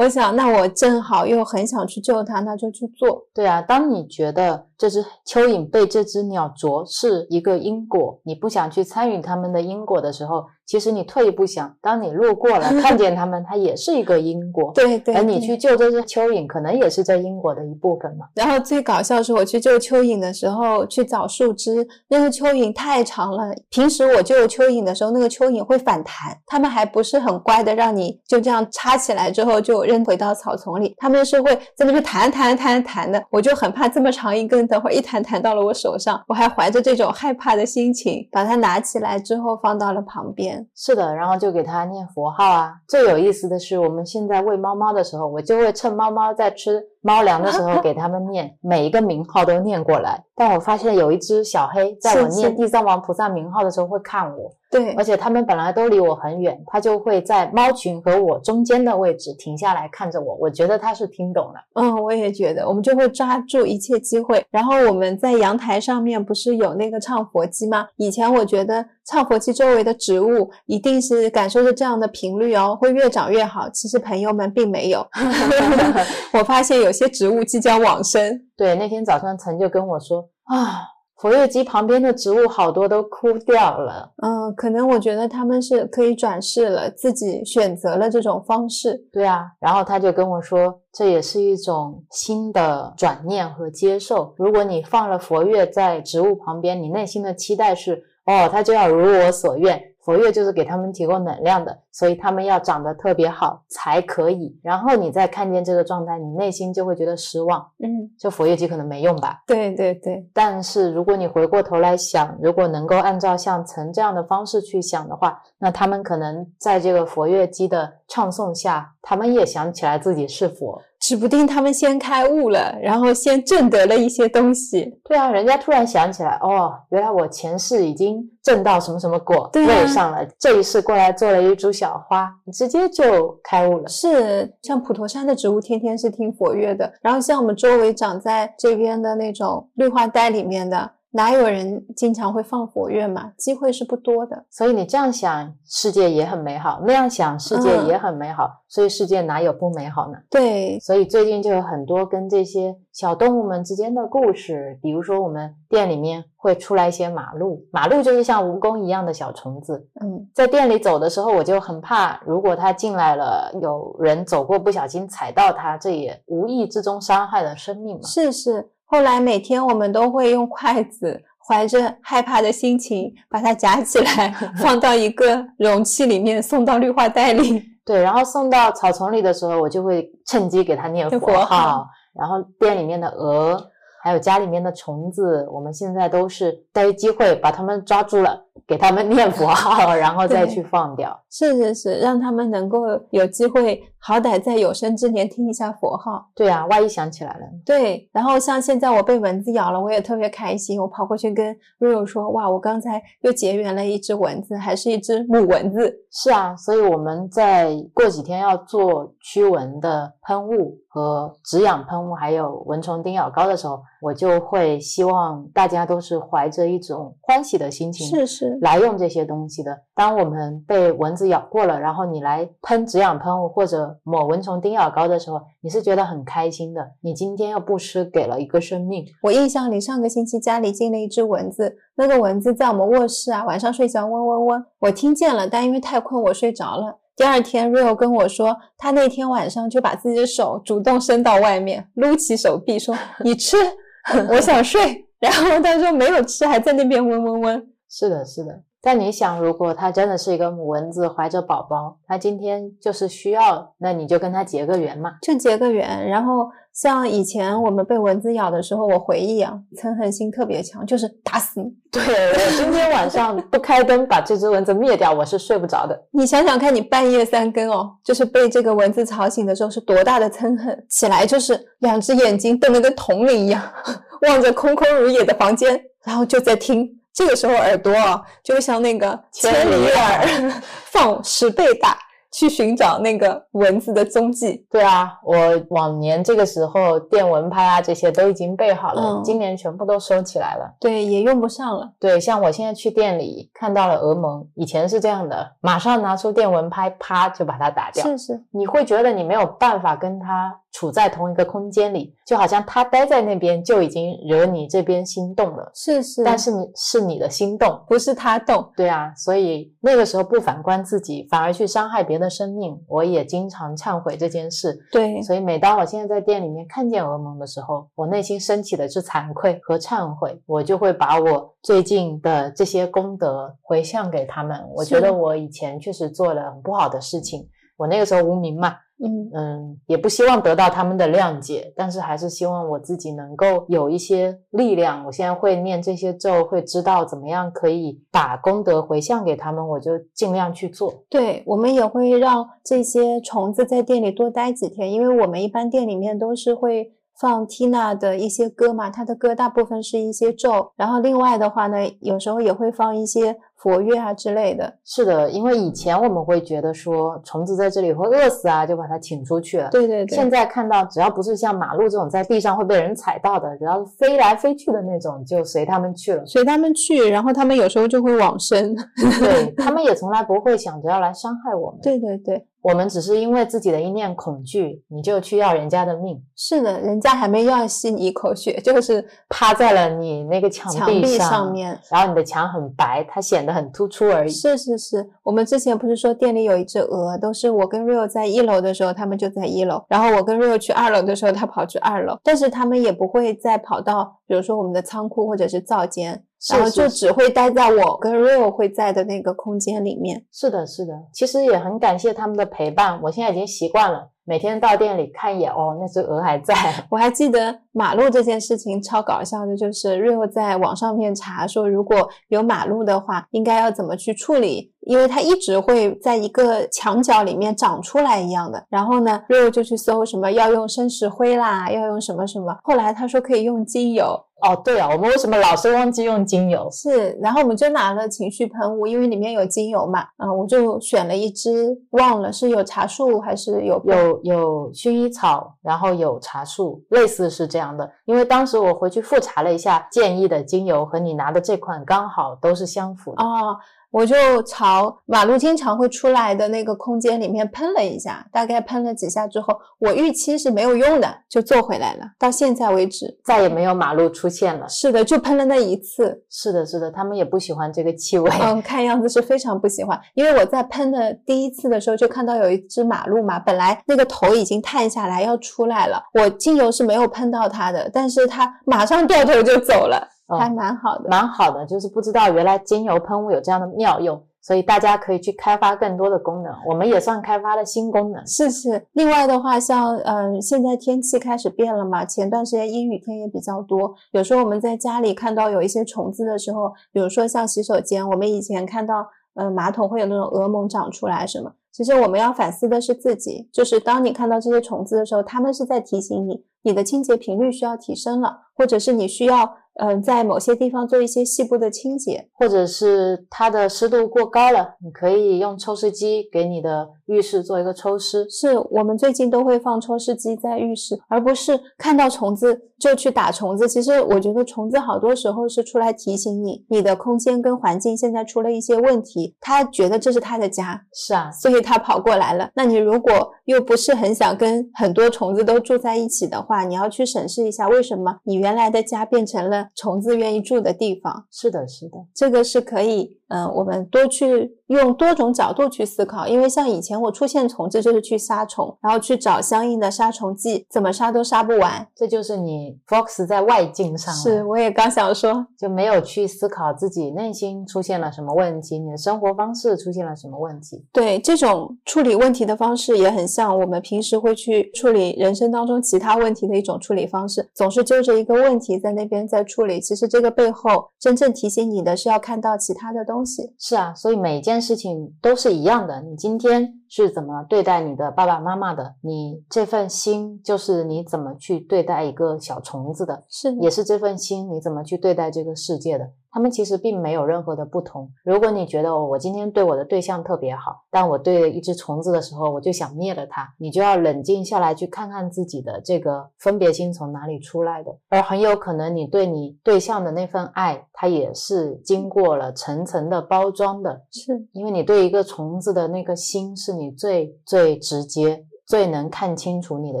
我想，那我正好又很想去救他，那就去做。对啊，当你觉得这只蚯蚓被这只鸟啄是一个因果，你不想去参与它们的因果的时候，其实你退一步想，当你路过了看见它们，它也是一个因果。对对，而你去救这只蚯蚓，可能也是这因果的一部分嘛。然后最搞笑是我去救蚯蚓的时候，去找树枝，那个蚯蚓太长了。平时我救蚯蚓的时候，那个蚯蚓会反弹，它们还不是很乖的，让你就这样插起来之后就扔回到草丛里，它们是会在那边弹弹弹弹的。我就很怕这么长一根，等会儿一弹弹到了我手上，我还怀着这种害怕的心情把它拿起来之后放到了旁边。是的，然后就给它念佛号啊。最有意思的是，我们现在喂猫猫的时候，我就会趁猫猫在吃猫粮的时候给它们念每一个名号都念过来。但我发现有一只小黑，在我念地藏王菩萨名号的时候会看我，对而且它们本来都离我很远，它就会在猫群和我中间的位置停下来看着我。我觉得它是听懂了。嗯，我也觉得，我们就会抓住一切机会。然后我们在阳台上面不是有那个唱佛机吗？以前我觉得唱佛机周围的植物一定是感受着这样的频率哦，会越长越好。其实朋友们并没有，我发现有些植物即将往生。对，那天早上陈就跟我说啊，佛乐机旁边的植物好多都枯掉了。嗯，可能我觉得他们是可以转世了，自己选择了这种方式。对啊，然后他就跟我说，这也是一种新的转念和接受。如果你放了佛乐在植物旁边，你内心的期待是，哦，它就要如我所愿。佛乐就是给他们提供能量的，所以他们要长得特别好才可以。然后你再看见这个状态，你内心就会觉得失望。嗯，这佛乐机可能没用吧？对对对，但是如果你回过头来想，如果能够按照像曾这样的方式去想的话，那他们可能在这个佛乐机的唱诵下，他们也想起来自己是佛。指不定他们先开悟了，然后先证得了一些东西。对啊，人家突然想起来，哦，原来我前世已经证到什么什么果，对上了，这一世过来做了一株小花，直接就开悟了。是，像普陀山的植物天天是听佛乐的，然后像我们周围长在这边的那种绿化带里面的，哪有人经常会放佛乐嘛？机会是不多的。所以你这样想，世界也很美好；那样想，世界嗯也很美好。所以世界哪有不美好呢？对，所以最近就有很多跟这些小动物们之间的故事，比如说我们店里面会出来一些马路，马路就是像蜈蚣一样的小虫子，嗯，在店里走的时候，我就很怕，如果它进来了，有人走过不小心踩到它，这也无意之中伤害了生命嘛。是是。后来每天我们都会用筷子，怀着害怕的心情把它夹起来，放到一个容器里面，送到绿化带里。对，然后送到草丛里的时候，我就会趁机给它念念佛号。然后店里面的鹅，还有家里面的虫子，我们现在都是逮机会把它们抓住了，给他们念佛号，然后再去放掉。是是是，让他们能够有机会，好歹在有生之年听一下佛号。对啊，万一想起来了，对，然后像现在我被蚊子咬了，我也特别开心，我跑过去跟瑞瑞说：“哇，我刚才又结缘了一只蚊子，还是一只母蚊子。是啊，所以我们在过几天要做驱蚊的喷雾和止痒喷雾，还有蚊虫叮咬膏的时候，我就会希望大家都是怀着一种欢喜的心”情是是，来用这些东西的。当我们被蚊子咬过了，然后你来喷止痒喷雾或者抹蚊虫叮咬膏的时候，你是觉得很开心的。你今天又不吃给了一个生命，我印象里上个星期家里进了一只蚊子，那个蚊子在我们卧室啊，晚上睡觉嗡嗡嗡，我听见了，但因为太困我睡着了。第二天，Rio 跟我说，他那天晚上就把自己的手主动伸到外面，撸起手臂说：“ 你吃，我想睡。”然后他说没有吃，还在那边嗡嗡嗡。是的，是的。但你想，如果它真的是一个母蚊子怀着宝宝，它今天就是需要，那你就跟它结个缘嘛。就结个缘。然后像以前我们被蚊子咬的时候，我回忆啊，憎恨心特别强，就是打死你。对我今天晚上不开灯把这只蚊子灭掉，我是睡不着的。你想想看，你半夜三更哦，就是被这个蚊子吵醒的时候，是多大的憎恨！起来就是两只眼睛瞪得跟铜铃一样，望着空空如也的房间，然后就在听。这个时候耳朵啊，就像那个千千里里耳耳放十倍大，去寻找那个蚊子的踪迹。对啊，我往年这个时候电蚊拍啊这些都已经备好了，嗯今年全部都收起来了。对，也用不上了。对，像我现在去店里看到了蛾蒙，以前是这样的，马上拿出电蚊拍，啪就把它打掉。是是，你会觉得你没有办法跟它处在同一个空间里，就好像他待在那边就已经惹你这边心动了，是是，但是你是你的心动。不是他动。对啊，所以那个时候不反观自己，反而去伤害别的生命，我也经常忏悔这件事。对，所以每当我现在在店里面看见蛾蒙的时候，我内心升起的是惭愧和忏悔，我就会把我最近的这些功德回向给他们。我觉得我以前确实做了很不好的事情，我那个时候无名嘛，嗯，嗯，也不希望得到他们的谅解，但是还是希望我自己能够有一些力量。我现在会念这些咒，会知道怎么样可以把功德回向给他们，我就尽量去做。对，我们也会让这些虫子在店里多待几天，因为我们一般店里面都是会放 Tina 的一些歌嘛，她的歌大部分是一些咒，然后另外的话呢，有时候也会放一些佛乐啊之类的。是的，因为以前我们会觉得说虫子在这里会饿死啊，就把它请出去了。对对对，现在看到，只要不是像马路这种在地上会被人踩到的，只要是飞来飞去的那种，就随他们去了。随他们去，然后他们有时候就会往生。对他们也从来不会想着要来伤害我们。对对对，我们只是因为自己的一念恐惧，你就去要人家的命，是的，人家还没要吸你一口血，就是趴在了你那个墙墙壁上，面。然后你的墙很白，它显得很突出而已。是是是，我们之前不是说店里有一只鹅，都是我跟 Rio 在一楼的时候，他们就在一楼，然后我跟 Rio 去二楼的时候，他跑去二楼，但是他们也不会再跑到，比如说我们的仓库或者是灶间，是然后就只会待在我跟 Rio 会在的那个空间里面。是的，是的，其实也很感谢他们的陪伴，我现在已经习惯了，每天到店里看一眼，哦，那只鹅还在。我还记得马路这件事情超搞笑的，就是 Rio 在网上面查说，如果有马路的话，应该要怎么去处理，因为它一直会在一个墙角里面长出来一样的。然后呢，Rio 就去搜什么要用生石灰啦，要用什么什么。后来他说可以用精油，哦，对啊，我们为什么老是忘记用精油？是，然后我们就拿了情绪喷雾，因为里面有精油嘛，嗯，我就选了一支，忘了是有茶树还是有有有薰衣草，然后有茶树，类似是这样的。因为当时我回去复查了一下，建议的精油和你拿的这款刚好都是相符的。哦，我就朝马路经常会出来的那个空间里面喷了一下，大概喷了几下之后，我预期是没有用的，就坐回来了。到现在为止，再也没有马路出现了。是的，就喷了那一次。是的，是的，他们也不喜欢这个气味。嗯，看样子是非常不喜欢，因为我在喷的第一次的时候就看到有一只马路嘛，本来那个头已经探下来要出来了，我精油是没有喷到它的，但是它马上掉头就走了，哦还蛮好的。蛮好的，就是不知道原来精油喷雾有这样的妙用。所以大家可以去开发更多的功能，我们也算开发了新功能。是是，另外的话，像嗯、呃现在天气开始变了嘛，前段时间阴雨天也比较多，有时候我们在家里看到有一些虫子的时候，比如说像洗手间，我们以前看到呃马桶会有那种蛾毛长出来什么，其实我们要反思的是自己，就是当你看到这些虫子的时候，它们是在提醒你，你的清洁频率需要提升了，或者是你需要嗯、呃在某些地方做一些细部的清洁。或者是它的湿度过高了，你可以用抽湿机给你的浴室做一个抽湿。是我们最近都会放抽湿机在浴室，而不是看到虫子就去打虫子。其实我觉得虫子好多时候是出来提醒你，你的空间跟环境现在出了一些问题，它觉得这是它的家，是啊，所以它跑过来了。那你如果又不是很想跟很多虫子都住在一起的话，你要去审视一下，为什么你原来的家变成了虫子愿意住的地方。是的，是的，这个是可以，嗯、我们多去用多种角度去思考。因为像以前我出现虫子就是去杀虫，然后去找相应的杀虫剂，怎么杀都杀不完。这就是你 focus 在外境上，是，我也刚想说，就没有去思考自己内心出现了什么问题，你的生活方式出现了什么问题。对这种处理问题的方式也很像我们平时会去处理人生当中其他问题的一种处理方式，总是揪着一个问题在那边在处理。其实这个背后真正提醒你的是要看到其他的东西。是啊，所以每件事情都是一样的。你今天是怎么对待你的爸爸妈妈的？你这份心就是你怎么去对待一个小虫子的，是，也是这份心你怎么去对待这个世界的。他们其实并没有任何的不同。如果你觉得哦我今天对我的对象特别好，但我对一只虫子的时候，我就想灭了它，你就要冷静下来去看看自己的这个分别心从哪里出来的。而很有可能你对你对象的那份爱，它也是经过了层层的包装的，是，因为你对一个虫子的那个心，是你最最直接、最能看清楚你的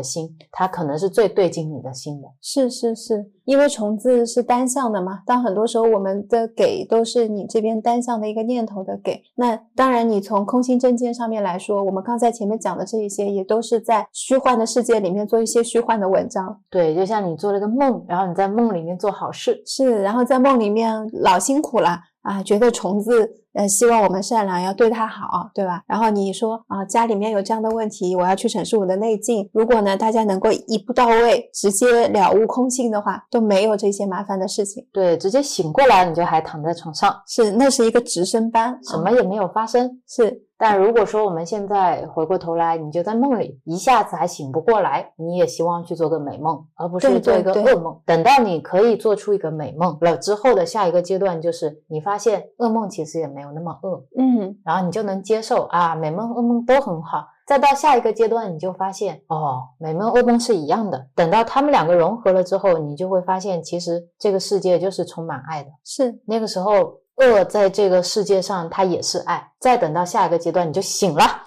心，它可能是最对劲你的心的。是是是，因为虫子是单向的嘛，当很多时候我们的给都是你这边单向的一个念头的给。那当然，你从空心正见上面来说，我们刚才前面讲的这一些，也都是在虚幻的世界里面做一些虚幻的文章。对，就像你做了个梦，然后你在梦里面做好事，是，然后在梦里面老辛苦了啊，觉得虫子呃希望我们善良，要对他好，对吧？然后你说啊，家里面有这样的问题，我要去审视我的内境。如果呢，大家能够一步到位，直接了悟空性的话，都没有这些麻烦的事情。对，直接醒过来你就还躺在床上，是，那是一个直升班，啊什么也没有发生。是但如果说我们现在回过头来，你就在梦里，一下子还醒不过来，你也希望去做个美梦，而不是做一个噩梦。等到你可以做出一个美梦了之后的下一个阶段，就是你发现噩梦其实也没有那么恶，嗯，然后你就能接受啊，美梦、噩梦都很好。再到下一个阶段，你就发现哦，美梦、噩梦是一样的。等到他们两个融合了之后，你就会发现，其实这个世界就是充满爱的。是那个时候，恶在这个世界上它也是爱。再等到下一个阶段，你就醒了。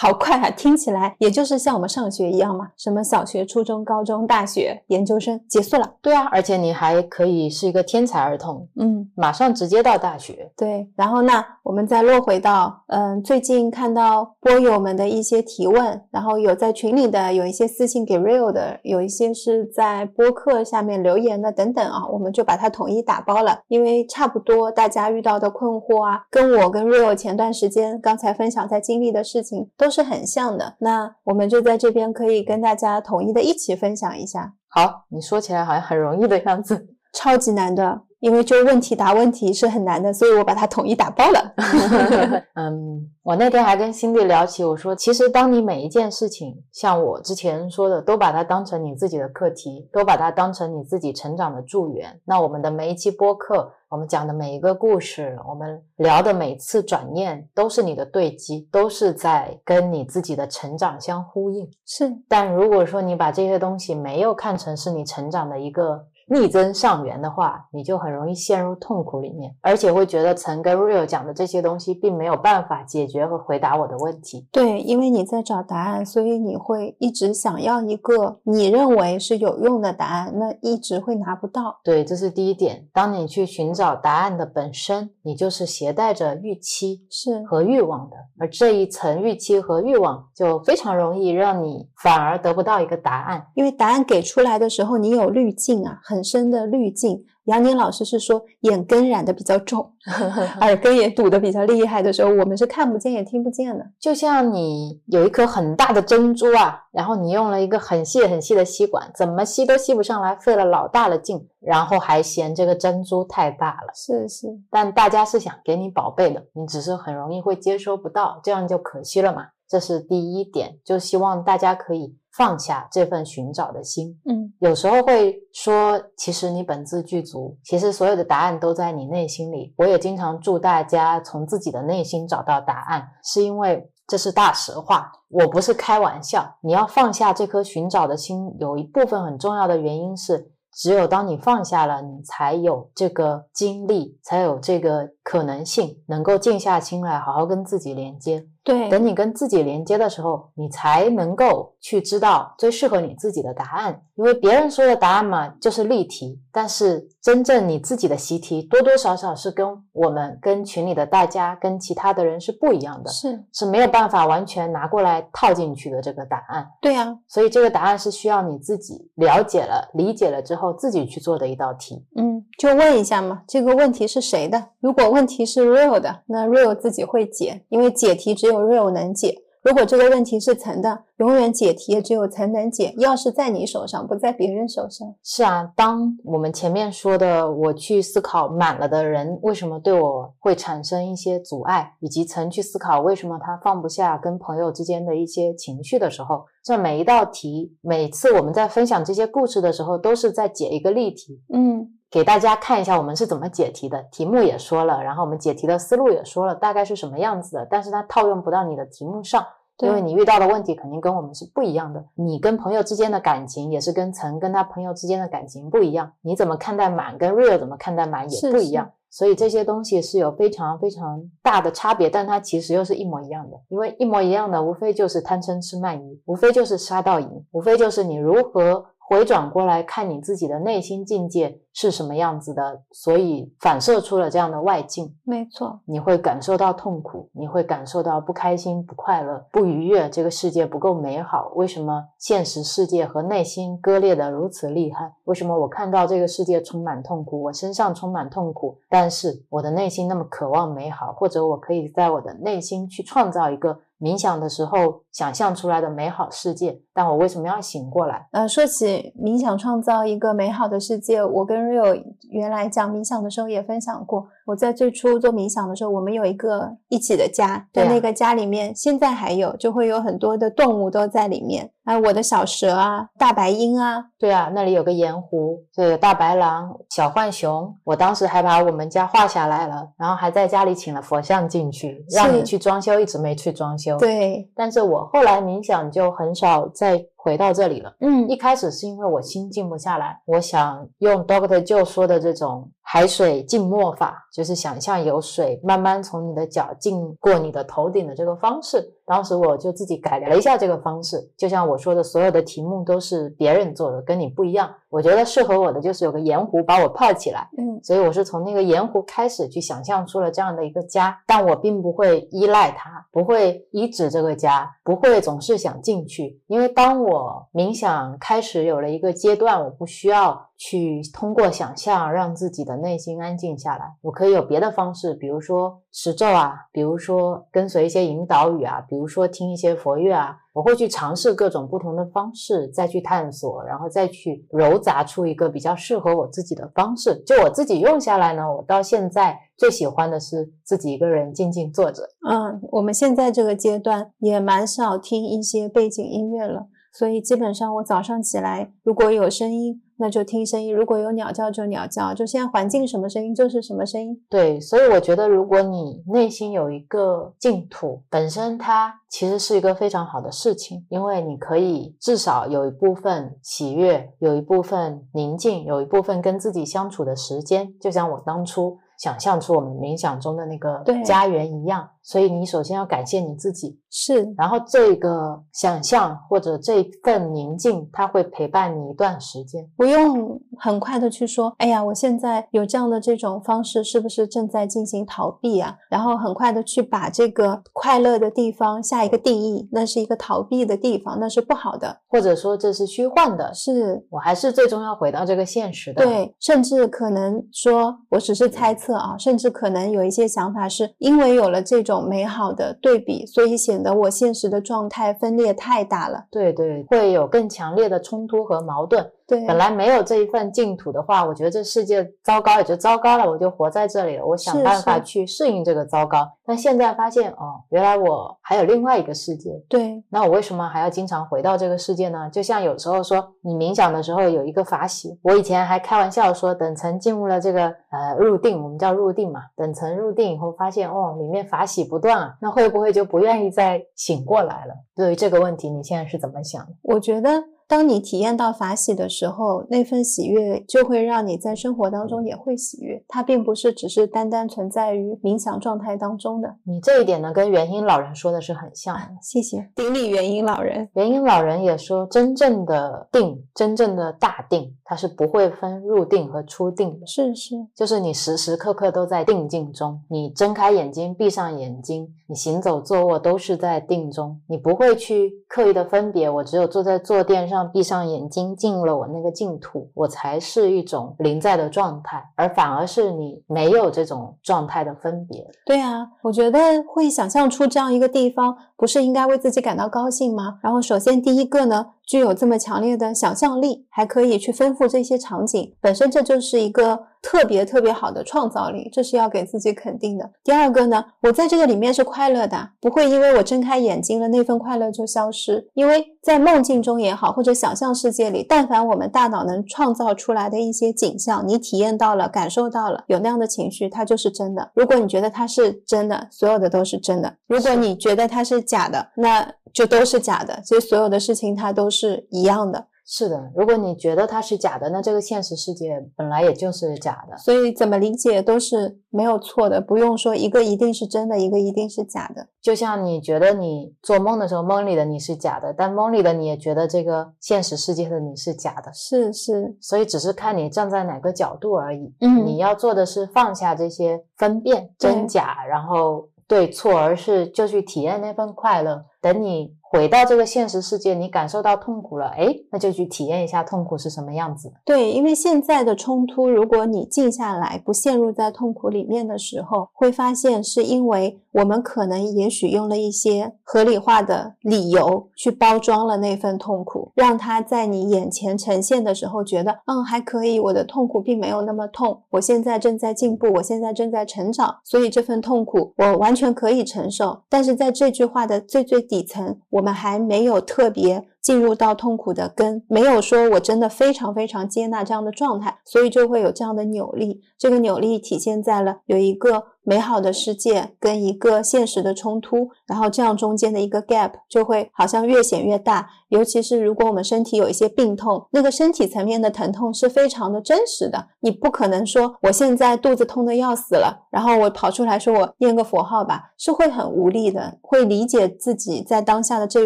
好快啊！听起来也就是像我们上学一样嘛，什么小学、初中、高中、大学、研究生结束了。对啊，而且你还可以是一个天才儿童，嗯，马上直接到大学。对。然后那我们再落回到，嗯，最近看到播友们的一些提问，然后有在群里的，有一些私信给 Real 的，有一些是在播客下面留言的等等啊，我们就把它统一打包了，因为差不多大家遇到的困惑啊，跟我跟 Real 前段时间刚才分享在经历的事情都是很像的。那我们就在这边可以跟大家统一的一起分享一下。好，你说起来好像很容易的样子。超级难的，因为就问题答问题是很难的，所以我把它统一打包了。嗯，我那天还跟辛迪聊起，我说，其实当你每一件事情，像我之前说的，都把它当成你自己的课题，都把它当成你自己成长的助缘，那我们的每一期播客，我们讲的每一个故事，我们聊的每次转念，都是你的对机，都是在跟你自己的成长相呼应。是但如果说你把这些东西没有看成是你成长的一个逆增上缘的话，你就很容易陷入痛苦里面，而且会觉得曾跟 Real 讲的这些东西并没有办法解决和回答我的问题。对，因为你在找答案，所以你会一直想要一个你认为是有用的答案，那一直会拿不到。对，这是第一点。当你去寻找答案的本身，你就是携带着预期是和欲望的，而这一层预期和欲望就非常容易让你反而得不到一个答案。因为答案给出来的时候，你有滤镜啊，很很深的滤镜。杨宁老师是说眼根染的比较重，耳根也堵的比较厉害的时候，我们是看不见也听不见的。就像你有一颗很大的珍珠啊，然后你用了一个很细很细的吸管，怎么吸都吸不上来，费了老大的劲，然后还嫌这个珍珠太大了。是是，但大家是想给你宝贝的，你只是很容易会接收不到，这样就可惜了嘛。这是第一点，就希望大家可以。放下这份寻找的心，嗯，有时候会说，其实你本自具足，其实所有的答案都在你内心里。我也经常祝大家从自己的内心找到答案，是因为这是大实话，我不是开玩笑。你要放下这颗寻找的心，有一部分很重要的原因是。只有当你放下了，你才有这个精力，才有这个可能性，能够静下心来，好好跟自己连接。对，等你跟自己连接的时候，你才能够去知道最适合你自己的答案。因为别人说的答案嘛，就是例题，但是真正你自己的习题，多多少少是跟我们、跟群里的大家、跟其他的人是不一样的，是是没有办法完全拿过来套进去的这个答案。对呀，所以这个答案是需要你自己了解了、理解了之后自己去做的一道题。嗯，就问一下嘛，这个问题是谁的？如果问题是 real 的，那 real 自己会解，因为解题只有 real 能解。如果这个问题是层的，永远解题也只有层能解，钥匙在你手上，不在别人手上。是啊，当我们前面说的，我去思考满了的人为什么对我会产生一些阻碍，以及曾去思考为什么他放不下跟朋友之间的一些情绪的时候，这每一道题，每次我们在分享这些故事的时候，都是在解一个例题。嗯。给大家看一下我们是怎么解题的，题目也说了，然后我们解题的思路也说了，大概是什么样子的。但是它套用不到你的题目上，因为你遇到的问题肯定跟我们是不一样的。你跟朋友之间的感情也是跟曾跟他朋友之间的感情不一样。你怎么看待满跟 real 怎么看待满也不一样，所以这些东西是有非常非常大的差别，但它其实又是一模一样的。因为一模一样的无非就是贪嗔痴慢疑，无非就是杀盗淫，无非就是你如何。回转过来看你自己的内心境界是什么样子的，所以反射出了这样的外境。没错，你会感受到痛苦，你会感受到不开心、不快乐、不愉悦。这个世界不够美好，为什么现实世界和内心割裂的如此厉害？为什么我看到这个世界充满痛苦，我身上充满痛苦，但是我的内心那么渴望美好？或者我可以在我的内心去创造一个。冥想的时候想象出来的美好世界，但我为什么要醒过来？呃，说起冥想创造一个美好的世界，我跟 Rio 原来讲冥想的时候也分享过。我在最初做冥想的时候，我们有一个一起的家，在那个家里面，现在还有，就会有很多的动物都在里面。啊，我的小蛇啊，大白鹰啊，对啊，那里有个盐湖，就有大白狼、小浣熊。我当时还把我们家画下来了，然后还在家里请了佛像进去，让你去装修，一直没去装修。对，但是我后来冥想就很少再回到这里了。嗯，一开始是因为我心静不下来，我想用 Doctor Joe 说的这种。海水浸没法就是想象有水慢慢从你的脚浸过你的头顶的这个方式。当时我就自己改良了一下这个方式，就像我说的，所有的题目都是别人做的，跟你不一样。我觉得适合我的就是有个盐湖把我泡起来，嗯，所以我是从那个盐湖开始去想象出了这样的一个家，但我并不会依赖它，不会依止这个家，不会总是想进去，因为当我我冥想开始有了一个阶段，我不需要。去通过想象让自己的内心安静下来。我可以有别的方式，比如说持咒啊，比如说跟随一些引导语啊，比如说听一些佛乐啊。我会去尝试各种不同的方式，再去探索，然后再去揉杂出一个比较适合我自己的方式。就我自己用下来呢，我到现在最喜欢的是自己一个人静静坐着。嗯，我们现在这个阶段也蛮少听一些背景音乐了。所以基本上，我早上起来如果有声音，那就听声音；如果有鸟叫，就鸟叫。就现在环境什么声音就是什么声音。对，所以我觉得，如果你内心有一个净土，本身它其实是一个非常好的事情，因为你可以至少有一部分喜悦，有一部分宁静，有一部分跟自己相处的时间。就像我当初想象出我们冥想中的那个家园一样。所以你首先要感谢你自己，是然后这个想象或者这份宁静，它会陪伴你一段时间。不用很快的去说，哎呀，我现在有这样的这种方式，是不是正在进行逃避啊？然后很快的去把这个快乐的地方下一个定义，那是一个逃避的地方，那是不好的。或者说这是虚幻的，是我还是最终要回到这个现实的。，对，甚至可能说，我只是猜测啊，甚至可能有一些想法是因为有了这种种美好的对比，所以显得我现实的状态分裂太大了。对对，会有更强烈的冲突和矛盾。对，本来没有这一份净土的话，我觉得这世界糟糕也就糟糕了，我就活在这里了，我想办法去适应这个糟糕。但现在发现，哦，原来我还有另外一个世界，对那我为什么还要经常回到这个世界呢？就像有时候说，你冥想的时候有一个法喜，我以前还开玩笑说，等层进入了这个呃入定，我们叫入定嘛，等层入定以后发现哦，里面法喜不断啊，那会不会就不愿意再醒过来了？对于这个问题，你现在是怎么想的？我觉得，当你体验到法喜的时候，那份喜悦就会让你在生活当中也会喜悦。它并不是只是单单存在于冥想状态当中的。你这一点呢，跟元音老人说的是很像的。谢谢顶礼元音老人。元音老人也说，真正的定，真正的大定，它是不会分入定和出定的。是是，就是你时时刻刻都在定境中，你睁开眼睛、闭上眼睛，你行走、坐卧都是在定中，你不会去刻意的分别。我只有坐在坐垫上，闭上眼睛，进入了我那个净土，我才是一种临在的状态，而反而是你没有这种状态的分别。对啊，我觉得会想象出这样一个地方，不是应该为自己感到高兴吗？然后，首先第一个呢，具有这么强烈的想象力，还可以去丰富这些场景，本身这就是一个特别特别好的创造力，这是要给自己肯定的。第二个呢，我在这个里面是快乐的，不会因为我睁开眼睛了，那份快乐就消失，因为在梦境中也好，或者想象世界里，但凡我们大脑能创造出来的一些景象，你体验到了、感受到了，有那样的情绪，它就是真的。如果你觉得它是真的，所有的都是真的；如果你觉得它是假的，那就都是假的。其实所有的事情它都是一样的。是的，如果你觉得它是假的，那这个现实世界本来也就是假的。所以怎么理解都是没有错的，不用说一个一定是真的，一个一定是假的。就像你觉得你做梦的时候，梦里的你是假的，但梦里的你也觉得这个现实世界的你是假的，是是，所以只是看你站在哪个角度而已。嗯你要做的是放下这些分辨真假，然后对错，而是就去体验那份快乐。等你回到这个现实世界，你感受到痛苦了，哎，那就去体验一下痛苦是什么样子。对，因为现在的冲突，如果你静下来，不陷入在痛苦里面的时候，会发现是因为我们可能也许用了一些合理化的理由去包装了那份痛苦，让它在你眼前呈现的时候，觉得嗯还可以，我的痛苦并没有那么痛，我现在正在进步，我现在正在成长，所以这份痛苦我完全可以承受。但是在这句话的最最底层，我我们还没有特别进入到痛苦的根，没有说我真的非常非常接纳这样的状态，所以就会有这样的扭力。这个扭力体现在了有一个美好的世界跟一个现实的冲突，然后这样中间的一个 gap 就会好像越显越大。尤其是如果我们身体有一些病痛，那个身体层面的疼痛是非常的真实的，你不可能说我现在肚子痛的要死了，然后我跑出来说我念个佛号吧，是会很无力的，会理解自己在当下的这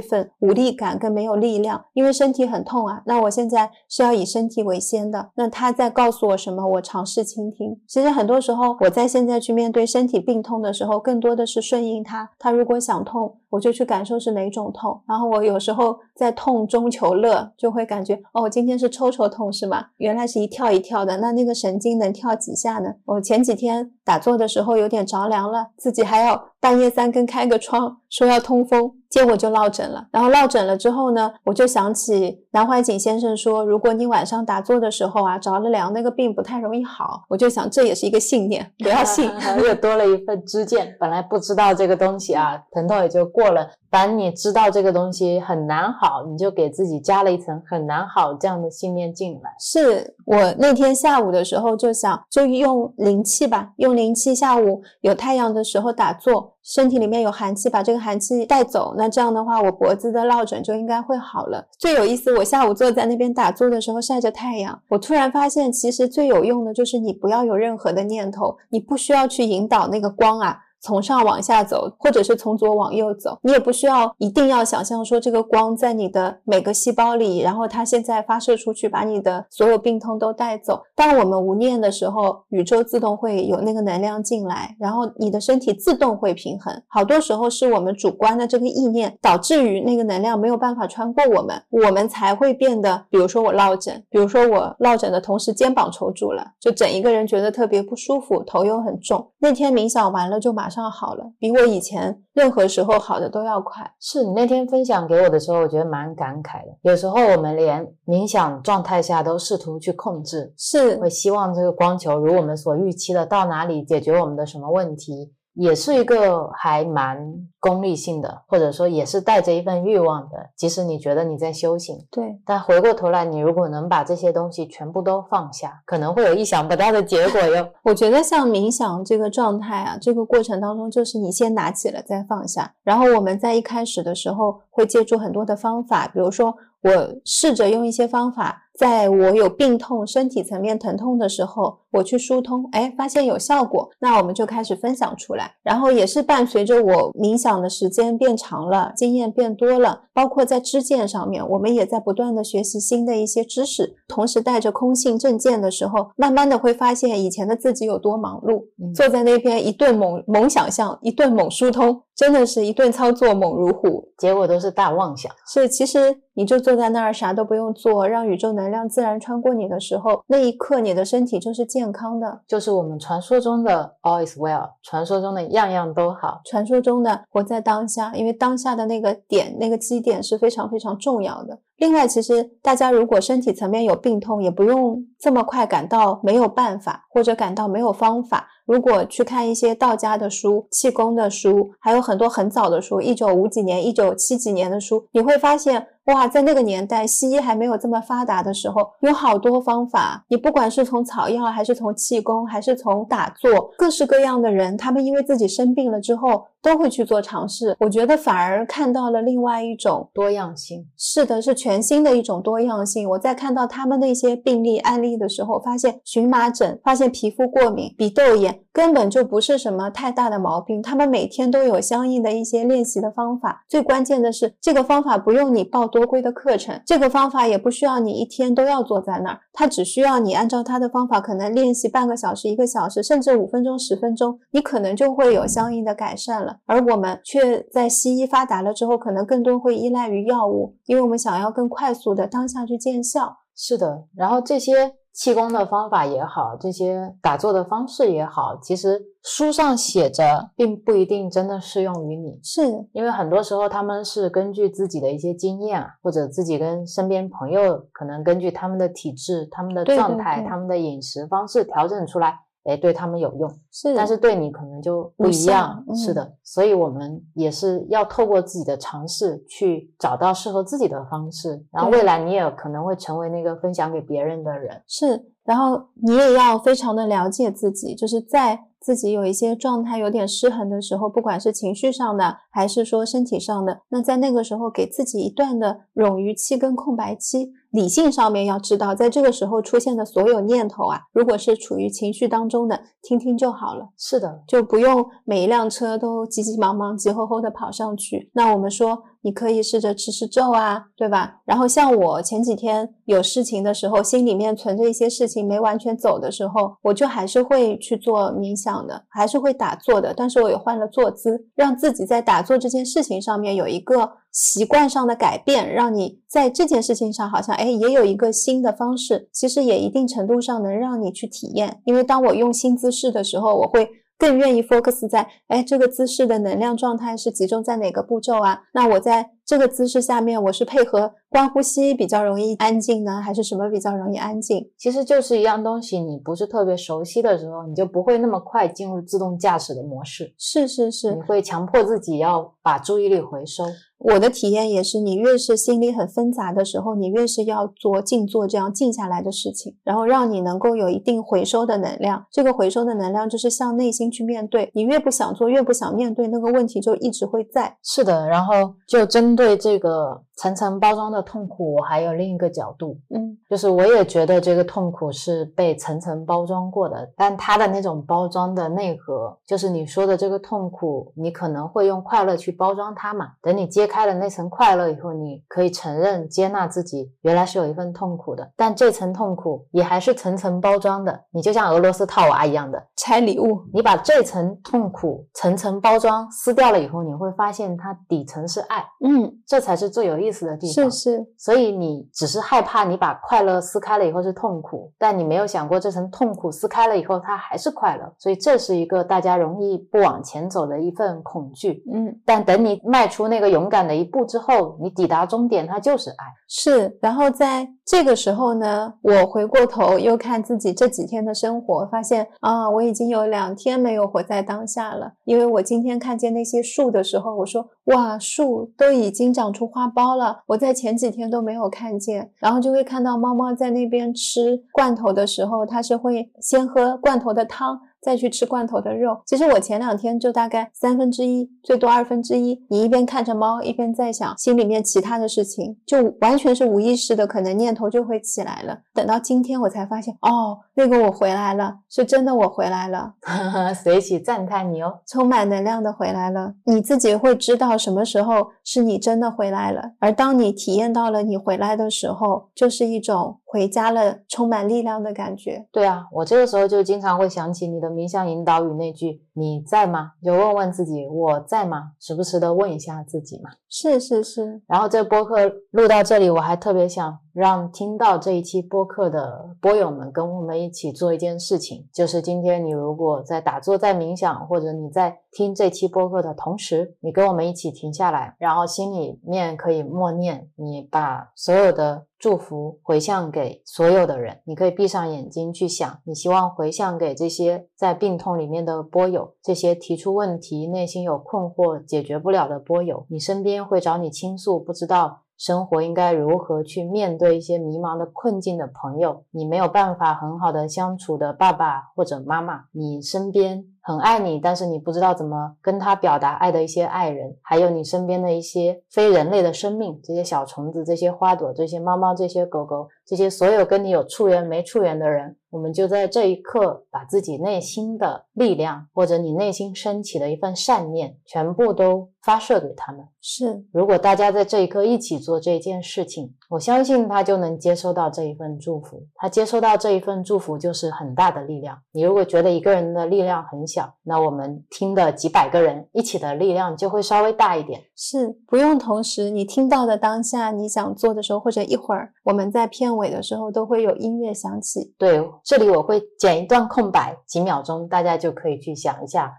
份无力感跟没有力量，因为身体很痛啊。那我现在是要以身体为先的，那他在告诉我什么，我尝试倾听。其实很多时候我在现在去面对身体病痛的时候，更多的是顺应它。它如果想痛，我就去感受是哪种痛，然后我有时候在痛中求乐，就会感觉哦，今天是抽抽痛是吗？原来是一跳一跳的，那那个神经能跳几下呢？我前几天打坐的时候有点着凉了，自己还要半夜三更开个窗，说要通风，结果就落枕了。然后落枕了之后呢，我就想起南怀瑾先生说，如果你晚上打坐的时候啊着了凉，那个病不太容易好。我就想这也是一个信念，不要信。又多了一份知见。本来不知道这个东西啊，疼痛也就过了。当你知道这个东西很难好，你就给自己加了一层很难好这样的信念进来。是我那天下午的时候就想，就用灵气吧，用灵气，下午有太阳的时候打坐，身体里面有寒气，把这个寒气带走。那这样的话，我脖子的落枕就应该会好了。最有意思，我下午坐在那边打坐的时候晒着太阳，我突然发现，其实最有用的就是你不要有任何的念头，你不需要去引导那个光啊。从上往下走，或者是从左往右走，你也不需要一定要想象说这个光在你的每个细胞里，然后它现在发射出去，把你的所有病痛都带走。当我们无念的时候，宇宙自动会有那个能量进来，然后你的身体自动会平衡。好多时候是我们主观的这个意念导致于那个能量没有办法穿过我们，我们才会变得，比如说我落枕，比如说我落枕的同时肩膀抽住了，就整一个人觉得特别不舒服，头又很重。那天冥想完了就马上好了，比我以前任何时候好的都要快。是你那天分享给我的时候，我觉得蛮感慨的。有时候我们连冥想状态下都试图去控制，是会希望这个光球如我们所预期的到哪里，解决我们的什么问题。也是一个还蛮功利性的，或者说也是带着一份欲望的。即使你觉得你在修行，对，但回过头来，你如果能把这些东西全部都放下，可能会有意想不到的结果哟。我觉得像冥想这个状态啊，这个过程当中，就是你先拿起了再放下，然后我们在一开始的时候会借助很多的方法，比如说我试着用一些方法。在我有病痛、身体层面疼痛的时候，我去疏通，哎，发现有效果，那我们就开始分享出来。然后也是伴随着我冥想的时间变长了，经验变多了，包括在知见上面，我们也在不断的学习新的一些知识，同时带着空性正见的时候，慢慢的会发现以前的自己有多忙碌，坐在那边一顿猛猛想象，一顿猛疏通，真的是一顿操作猛如虎，结果都是大妄想。所以其实你就坐在那儿啥都不用做，让宇宙能。能量自然穿过你的时候，那一刻你的身体就是健康的，就是我们传说中的 all is well，传说中的样样都好，传说中的活在当下，因为当下的那个点、那个基点是非常非常重要的。另外，其实大家如果身体层面有病痛，也不用这么快感到没有办法，或者感到没有方法。如果去看一些道家的书、气功的书，还有很多很早的书，一九五几年、一九七几年的书，你会发现。哇，在那个年代，西医还没有这么发达的时候，有好多方法。你不管是从草药，还是从气功，还是从打坐，各式各样的人，他们因为自己生病了之后，都会去做尝试。我觉得反而看到了另外一种多样性。是的，是全新的一种多样性。我在看到他们那些病例案例的时候，发现荨麻疹，发现皮肤过敏、鼻窦炎，根本就不是什么太大的毛病。他们每天都有相应的一些练习的方法。最关键的是，这个方法不用你报。多规的课程，这个方法也不需要你一天都要坐在那儿，它只需要你按照它的方法，可能练习半个小时、一个小时，甚至五分钟、十分钟，你可能就会有相应的改善了。而我们却在西医发达了之后，可能更多会依赖于药物，因为我们想要更快速的当下去见效。是的，然后这些。气功的方法也好，这些打坐的方式也好，其实书上写着，并不一定真的适用于你。是因为很多时候他们是根据自己的一些经验，或者自己跟身边朋友，可能根据他们的体质、他们的状态、他们的饮食方式调整出来。哎，对他们有用，是，但是对你可能就不一样，是的。所以，我们也是要透过自己的尝试，去找到适合自己的方式。然后，未来你也可能会成为那个分享给别人的人。是，然后你也要非常的了解自己，就是在自己有一些状态有点失衡的时候，不管是情绪上的，还是说身体上的，那在那个时候给自己一段的冗余期跟空白期。理性上面要知道，在这个时候出现的所有念头啊，如果是处于情绪当中的，听听就好了。是的，就不用每一辆车都急急忙忙、急吼吼的跑上去。那我们说。你可以试着吃吃咒啊，对吧？然后像我前几天有事情的时候，心里面存着一些事情没完全走的时候，我就还是会去做冥想的，还是会打坐的。但是我也换了坐姿，让自己在打坐这件事情上面有一个习惯上的改变，让你在这件事情上好像哎也有一个新的方式。其实也一定程度上能让你去体验，因为当我用新姿势的时候，我会。更愿意 focus 在，哎，这个姿势的能量状态是集中在哪个步骤啊？那我在这个姿势下面，我是配合观呼吸比较容易安静呢，还是什么比较容易安静？其实就是一样东西，你不是特别熟悉的时候，你就不会那么快进入自动驾驶的模式。是是是，你会强迫自己要把注意力回收。我的体验也是，你越是心里很纷杂的时候，你越是要做静坐这样静下来的事情，然后让你能够有一定回收的能量。这个回收的能量就是向内心去面对。你越不想做，越不想面对那个问题，就一直会在。是的，然后就对这个层层包装的痛苦，我还有另一个角度，嗯就是我也觉得这个痛苦是被层层包装过的，但它的那种包装的内核，就是你说的这个痛苦，你可能会用快乐去包装它嘛。等你揭开了那层快乐以后，你可以承认、接纳自己原来是有一份痛苦的，但这层痛苦也还是层层包装的。你就像俄罗斯套娃一样的，拆礼物，你把这层痛苦层层包装撕掉了以后，你会发现它底层是爱，嗯，这才是最有意思的地方。是是，所以你只是害怕你把快乐撕开了以后是痛苦，但你没有想过这层痛苦撕开了以后它还是快乐，所以这是一个大家容易不往前走的一份恐惧。嗯但等你迈出那个勇敢的一步之后，你抵达终点，它就是爱。是。然后在这个时候呢，我回过头又看自己这几天的生活，发现啊，我已经有两天没有活在当下了。因为我今天看见那些树的时候，我说哇，树都已经长出花苞了，我在前几天都没有看见。然后就会看到猫猫在那边吃罐头的时候，它是会先喝罐头的汤。再去吃罐头的肉，其实我前两天就大概三分之一，最多二分之一。你一边看着猫，一边在想心里面其他的事情，就完全是无意识的，可能念头就会起来了。等到今天我才发现，哦，那个我回来了，是真的我回来了，随喜赞叹你哦。充满能量的回来了。你自己会知道什么时候是你真的回来了，而当你体验到了你回来的时候，就是一种回家了，充满力量的感觉。对啊，我这个时候就经常会想起你的冥想引导语那句“你在吗？”就问问自己“我在吗？”时不时的问一下自己嘛。是是是，然后这个播客录到这里，我还特别想让听到这一期播客的播友们跟我们一起做一件事情，就是今天你如果在打坐、在冥想，或者你在听这期播客的同时，你跟我们一起停下来，然后心里面可以默念，你把所有的祝福回向给所有的人。你可以闭上眼睛去想，你希望回向给这些在病痛里面的播友，这些提出问题、内心有困惑、解决不了的播友，你身边会找你倾诉，不知道。生活应该如何去面对一些迷茫的困境的朋友，你没有办法很好的相处的爸爸或者妈妈，你身边很爱你，但是你不知道怎么跟他表达爱的一些爱人，还有你身边的一些非人类的生命，这些小虫子、这些花朵、这些猫猫、这些狗狗，这些所有跟你有触缘没触缘的人，我们就在这一刻把自己内心的力量，或者你内心升起的一份善念，全部都发射给他们。是如果大家在这一刻一起做这件事情，我相信他就能接收到这一份祝福。他接收到这一份祝福就是很大的力量。你如果觉得一个人的力量很小，那我们听的几百个人一起的力量就会稍微大一点。是，不用同时你听到的当下你想做的时候，或者一会儿我们在片尾的时候都会有音乐响起。对，这里我会剪一段空白，几秒钟，大家就可以去想一下。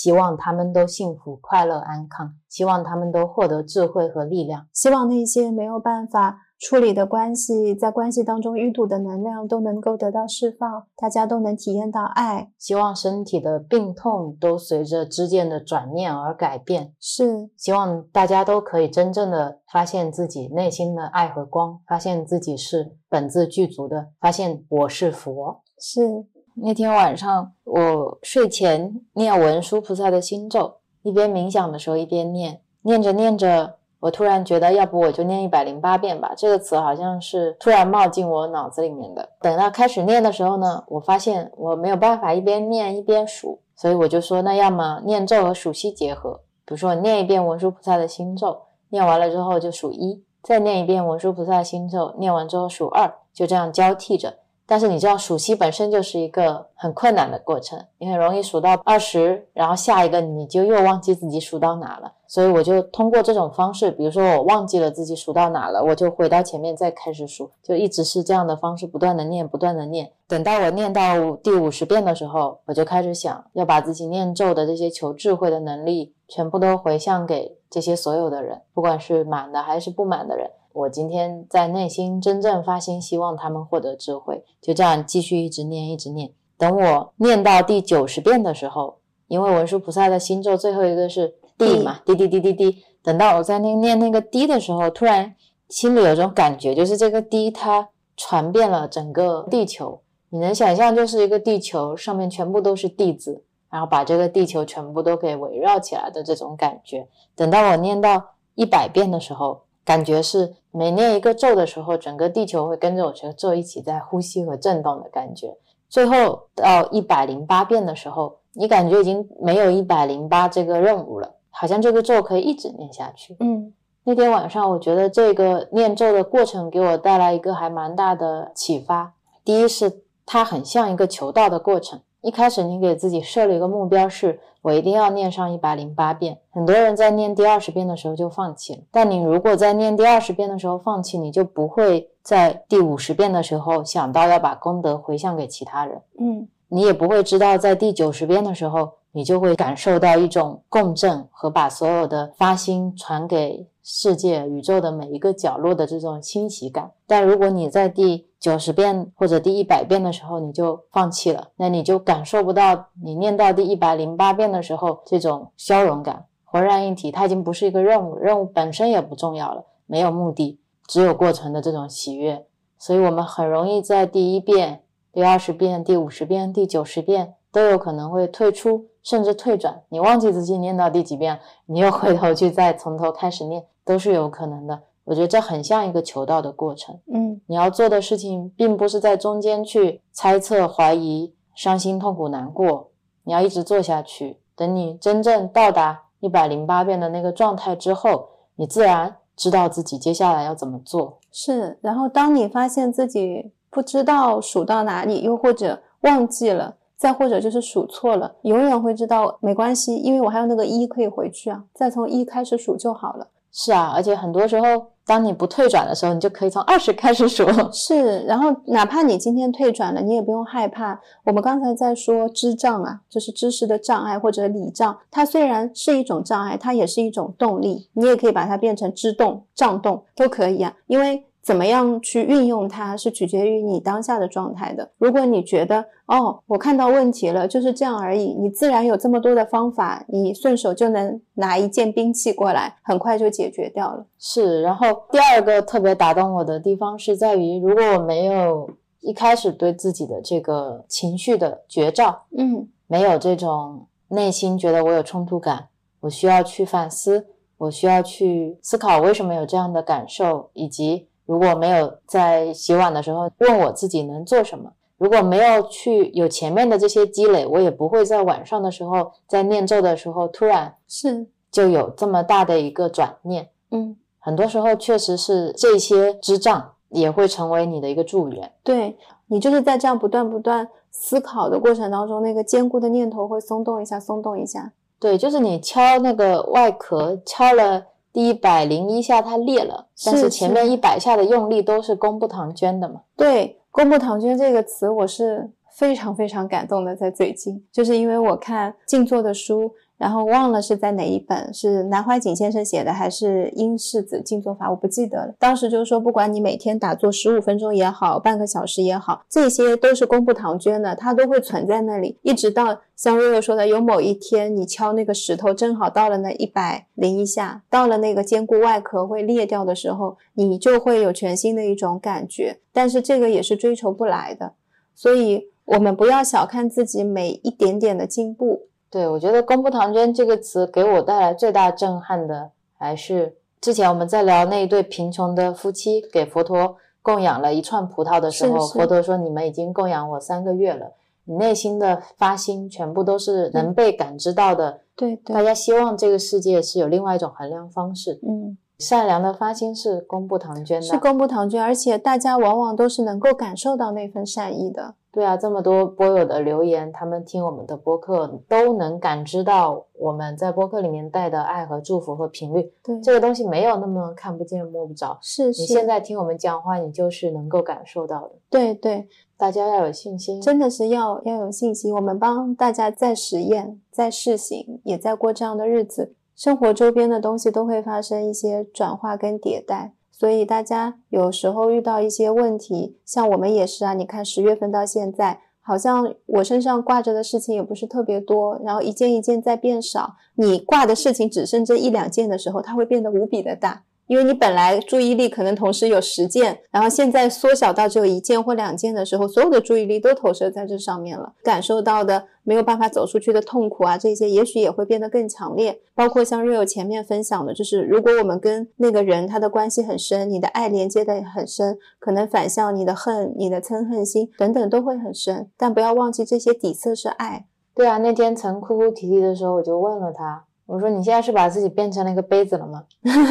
希望他们都幸福、快乐、安康。希望他们都获得智慧和力量。希望那些没有办法处理的关系，在关系当中淤堵的能量都能够得到释放，大家都能体验到爱。希望身体的病痛都随着之间的转念而改变。是，希望大家都可以真正的发现自己内心的爱和光，发现自己是本自具足的，发现我是佛。是，那天晚上，我睡前念文殊菩萨的心咒，一边冥想的时候一边念，念着念着，我突然觉得，要不我就念一百零八遍吧。这个词好像是突然冒进我脑子里面的。等到开始念的时候呢，我发现我没有办法一边念一边数，所以我就说，那要么念咒和数息结合，比如说我念一遍文殊菩萨的心咒，念完了之后就数一，再念一遍文殊菩萨的心咒，念完之后数二，就这样交替着。但是你知道，数息本身就是一个很困难的过程，你很容易数到二十，然后下一个你就又忘记自己数到哪了。所以我就通过这种方式，比如说我忘记了自己数到哪了，我就回到前面再开始数，就一直是这样的方式，不断的念，不断的念。等到我念到第五十遍的时候，我就开始想要把自己念咒的这些求智慧的能力，全部都回向给这些所有的人，不管是满的还是不满的人。我今天在内心真正发心，希望他们获得智慧，就这样继续一直念，一直念。等我念到第九十遍的时候，因为文殊菩萨的心咒最后一个是滴嘛，滴滴滴滴滴。等到我在那念那个滴的时候，突然心里有种感觉，就是这个滴它传遍了整个地球。你能想象，就是一个地球上面全部都是弟子，然后把这个地球全部都给围绕起来的这种感觉。等到我念到一百遍的时候，感觉是每念一个咒的时候，整个地球会跟着我这个咒一起在呼吸和震动的感觉。最后到一百零八遍的时候，你感觉已经没有一百零八这个任务了，好像这个咒可以一直念下去。嗯那天晚上，我觉得这个念咒的过程给我带来一个还蛮大的启发。第一是它很像一个求道的过程。一开始你给自己设了一个目标，是我一定要念上一百零八遍。很多人在念第二十遍的时候就放弃了，但你如果在念第二十遍的时候放弃，你就不会在第五十遍的时候想到要把功德回向给其他人。嗯你也不会知道，在第九十遍的时候，你就会感受到一种共振和把所有的发心传给世界、宇宙的每一个角落的这种欣喜感。但如果你在第九十遍或者第一百遍的时候你就放弃了，那你就感受不到你念到第一百零八遍的时候这种消融感，浑然一体。它已经不是一个任务，任务本身也不重要了，没有目的，只有过程的这种喜悦。所以我们很容易在第一遍。第二十遍、第五十遍、第九十遍都有可能会退出，甚至退转。你忘记自己念到第几遍，你又回头去再从头开始念，都是有可能的。我觉得这很像一个求道的过程。嗯你要做的事情，并不是在中间去猜测、怀疑、伤心、痛苦、难过，你要一直做下去。等你真正到达一百零八遍的那个状态之后，你自然知道自己接下来要怎么做。是。然后当你发现自己不知道数到哪里，又或者忘记了，再或者就是数错了，永远会知道没关系，因为我还有那个一可以回去啊，再从一开始数就好了。是啊，而且很多时候，当你不退转的时候，你就可以从二十开始数。是，然后哪怕你今天退转了，你也不用害怕。我们刚才在说知障啊，就是知识的障碍或者理障，它虽然是一种障碍，它也是一种动力，你也可以把它变成知动、障动都可以啊，因为。怎么样去运用它，是取决于你当下的状态的。如果你觉得哦，我看到问题了，就是这样而已，你自然有这么多的方法，你顺手就能拿一件兵器过来，很快就解决掉了。是，然后第二个特别打动我的地方是在于，如果我没有一开始对自己的这个情绪的觉照，嗯没有这种内心觉得我有冲突感，我需要去反思，我需要去思考为什么有这样的感受，以及。如果没有在洗碗的时候问我自己能做什么，如果没有去有前面的这些积累，我也不会在晚上的时候在念咒的时候突然是就有这么大的一个转念。嗯，很多时候确实是这些支障也会成为你的一个助缘。对你就是在这样不断不断思考的过程当中，那个坚固的念头会松动一下，松动一下。对，就是你敲那个外壳，敲了。第一百零一下它裂了，但是前面一百下的用力都是功不唐捐的嘛。对，功不唐捐这个词我是非常非常感动的，在最近，就是因为我看静坐的书，然后忘了是在哪一本，是南怀瑾先生写的还是英世子静坐法，我不记得了。当时就是说，不管你每天打坐十五分钟也好，半个小时也好，这些都是功不唐捐的，它都会存在那里，一直到像瑞瑞说的，有某一天你敲那个石头，正好到了那一百零一下，到了那个坚固外壳会裂掉的时候，你就会有全新的一种感觉。但是这个也是追求不来的，所以我们不要小看自己每一点点的进步。对，我觉得“功不唐捐”这个词给我带来最大震撼的，还是之前我们在聊那一对贫穷的夫妻给佛陀供养了一串葡萄的时候，是是佛陀说：“你们已经供养我三个月了。”你内心的发心全部都是能被感知到的。对对，大家希望这个世界是有另外一种衡量方式。嗯，善良的发心是功不唐捐的，是功不唐捐，而且大家往往都是能够感受到那份善意的。对啊，这么多播友的留言，他们听我们的播客都能感知到我们在播客里面带的爱和祝福和频率。对，这个东西没有那么看不见摸不着。是是，你现在听我们讲话，你就是能够感受到的。对对，大家要有信心，真的是要要有信心。我们帮大家在实验，在试行，也在过这样的日子。生活周边的东西都会发生一些转化跟迭代。所以大家有时候遇到一些问题，像我们也是啊。你看十月份到现在，好像我身上挂着的事情也不是特别多，然后一件一件在变少。你挂的事情只剩这一两件的时候，它会变得无比的大。因为你本来注意力可能同时有十件，然后现在缩小到只有一件或两件的时候，所有的注意力都投射在这上面了，感受到的没有办法走出去的痛苦啊，这些也许也会变得更强烈。包括像瑞友前面分享的，就是如果我们跟那个人他的关系很深，你的爱连接的很深，可能反向你的恨、你的嗔恨心等等都会很深，但不要忘记这些底色是爱。对啊，那天曾哭哭啼啼的时候，我就问了他。我说：“你现在是把自己变成了一个杯子了吗？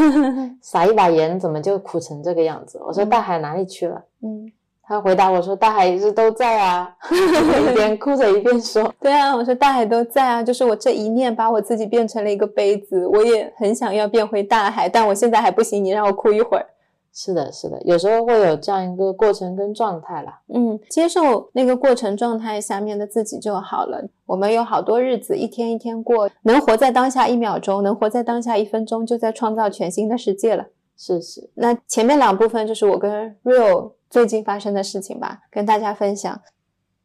撒一把盐，怎么就苦成这个样子？”我说：“大海哪里去了？”嗯，他回答我说：“大海一直都在啊。”一边哭着一边说：“对啊，我说大海都在啊，就是我这一念把我自己变成了一个杯子，我也很想要变回大海，但我现在还不行，你让我哭一会儿。”是的，是的，有时候会有这样一个过程跟状态啦。嗯，接受那个过程状态下面的自己就好了。我们有好多日子，一天一天过，能活在当下一秒钟，能活在当下一分钟，就在创造全新的世界了。是是。那前面两部分就是我跟 Real 最近发生的事情吧，跟大家分享。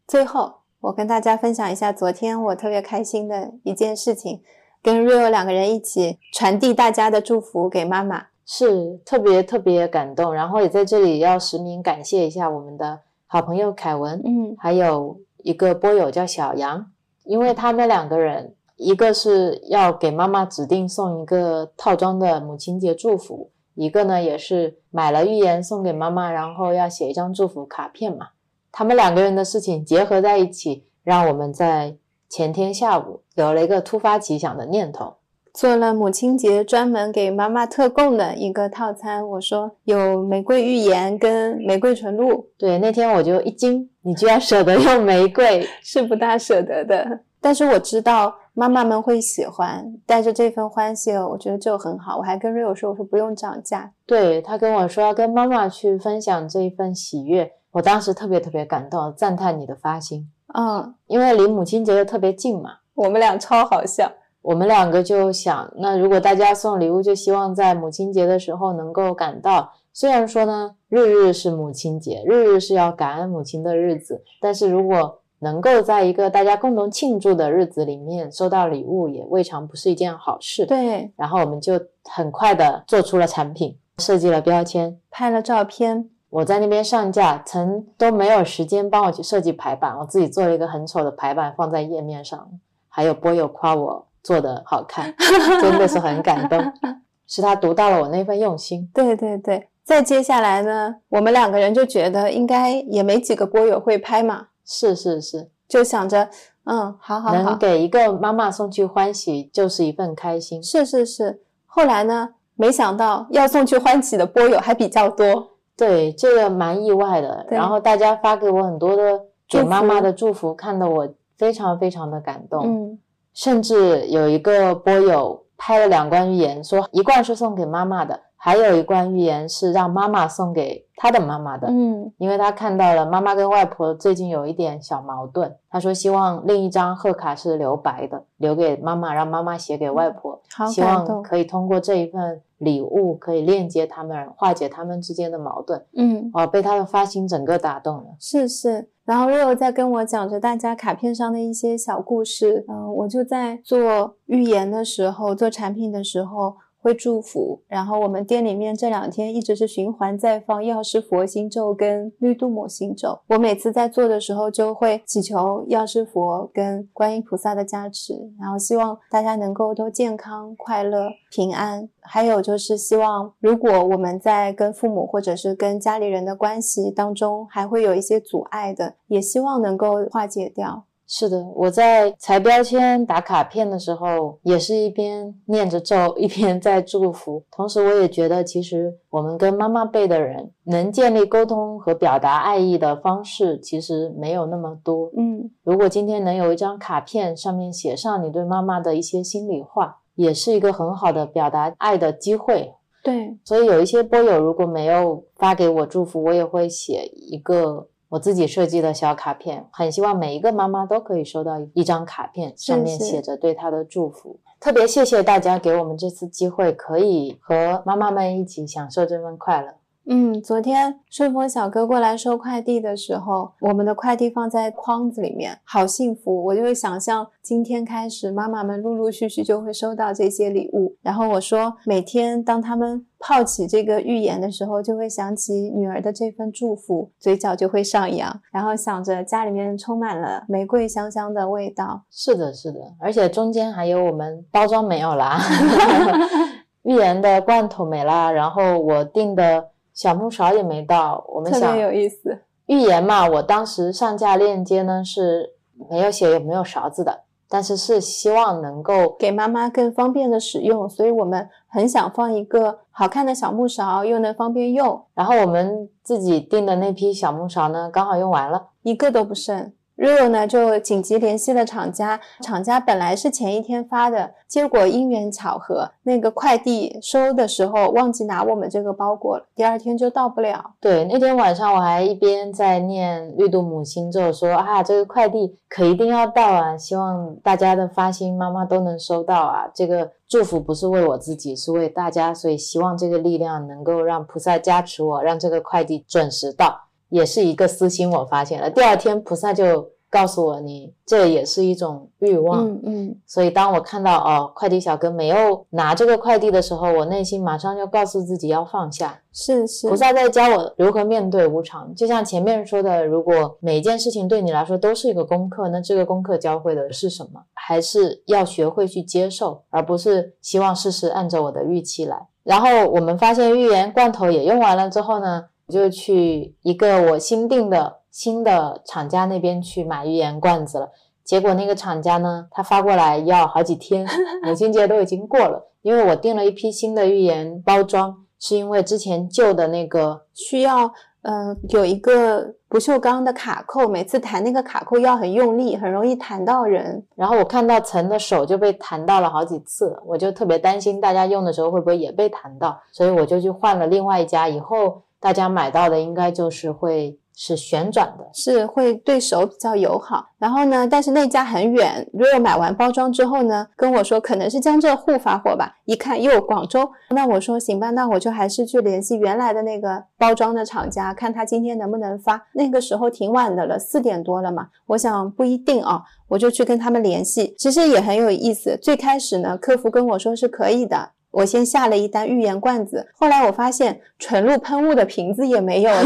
最后，我跟大家分享一下昨天我特别开心的一件事情，跟 Real 两个人一起传递大家的祝福给妈妈。是特别特别感动，然后也在这里要实名感谢一下我们的好朋友凯文，嗯，还有一个波友叫小杨，因为他们两个人，一个是要给妈妈指定送一个套装的母亲节祝福，一个呢也是买了预言送给妈妈，然后要写一张祝福卡片嘛。他们两个人的事情结合在一起，让我们在前天下午有了一个突发奇想的念头。做了母亲节专门给妈妈特供的一个套餐，我说有玫瑰浴盐跟玫瑰纯露。对，那天我就一惊，你居然舍得用玫瑰，是不大舍得的。但是我知道妈妈们会喜欢，带着这份欢喜，我觉得就很好。我还跟瑞友说，我说不用涨价。对他跟我说要跟妈妈去分享这一份喜悦，我当时特别特别感动，赞叹你的发心。嗯，因为离母亲节又特别近嘛，我们俩超好笑。我们两个就想，那如果大家送礼物，就希望在母亲节的时候能够赶到，虽然说呢，日日是母亲节，日日是要感恩母亲的日子，但是如果能够在一个大家共同庆祝的日子里面收到礼物，也未尝不是一件好事。对，然后我们就很快的做出了产品，设计了标签，拍了照片，我在那边上架，曾都没有时间帮我去设计排版，我自己做了一个很丑的排版放在页面上，还有波友夸我。做的好看，真的是很感动，是他读到了我那份用心。对对对，再接下来呢，我们两个人就觉得应该也没几个播友会拍嘛，是是是，就想着，嗯，好好好，能给一个妈妈送去欢喜就是一份开心。是是是，后来呢，没想到要送去欢喜的播友还比较多，对，这个蛮意外的。然后大家发给我很多的给妈妈的祝福，看得我非常非常的感动。嗯。甚至有一个波友拍了两罐预言，说一罐是送给妈妈的，还有一罐预言是让妈妈送给他的妈妈的。嗯，因为他看到了妈妈跟外婆最近有一点小矛盾，他说希望另一张贺卡是留白的，留给妈妈，让妈妈写给外婆，希望可以通过这一份礼物可以链接他们，化解他们之间的矛盾。嗯，哦，被他的发心整个打动了。是是。然后 Rio 在跟我讲着大家卡片上的一些小故事，嗯，我就在做预言的时候，做产品的时候。会祝福，然后我们店里面这两天一直是循环在放药师佛心咒跟绿度母心咒。我每次在做的时候就会祈求药师佛跟观音菩萨的加持，然后希望大家能够都健康、快乐、平安。还有就是希望，如果我们在跟父母或者是跟家里人的关系当中还会有一些阻碍的，也希望能够化解掉。是的，我在裁标签、打卡片的时候，也是一边念着咒，一边在祝福。同时，我也觉得，其实我们跟妈妈辈的人能建立沟通和表达爱意的方式，其实没有那么多。嗯，如果今天能有一张卡片，上面写上你对妈妈的一些心里话，也是一个很好的表达爱的机会。对，所以有一些波友如果没有发给我祝福，我也会写一个。我自己设计的小卡片，很希望每一个妈妈都可以收到一张卡片，上面写着对她的祝福。特别谢谢大家给我们这次机会，可以和妈妈们一起享受这份快乐。嗯，昨天顺丰小哥过来收快递的时候，我们的快递放在筐子里面，好幸福。我就会想象今天开始，妈妈们陆陆续续就会收到这些礼物。然后我说，每天当他们泡起这个浴盐的时候，就会想起女儿的这份祝福，嘴角就会上扬，然后想着家里面充满了玫瑰香香的味道。是的，是的，而且中间还有我们包装没有啦，芋盐的罐头没啦，然后我订的。小木勺也没到，我们想有意思。预言嘛，我当时上架链接呢是没有写有没有勺子的，但是是希望能够给妈妈更方便的使用，所以我们很想放一个好看的小木勺，又能方便用。然后我们自己订的那批小木勺呢，刚好用完了，一个都不剩。瑞瑞呢就紧急联系了厂家，厂家本来是前一天发的，结果因缘巧合，那个快递收的时候忘记拿我们这个包裹了，第二天就到不了。对，那天晚上我还一边在念绿度母心咒，说啊，这个快递可一定要到啊，希望大家的发心妈妈都能收到啊，这个祝福不是为我自己，是为大家，所以希望这个力量能够让菩萨加持我，让这个快递准时到。也是一个私心，我发现了。第二天菩萨就告诉我，你这也是一种欲望。嗯嗯。所以当我看到哦，快递小哥没有拿这个快递的时候，我内心马上就告诉自己要放下。是是。菩萨在教我如何面对无常。就像前面说的，如果每一件事情对你来说都是一个功课，那这个功课教会的是什么？还是要学会去接受，而不是希望事事按照我的预期来。然后我们发现，芋圆罐头也用完了之后呢？就去一个我新订的新的厂家那边去买浴盐罐子了，结果那个厂家呢，他发过来要好几天，母亲节都已经过了。因为我订了一批新的浴盐包装，是因为之前旧的那个需要，嗯，有一个不锈钢的卡扣，每次弹那个卡扣要很用力，很容易弹到人。然后我看到陈的手就被弹到了好几次，我就特别担心大家用的时候会不会也被弹到，所以我就去换了另外一家，以后。大家买到的应该就是会是旋转的，是会对手比较友好。然后呢，但是那家很远。如果买完包装之后呢，跟我说可能是江浙沪发货吧，一看又广州。那我说行吧，那我就还是去联系原来的那个包装的厂家，看他今天能不能发。那个时候挺晚的了，四点多了嘛，我想不一定啊，我就去跟他们联系。其实也很有意思。最开始呢，客服跟我说是可以的。我先下了一单浴盐罐子，后来我发现纯露喷雾的瓶子也没有了，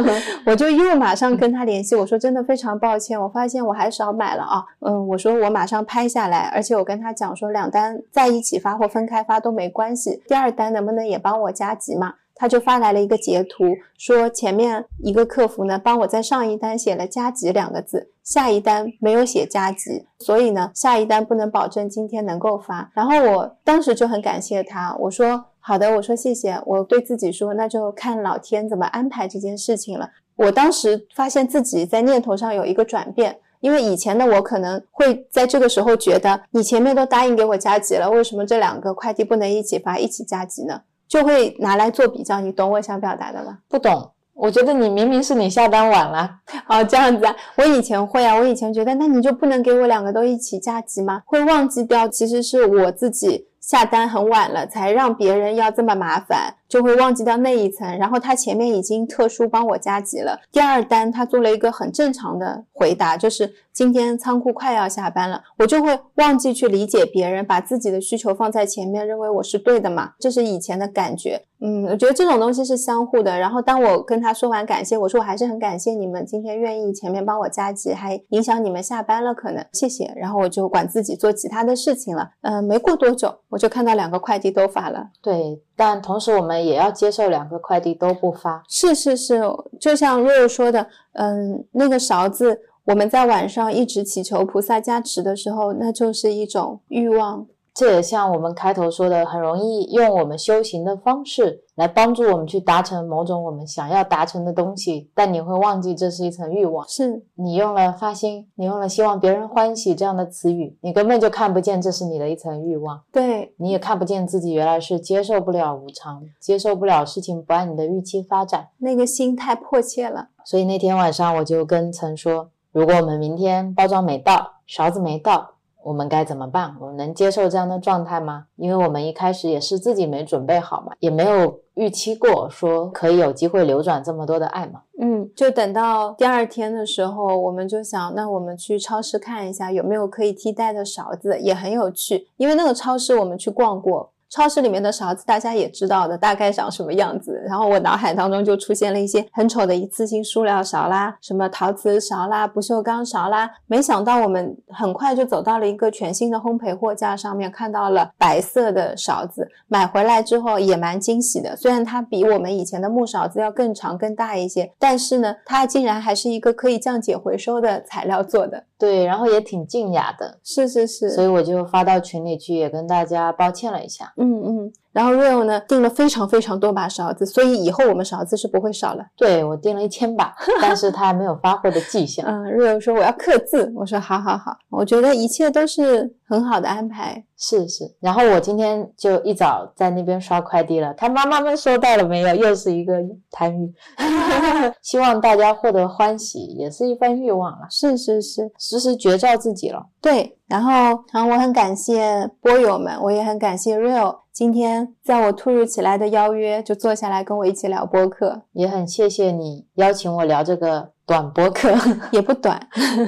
我就又马上跟他联系，我说真的非常抱歉，我发现我还少买了啊，嗯，我说我马上拍下来，而且我跟他讲说两单在一起发货分开发都没关系，第二单能不能也帮我加急嘛？他就发来了一个截图，说前面一个客服呢帮我在上一单写了加急两个字。下一单没有写加急，所以呢，下一单不能保证今天能够发。然后我当时就很感谢他，我说好的，我说谢谢。我对自己说，那就看老天怎么安排这件事情了。我当时发现自己在念头上有一个转变，因为以前的我可能会在这个时候觉得，你前面都答应给我加急了，为什么这两个快递不能一起发，一起加急呢？就会拿来做比较。你懂我想表达的吗？不懂。我觉得你明明是你下单晚了，哦，这样子啊，我以前会啊，我以前觉得那你就不能给我两个都一起加急吗？会忘记掉，其实是我自己下单很晚了，才让别人要这么麻烦。就会忘记掉那一层，然后他前面已经特殊帮我加急了。第二单他做了一个很正常的回答，就是今天仓库快要下班了，我就会忘记去理解别人，把自己的需求放在前面，认为我是对的嘛。这是以前的感觉，嗯，我觉得这种东西是相互的。然后当我跟他说完感谢，我说我还是很感谢你们今天愿意前面帮我加急，还影响你们下班了，可能谢谢。然后我就管自己做其他的事情了。嗯，没过多久，我就看到两个快递都发了。对。但同时，我们也要接受两个快递都不发。是是是，就像若若说的，嗯，那个勺子，我们在晚上一直祈求菩萨加持的时候，那就是一种欲望。这也像我们开头说的，很容易用我们修行的方式来帮助我们去达成某种我们想要达成的东西，但你会忘记这是一层欲望。是你用了发心，你用了希望别人欢喜这样的词语，你根本就看不见这是你的一层欲望。对，你也看不见自己原来是接受不了无常，接受不了事情不按你的预期发展，那个心太迫切了。所以那天晚上我就跟曾说，如果我们明天包装没到，勺子没到。我们该怎么办？我们能接受这样的状态吗？因为我们一开始也是自己没准备好嘛，也没有预期过说可以有机会流转这么多的爱嘛。嗯，就等到第二天的时候，我们就想，那我们去超市看一下有没有可以替代的勺子，也很有趣。因为那个超市我们去逛过。超市里面的勺子，大家也知道的，大概长什么样子。然后我脑海当中就出现了一些很丑的一次性塑料勺啦，什么陶瓷勺啦、不锈钢勺啦。没想到我们很快就走到了一个全新的烘焙货架上面，看到了白色的勺子。买回来之后也蛮惊喜的，虽然它比我们以前的木勺子要更长更大一些，但是呢，它竟然还是一个可以降解回收的材料做的。对，然后也挺静雅的，是是是，所以我就发到群里去，也跟大家抱歉了一下。嗯嗯。然后 Real 呢订了非常非常多把勺子，所以以后我们勺子是不会少了。对我订了一千把，但是他还没有发货的迹象。嗯，Real 说我要刻字，我说好好好，我觉得一切都是很好的安排。是是，然后我今天就一早在那边刷快递了，他妈妈们收到了没有？又是一个贪欲，希望大家获得欢喜，也是一番欲望了。是是是，时时觉照自己了。对，然后然后我很感谢波友们，我也很感谢 Real。今天在我突如其来的邀约，就坐下来跟我一起聊播客，也很谢谢你邀请我聊这个短播客，也不短，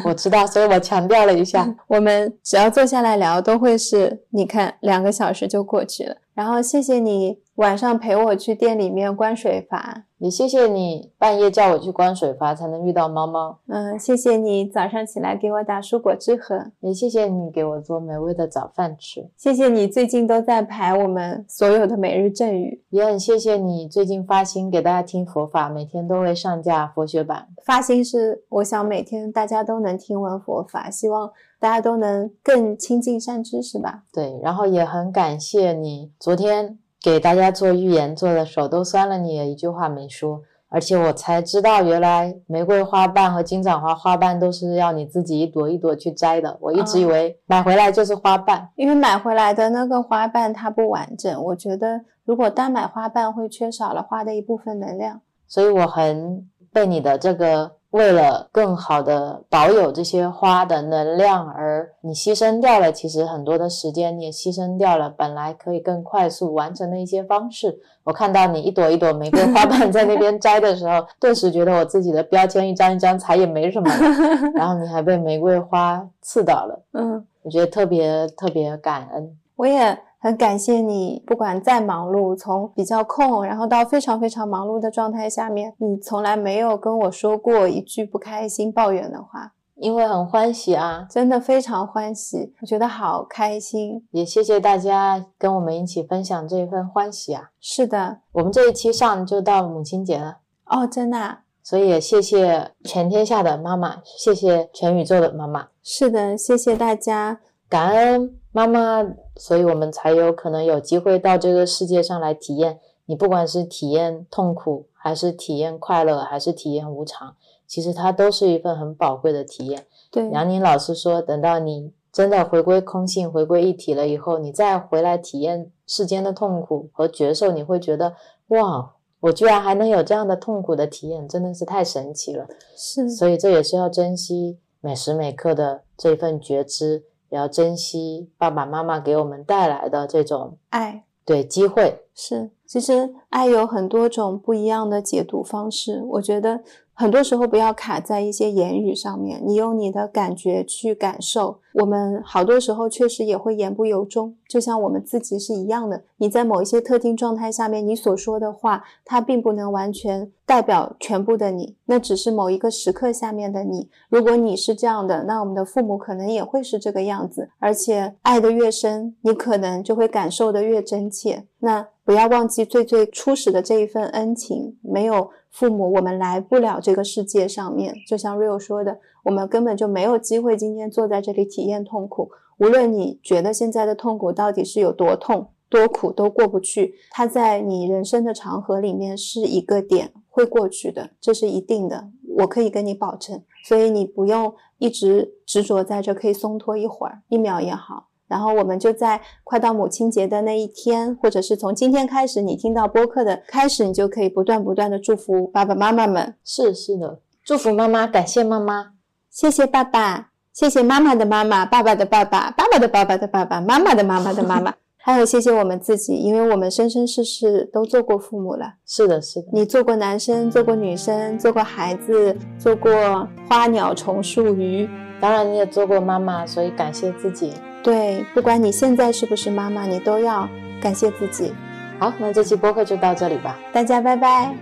我知道，所以我强调了一下，我们只要坐下来聊，都会是，你看两个小时就过去了。然后谢谢你晚上陪我去店里面关水阀，也谢谢你半夜叫我去关水阀才能遇到猫猫。嗯，谢谢你早上起来给我打蔬果汁喝，也谢谢你给我做美味的早饭吃。谢谢你最近都在排我们所有的每日赠语，也很谢谢你最近发心给大家听佛法，每天都会上架佛学版。发心是我想每天大家都能听闻佛法，希望。大家都能更亲近善知识吧？对，然后也很感谢你昨天给大家做预言，做的手都酸了，你也一句话没说，而且我才知道原来玫瑰花瓣和金盏花花瓣都是要你自己一朵一朵去摘的，我一直以为买回来就是花瓣，因为买回来的那个花瓣它不完整，我觉得如果单买花瓣会缺少了花的一部分能量，所以我很被你的这个。为了更好的保有这些花的能量，而你牺牲掉了，其实很多的时间你也牺牲掉了，本来可以更快速完成的一些方式。我看到你一朵一朵玫瑰花瓣在那边摘的时候，顿时觉得我自己的标签一张一张裁也没什么，然后你还被玫瑰花刺到了，嗯，我觉得特别特别感恩。我也。很感谢你，不管再忙碌，从比较空，然后到非常非常忙碌的状态下面，你从来没有跟我说过一句不开心、抱怨的话，因为很欢喜啊，真的非常欢喜，我觉得好开心，也谢谢大家跟我们一起分享这一份欢喜啊。是的，我们这一期上就到母亲节了哦，真的，所以也谢谢全天下的妈妈，谢谢全宇宙的妈妈。是的，谢谢大家。感恩妈妈，所以我们才有可能有机会到这个世界上来体验。你不管是体验痛苦，还是体验快乐，还是体验无常，其实它都是一份很宝贵的体验。对，杨宁老师说，等到你真的回归空性、回归一体了以后，你再回来体验世间的痛苦和觉受，你会觉得哇，我居然还能有这样的痛苦的体验，真的是太神奇了。是，所以这也是要珍惜每时每刻的这份觉知。也要珍惜爸爸妈妈给我们带来的这种爱，对机会是。其实爱有很多种不一样的解读方式，我觉得。很多时候不要卡在一些言语上面，你用你的感觉去感受。我们好多时候确实也会言不由衷，就像我们自己是一样的。你在某一些特定状态下面，你所说的话，它并不能完全代表全部的你，那只是某一个时刻下面的你。如果你是这样的，那我们的父母可能也会是这个样子。而且爱的越深，你可能就会感受的越真切。那不要忘记最最初始的这一份恩情，没有。父母，我们来不了这个世界上面，就像 Rio 说的，我们根本就没有机会今天坐在这里体验痛苦。无论你觉得现在的痛苦到底是有多痛、多苦，都过不去。它在你人生的长河里面是一个点，会过去的，这是一定的，我可以跟你保证。所以你不用一直执着在这，可以松脱一会儿，一秒也好。然后我们就在快到母亲节的那一天，或者是从今天开始，你听到播客的开始，你就可以不断不断的祝福爸爸妈妈们。是是的，祝福妈妈，感谢妈妈，谢谢爸爸，谢谢妈妈的妈妈、爸爸的爸爸、爸爸的爸爸的爸爸、妈妈的妈妈的妈妈，还有谢谢我们自己，因为我们生生世世都做过父母了。是的，是的，你做过男生，做过女生，做过孩子，做过花鸟虫树鱼，当然你也做过妈妈，所以感谢自己。对，不管你现在是不是妈妈，你都要感谢自己。好，那这期播客就到这里吧，大家拜拜。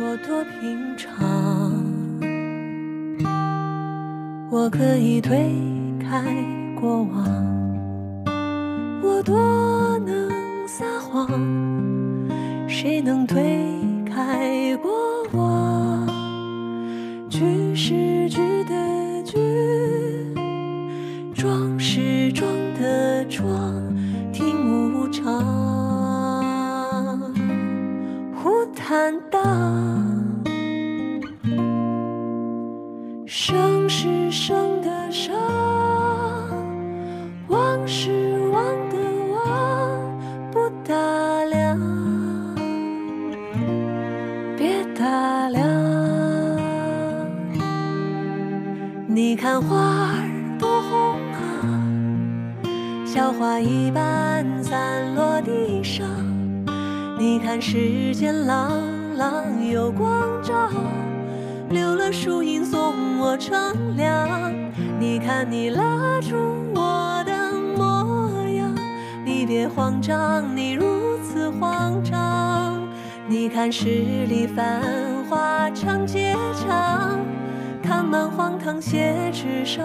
我多平常，我可以推开过往，我多能撒谎，谁能推开过往？句是句的装的装，听无常，忽坦荡。生是生的生，忘是忘的忘，不打量，别打量。你看花小花一般散落地上。你看世间朗朗有光照。留了树荫送我乘凉。你看你拉住我的模样，你别慌张，你如此慌张。你看十里繁华长街长，看满荒唐写纸上。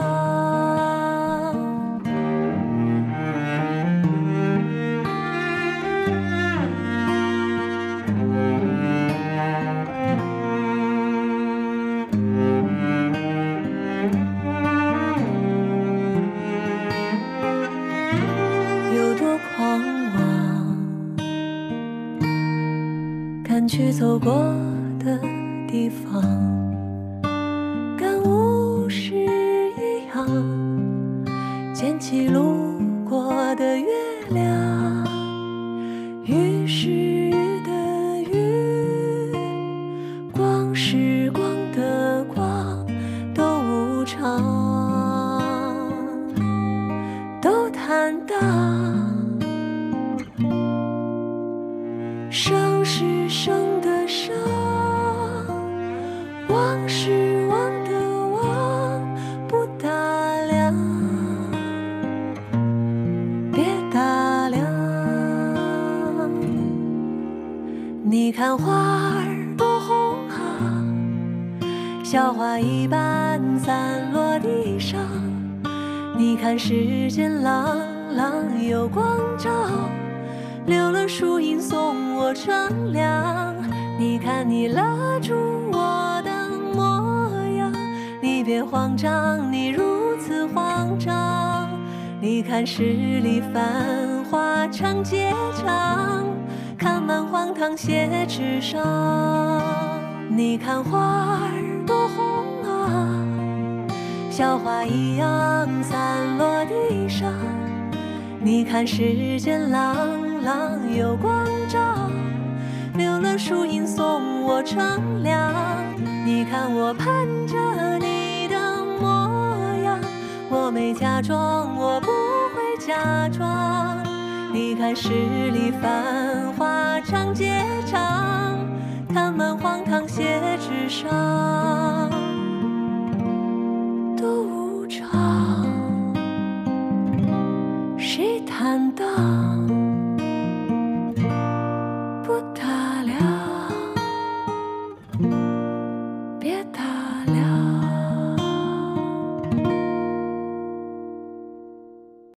去走过的地方，世间朗朗有光照，留了树荫送我乘凉。你看我盼着你的模样，我没假装，我不会假装。你看十里繁华长街长，看满荒唐写纸上。